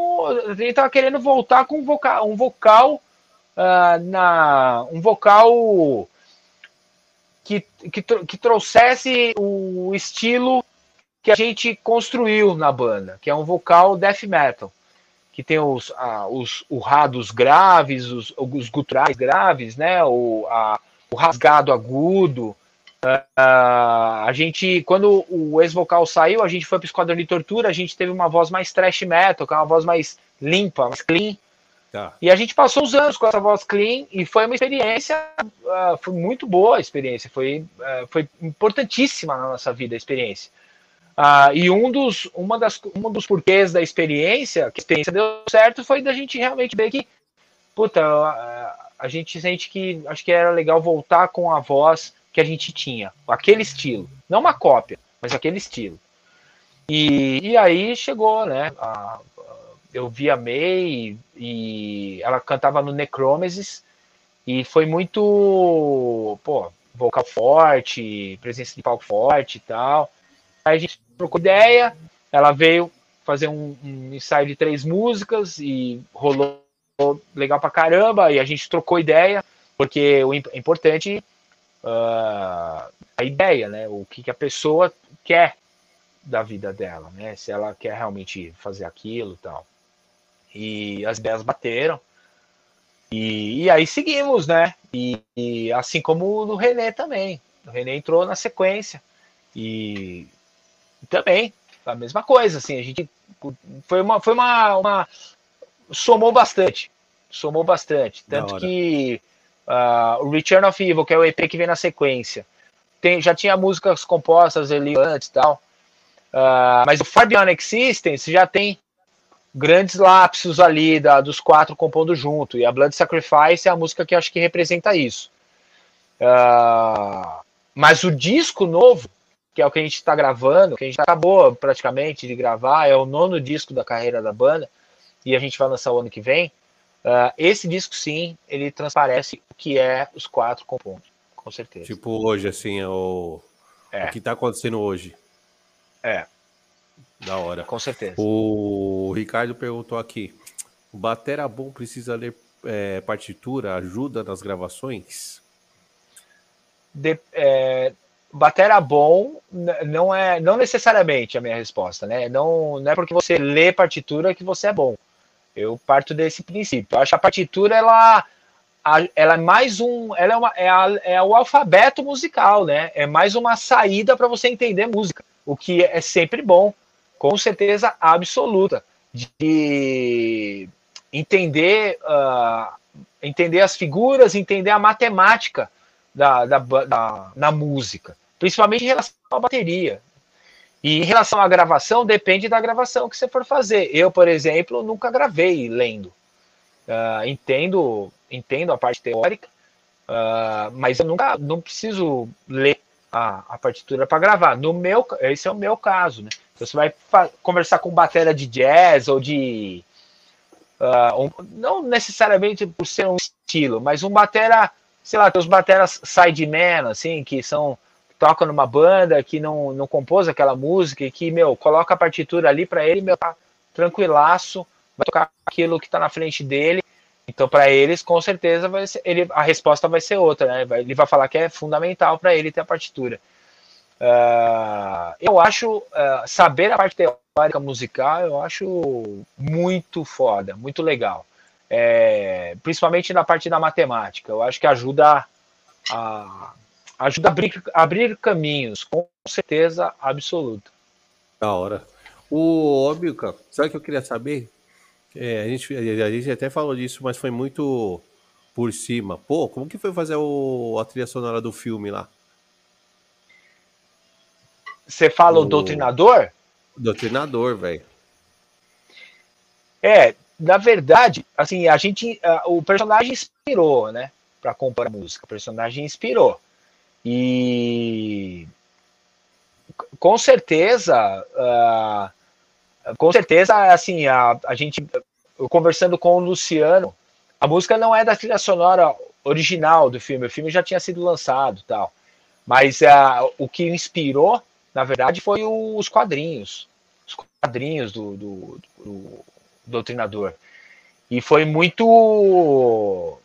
Ele tava querendo voltar com um vocal, um vocal uh, na. Um vocal que, que, que trouxesse o estilo que a gente construiu na banda, que é um vocal death metal, que tem os, ah, os urrados graves, os, os guturais graves, né? O, a, o rasgado agudo, Uh, a gente, quando o ex-vocal saiu, a gente foi para o Esquadrão de Tortura, a gente teve uma voz mais trash metal, que é uma voz mais limpa, mais clean. Tá. E a gente passou uns anos com essa voz clean e foi uma experiência, uh, foi muito boa a experiência, foi, uh, foi importantíssima na nossa vida a experiência. e um dos, uma das, um dos porquês da experiência, que a experiência deu certo, foi da gente realmente ver que, puta, a gente sente que acho que era legal voltar com a voz que a gente tinha, aquele estilo, não uma cópia, mas aquele estilo. E, e aí chegou, né? A, eu vi a May e, e ela cantava no Necromesis e foi muito, pô, vocal forte, presença de palco forte e tal. Aí a gente trocou ideia, ela veio fazer um, um ensaio de três músicas e rolou legal pra caramba, e a gente trocou ideia, porque o é importante uh, a ideia, né? O que, que a pessoa quer da vida dela, né? Se ela quer realmente fazer aquilo tal. E as ideias bateram. E, e aí seguimos, né? E, e, assim como no René também. O René entrou na sequência. E, e também, a mesma coisa, assim, a gente foi uma, foi uma, uma somou bastante. Somou bastante. Tanto que Uh, o Return of Evil, que é o EP que vem na sequência. Tem, já tinha músicas compostas ali antes e tal. Uh, mas o Far Beyond Existence já tem grandes lapsos ali da, dos quatro compondo junto. E a Blood Sacrifice é a música que eu acho que representa isso. Uh, mas o disco novo, que é o que a gente está gravando, que a gente acabou praticamente de gravar, é o nono disco da carreira da banda, e a gente vai lançar o ano que vem. Uh, esse disco, sim, ele transparece o que é os quatro componentes, com certeza. Tipo hoje, assim, é o, é. o que está acontecendo hoje. É. Da hora. Com certeza. O Ricardo perguntou aqui: o Batera Bom precisa ler é, partitura, ajuda nas gravações? De, é, batera bom não é não necessariamente a minha resposta, né? Não, não é porque você lê partitura que você é bom. Eu parto desse princípio. Eu acho que a partitura ela, ela é mais um, ela é, uma, é, a, é o alfabeto musical, né? É mais uma saída para você entender música, o que é sempre bom, com certeza absoluta, de entender, uh, entender as figuras, entender a matemática da, da, da, da música, principalmente em relação à bateria. E em relação à gravação, depende da gravação que você for fazer. Eu, por exemplo, nunca gravei lendo. Uh, entendo, entendo a parte teórica, uh, mas eu nunca não preciso ler a, a partitura para gravar. No meu, esse é o meu caso, né? Você vai conversar com batera de jazz ou de uh, um, não necessariamente por ser um estilo, mas um batera, sei lá, tem os bateras sideman, assim, que são toca numa banda, que não, não compôs aquela música e que, meu, coloca a partitura ali para ele, meu, tá tranquilaço, vai tocar aquilo que tá na frente dele. Então, para eles, com certeza, vai ser, ele, a resposta vai ser outra, né? Ele vai falar que é fundamental para ele ter a partitura. Uh, eu acho, uh, saber a parte teórica musical, eu acho muito foda, muito legal. É, principalmente na parte da matemática. Eu acho que ajuda a, ajuda a abrir, abrir caminhos, com certeza absoluta. Da hora. O Óbvio, sabe o que eu queria saber? É, a, gente, a gente até falou disso, mas foi muito por cima. Pô, como que foi fazer o, a trilha sonora do filme lá? Você fala o, o Doutrinador? Doutrinador, velho. É, na verdade, assim, a gente, uh, o personagem inspirou, né, para compor a música. O personagem inspirou. E com certeza, uh, com certeza, assim, a, a gente conversando com o Luciano, a música não é da trilha sonora original do filme, o filme já tinha sido lançado tal. Mas uh, o que inspirou, na verdade, foi os quadrinhos. os quadrinhos do, do, do, do Doutrinador. E foi muito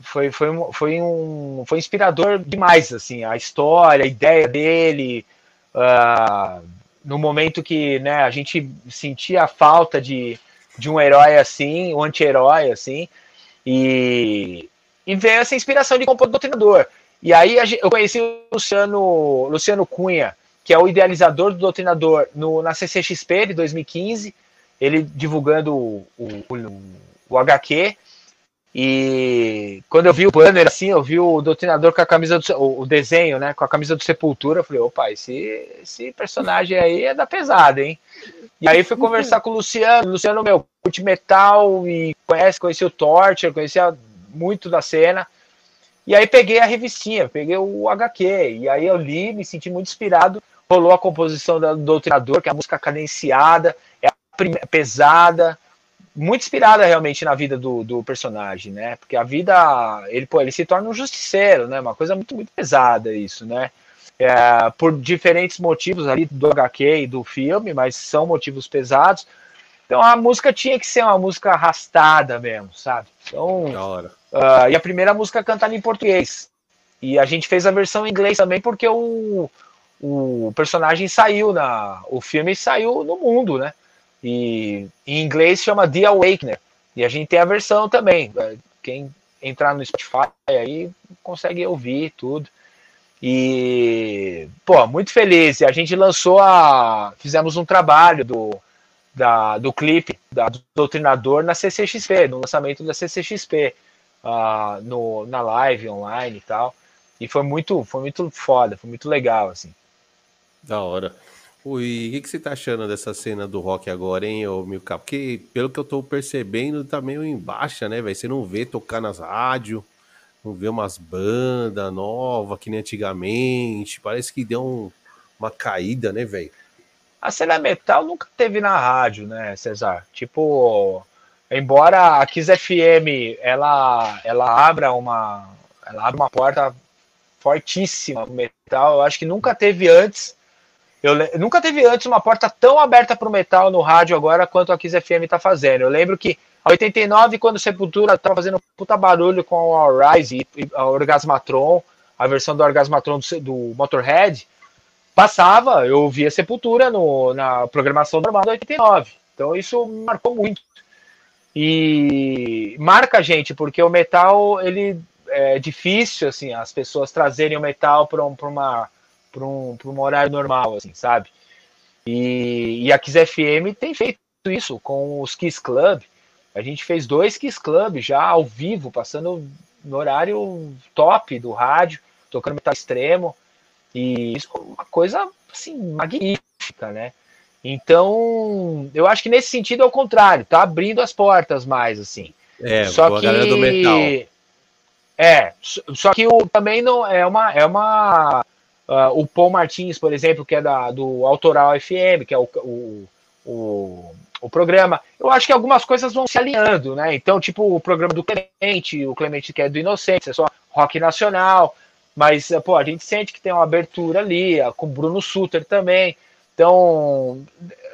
foi, foi, foi, um, foi inspirador demais, assim, a história, a ideia dele, uh, no momento que né, a gente sentia a falta de, de um herói assim, um anti-herói assim, e, e veio essa inspiração de compor o Doutrinador. E aí eu conheci o Luciano, Luciano Cunha, que é o idealizador do Doutrinador no, na CCXP de 2015, ele divulgando o, o, o, HQ, e quando eu vi o banner assim, eu vi o doutrinador com a camisa do o desenho, né, com a camisa do Sepultura, eu falei, opa, esse, esse personagem aí é da pesada, hein? E aí fui conversar com o Luciano, o Luciano, meu, curte metal e conhece, conhecia o Torture, conhecia muito da cena. E aí peguei a revistinha, peguei o HQ, e aí eu li, me senti muito inspirado. Rolou a composição do Doutrinador, que é a música cadenciada, é pesada, muito inspirada realmente na vida do, do personagem, né? Porque a vida, ele, pô, ele se torna um justiceiro, né? Uma coisa muito, muito pesada isso, né? É, por diferentes motivos ali do HQ e do filme, mas são motivos pesados. Então a música tinha que ser uma música arrastada mesmo, sabe? Então, da hora. Uh, e a primeira música cantada em português. E a gente fez a versão em inglês também porque o, o personagem saiu na. O filme saiu no mundo, né? E em inglês chama The Awakener. E a gente tem a versão também. Quem entrar no Spotify aí consegue ouvir tudo. E, pô, muito feliz. E a gente lançou a. Fizemos um trabalho do, da, do clipe da, do Doutrinador na CCXP, no lançamento da CCXP, uh, no, na live online e tal. E foi muito, foi muito foda, foi muito legal, assim. Da hora. Ui, o que, que você tá achando dessa cena do rock agora, hein, ô Milka? Porque, pelo que eu tô percebendo, tá meio em baixa, né, velho? Você não vê tocar nas rádios, não vê umas bandas novas que nem antigamente. Parece que deu um, uma caída, né, velho? A cena metal nunca teve na rádio, né, Cesar? Tipo, embora a Kiss FM ela, ela abra uma ela abre uma porta fortíssima pro metal, eu acho que nunca teve antes eu, nunca teve antes uma porta tão aberta para o metal no rádio agora quanto a Kiss FM está fazendo. Eu lembro que em 89, quando Sepultura estava fazendo um puta barulho com o Rise e a Orgasmatron, a versão do Orgasmatron do, do Motorhead, passava, eu ouvia Sepultura no, na programação normal do 89. Então isso marcou muito. E marca a gente, porque o metal, ele é difícil, assim, as pessoas trazerem o metal para um, uma para um, um horário normal, assim, sabe? E, e a Kiss FM tem feito isso com os Kiss Club. A gente fez dois Kiss Club já ao vivo, passando no horário top do rádio, tocando metal extremo. E isso é uma coisa assim, magnífica, né? Então, eu acho que nesse sentido é o contrário, tá abrindo as portas mais, assim. É, só que... galera do metal. É, só que o, também não é uma, é uma Uh, o Paul Martins, por exemplo, que é da, do Autoral FM, que é o, o, o, o, programa. Eu acho que algumas coisas vão se alinhando, né? Então, tipo, o programa do Clemente, o Clemente que é do Inocente, é só rock nacional, mas, pô, a gente sente que tem uma abertura ali, com o Bruno Suter também. Então,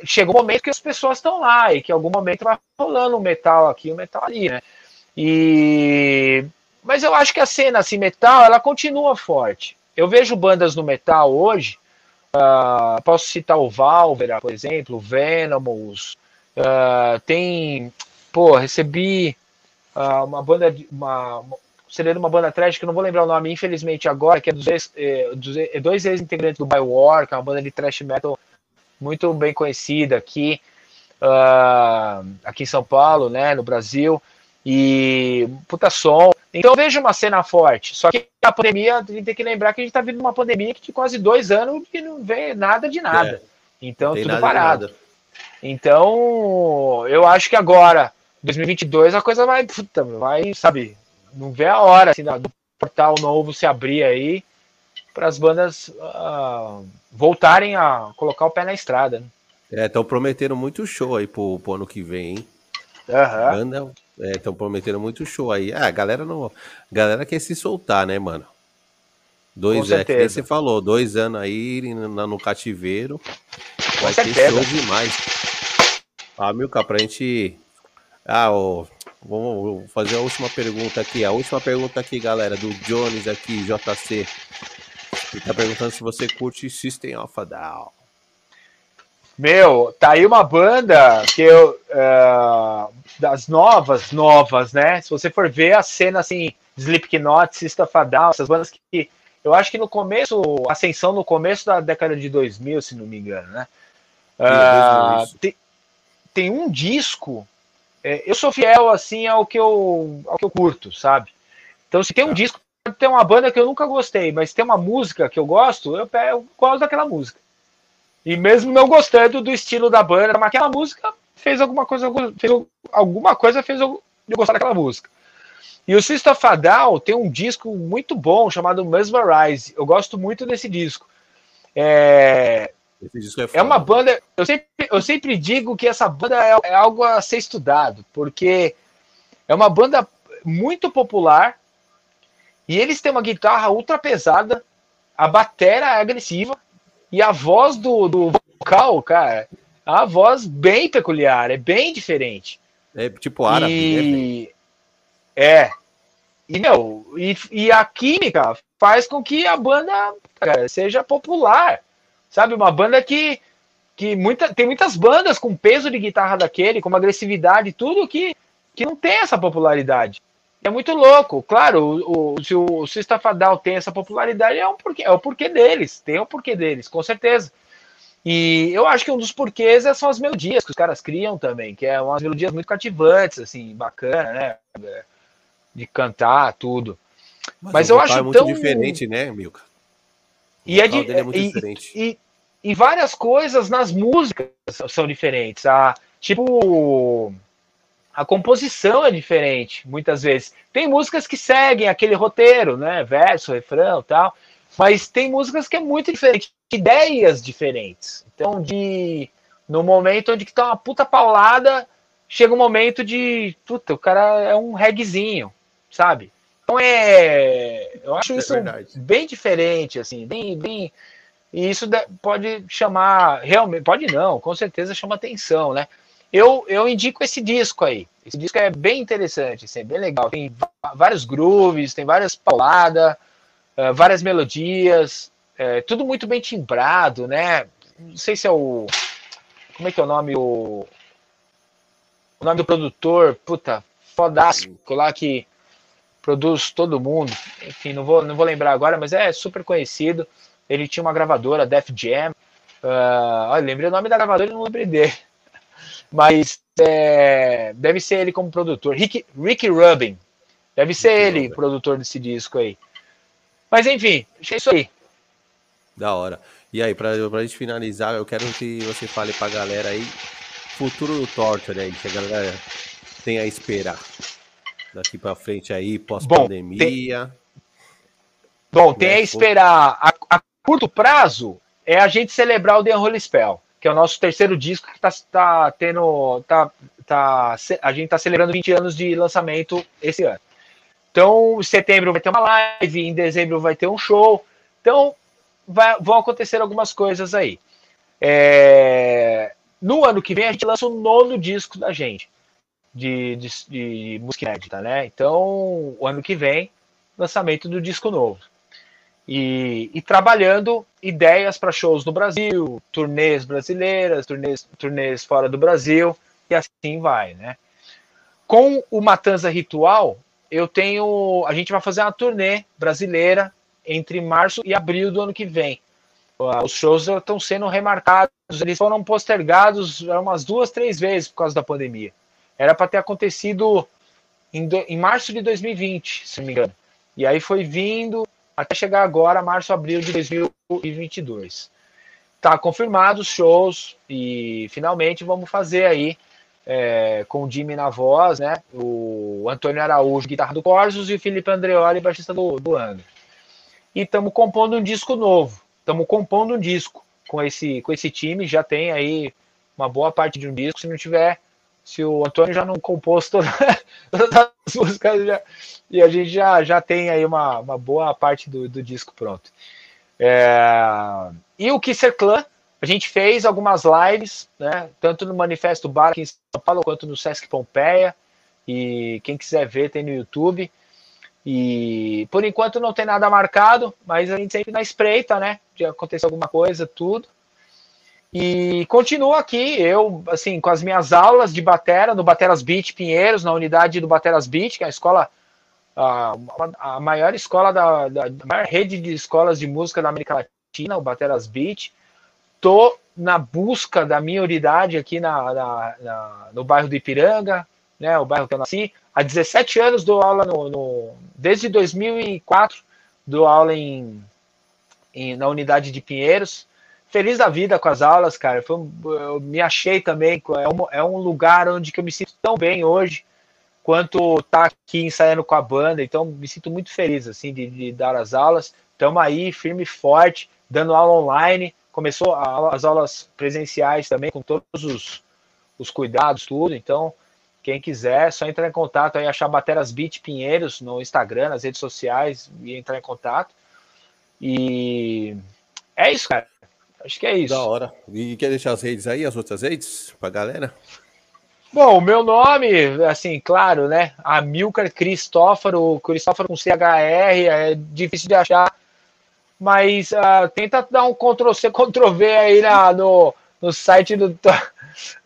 chega um momento que as pessoas estão lá e que em algum momento vai rolando um metal aqui, um metal ali, né? E... Mas eu acho que a cena assim, metal, ela continua forte eu vejo bandas no metal hoje, uh, posso citar o Valvera, por exemplo, o Venomous, uh, tem, pô, recebi uh, uma banda, uma, seria uma banda trash que eu não vou lembrar o nome, infelizmente agora, que é dos, ex, é, dos é dois ex-integrantes do Biowar, que é uma banda de thrash metal muito bem conhecida aqui, aqui em São Paulo, né, no Brasil, e puta som. Então eu vejo uma cena forte. Só que a pandemia, a gente tem que lembrar que a gente está vivendo uma pandemia que de quase dois anos que não vê nada de nada. É, então tudo parado. Então eu acho que agora, 2022, a coisa vai, puta, vai, sabe, não vê a hora assim, do portal novo se abrir aí para as bandas uh, voltarem a colocar o pé na estrada. Né? É, estão prometendo muito show aí pro, pro ano que vem, hein? Uhum. Banda Estão é, prometendo muito show aí. Ah, a galera não. A galera quer se soltar, né, mano? Dois, é, que você falou, dois anos aí no, no cativeiro. Com vai certeza. ter show demais. Ah, Milka, pra gente. Ah, ó, vamos fazer a última pergunta aqui. A última pergunta aqui, galera, do Jones aqui, JC. Ele tá perguntando se você curte System of a Down. Meu, tá aí uma banda que eu. Uh, das novas, novas, né? Se você for ver a cena assim, Slipknot, System of a Down, essas bandas que. Eu acho que no começo, ascensão no começo da década de 2000, se não me engano, né? Uh, tem, tem, um disco. É, eu sou fiel assim ao que eu, ao que eu curto, sabe? Então, se tem um tá. disco, tem uma banda que eu nunca gostei, mas tem uma música que eu gosto, eu, eu gosto daquela música. E mesmo não gostando do estilo da banda, mas aquela música fez alguma coisa, fez alguma coisa fez eu, eu gostar daquela música. E o a Down tem um disco muito bom chamado Mesmerize. Eu gosto muito desse disco. É, é, é, uma banda. Eu sempre, eu sempre digo que essa banda é, é, algo a ser estudado, porque é uma banda muito popular e eles têm uma guitarra ultra pesada, a bateria é agressiva e a voz do, do vocal, cara, é uma voz bem peculiar, é bem diferente. É tipo árabe, e... né? É. E, meu, e, e a química faz com que a banda cara, seja popular. Sabe, uma banda que, que muita, tem muitas bandas com peso de guitarra daquele, com uma agressividade, tudo que, que não tem essa popularidade. É muito louco. Claro, o, o, se o Sista Fadal tem essa popularidade, é, um porquê, é o porquê deles. Tem o um porquê deles, com certeza. E eu acho que um dos porquês são as melodias que os caras criam também, que é umas melodias muito cativantes, assim, bacana, né? De cantar, tudo. Mas, Mas eu acho é muito tão... diferente, né, Milka? E, é, de, é muito e, diferente. E, e várias coisas nas músicas são diferentes. A, tipo, a composição é diferente, muitas vezes. Tem músicas que seguem aquele roteiro, né? Verso, refrão tal. Mas tem músicas que é muito diferente, ideias diferentes. Então, de no momento onde que tá uma puta paulada, chega um momento de, puta, o cara é um reggaezinho, sabe? Então é, eu acho é isso bem diferente, assim, bem, bem e isso pode chamar, realmente, pode não, com certeza chama atenção, né? Eu, eu indico esse disco aí. Esse disco é bem interessante, assim, é bem legal. Tem vários grooves, tem várias pauladas, uh, várias melodias, é, tudo muito bem timbrado, né? Não sei se é o. Como é que é o nome? O, o nome do produtor, puta, fodástico lá que produz todo mundo. Enfim, não vou, não vou lembrar agora, mas é super conhecido. Ele tinha uma gravadora, Def Jam. Uh, olha, lembrei o nome da gravadora e não lembrei dele. Mas é, deve ser ele como produtor. Rick, Ricky Rubin. Deve ser Ricky ele, Rubin. produtor desse disco aí. Mas enfim, é isso aí. Da hora. E aí, pra, pra gente finalizar, eu quero que você fale pra galera aí, futuro do Torture aí, que a galera tem a esperar daqui pra frente aí, pós-pandemia. Bom, tem a esperar a, a curto prazo é a gente celebrar o The Unholy Spell, que é o nosso terceiro disco que está tá tendo. Tá, tá, a gente está celebrando 20 anos de lançamento esse ano. Então, em setembro vai ter uma live, em dezembro vai ter um show. Então, vai, vão acontecer algumas coisas aí. É, no ano que vem, a gente lança o nono disco da gente, de, de, de música inédita, né? Então, o ano que vem, lançamento do disco novo e, e trabalhando ideias para shows no Brasil, turnês brasileiras, turnês, turnês fora do Brasil, e assim vai, né? Com o Matanza Ritual, eu tenho. A gente vai fazer uma turnê brasileira entre março e abril do ano que vem. Os shows estão sendo remarcados, eles foram postergados umas duas, três vezes por causa da pandemia. Era para ter acontecido em, do, em março de 2020, se não me engano. E aí foi vindo, até chegar agora, março, abril de 2022. Tá confirmado os shows e finalmente vamos fazer aí é, com o Jimmy na voz, né? O Antônio Araújo, guitarra do Corsos, e o Felipe Andreoli, baixista do, do André. E estamos compondo um disco novo. Estamos compondo um disco com esse, com esse time. Já tem aí uma boa parte de um disco. Se não tiver, se o Antônio já não compôs todas, as músicas, já, e a gente já, já tem aí uma, uma boa parte do, do disco pronto. É, e o Kisser Clan, a gente fez algumas lives, né? Tanto no Manifesto Bar aqui em São Paulo quanto no Sesc Pompeia. E quem quiser ver tem no YouTube. E por enquanto não tem nada marcado, mas a gente sempre na espreita, né? De acontecer alguma coisa, tudo. E continuo aqui, eu, assim, com as minhas aulas de batera, no Bateras Beach Pinheiros, na unidade do Bateras Beach, que é a escola, a, a maior escola da, da, maior rede de escolas de música da América Latina, o Bateras Beach. Tô na busca da minha unidade aqui na, na, na, no bairro do Ipiranga, né, o bairro que eu nasci. Há 17 anos dou aula no, no desde 2004 dou aula em, em, na unidade de Pinheiros feliz da vida com as aulas, cara. Foi, eu me achei também. É um, é um lugar onde que eu me sinto tão bem hoje quanto tá aqui ensaiando com a banda. Então, me sinto muito feliz assim de, de dar as aulas. Estamos aí, firme e forte, dando aula online. Começou a, as aulas presenciais também, com todos os, os cuidados, tudo. Então, quem quiser, é só entrar em contato aí, achar Bateras Beat Pinheiros no Instagram, nas redes sociais e entrar em contato. E é isso, cara. Acho que é isso. Da hora. E quer deixar as redes aí, as outras redes, pra galera? Bom, o meu nome, assim, claro, né? Amilcar Cristóforo, Cristóforo com CHR, é difícil de achar, mas uh, tenta dar um Ctrl-C, Ctrl-V aí na, no, no site do.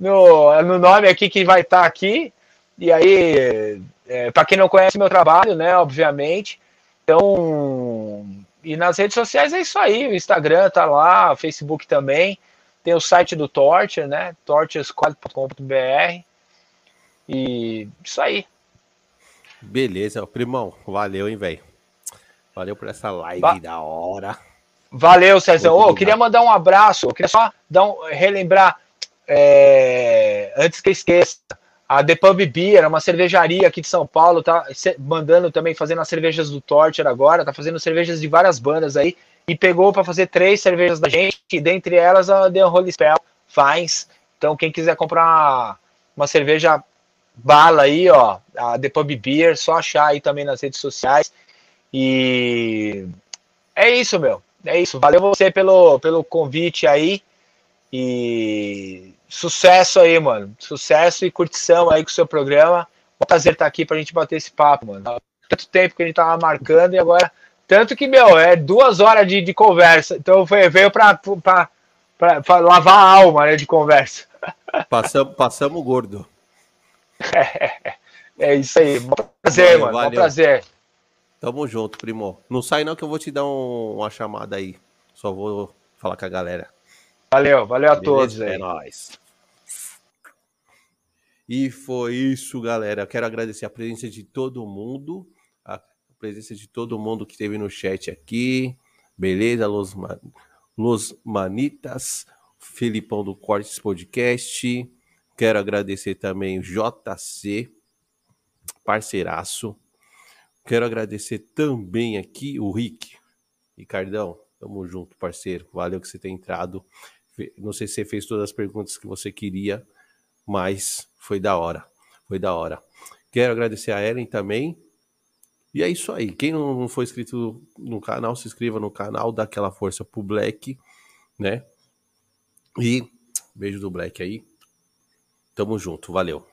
No, no nome aqui que vai estar tá aqui. E aí, é, para quem não conhece meu trabalho, né? Obviamente. Então, e nas redes sociais é isso aí, o Instagram tá lá, o Facebook também. Tem o site do Torture, né? torturesquad.com.br. E isso aí. Beleza, primão. Valeu, hein, velho. Valeu por essa live Va da hora. Valeu, César. Oh, queria mandar um abraço. Eu queria só dar um, relembrar, é, antes que eu esqueça, a The Pub Beer, uma cervejaria aqui de São Paulo, tá mandando também, fazendo as cervejas do Torture agora, tá fazendo cervejas de várias bandas aí, e pegou para fazer três cervejas da gente, dentre elas a The Holy Spell Fines. Então, quem quiser comprar uma cerveja bala aí, ó, a The Pub Beer, só achar aí também nas redes sociais. E é isso, meu. É isso. Valeu você pelo, pelo convite aí. E Sucesso aí, mano. Sucesso e curtição aí com o seu programa. Um prazer estar aqui pra gente bater esse papo, mano. Tanto tempo que a gente tava marcando e agora. Tanto que, meu, é duas horas de, de conversa. Então foi, veio pra, pra, pra, pra lavar a alma né, de conversa. Passamos, passamos gordo. É, é isso aí. Bom prazer, valeu, mano. Valeu. Bom prazer. Tamo junto, primo. Não sai não que eu vou te dar um, uma chamada aí. Só vou falar com a galera. Valeu, valeu a Beleza, todos aí. É nóis. E foi isso, galera. Eu quero agradecer a presença de todo mundo, a presença de todo mundo que esteve no chat aqui. Beleza, Los, Man... Los Manitas, Filipão do Cortes Podcast. Quero agradecer também o JC, parceiraço. Quero agradecer também aqui o Rick. Ricardão, tamo junto, parceiro. Valeu que você tem entrado. Não sei se você fez todas as perguntas que você queria, mas foi da hora. Foi da hora. Quero agradecer a Ellen também. E é isso aí. Quem não foi inscrito no canal, se inscreva no canal, dá aquela força pro Black, né? E beijo do Black aí. Tamo junto. Valeu.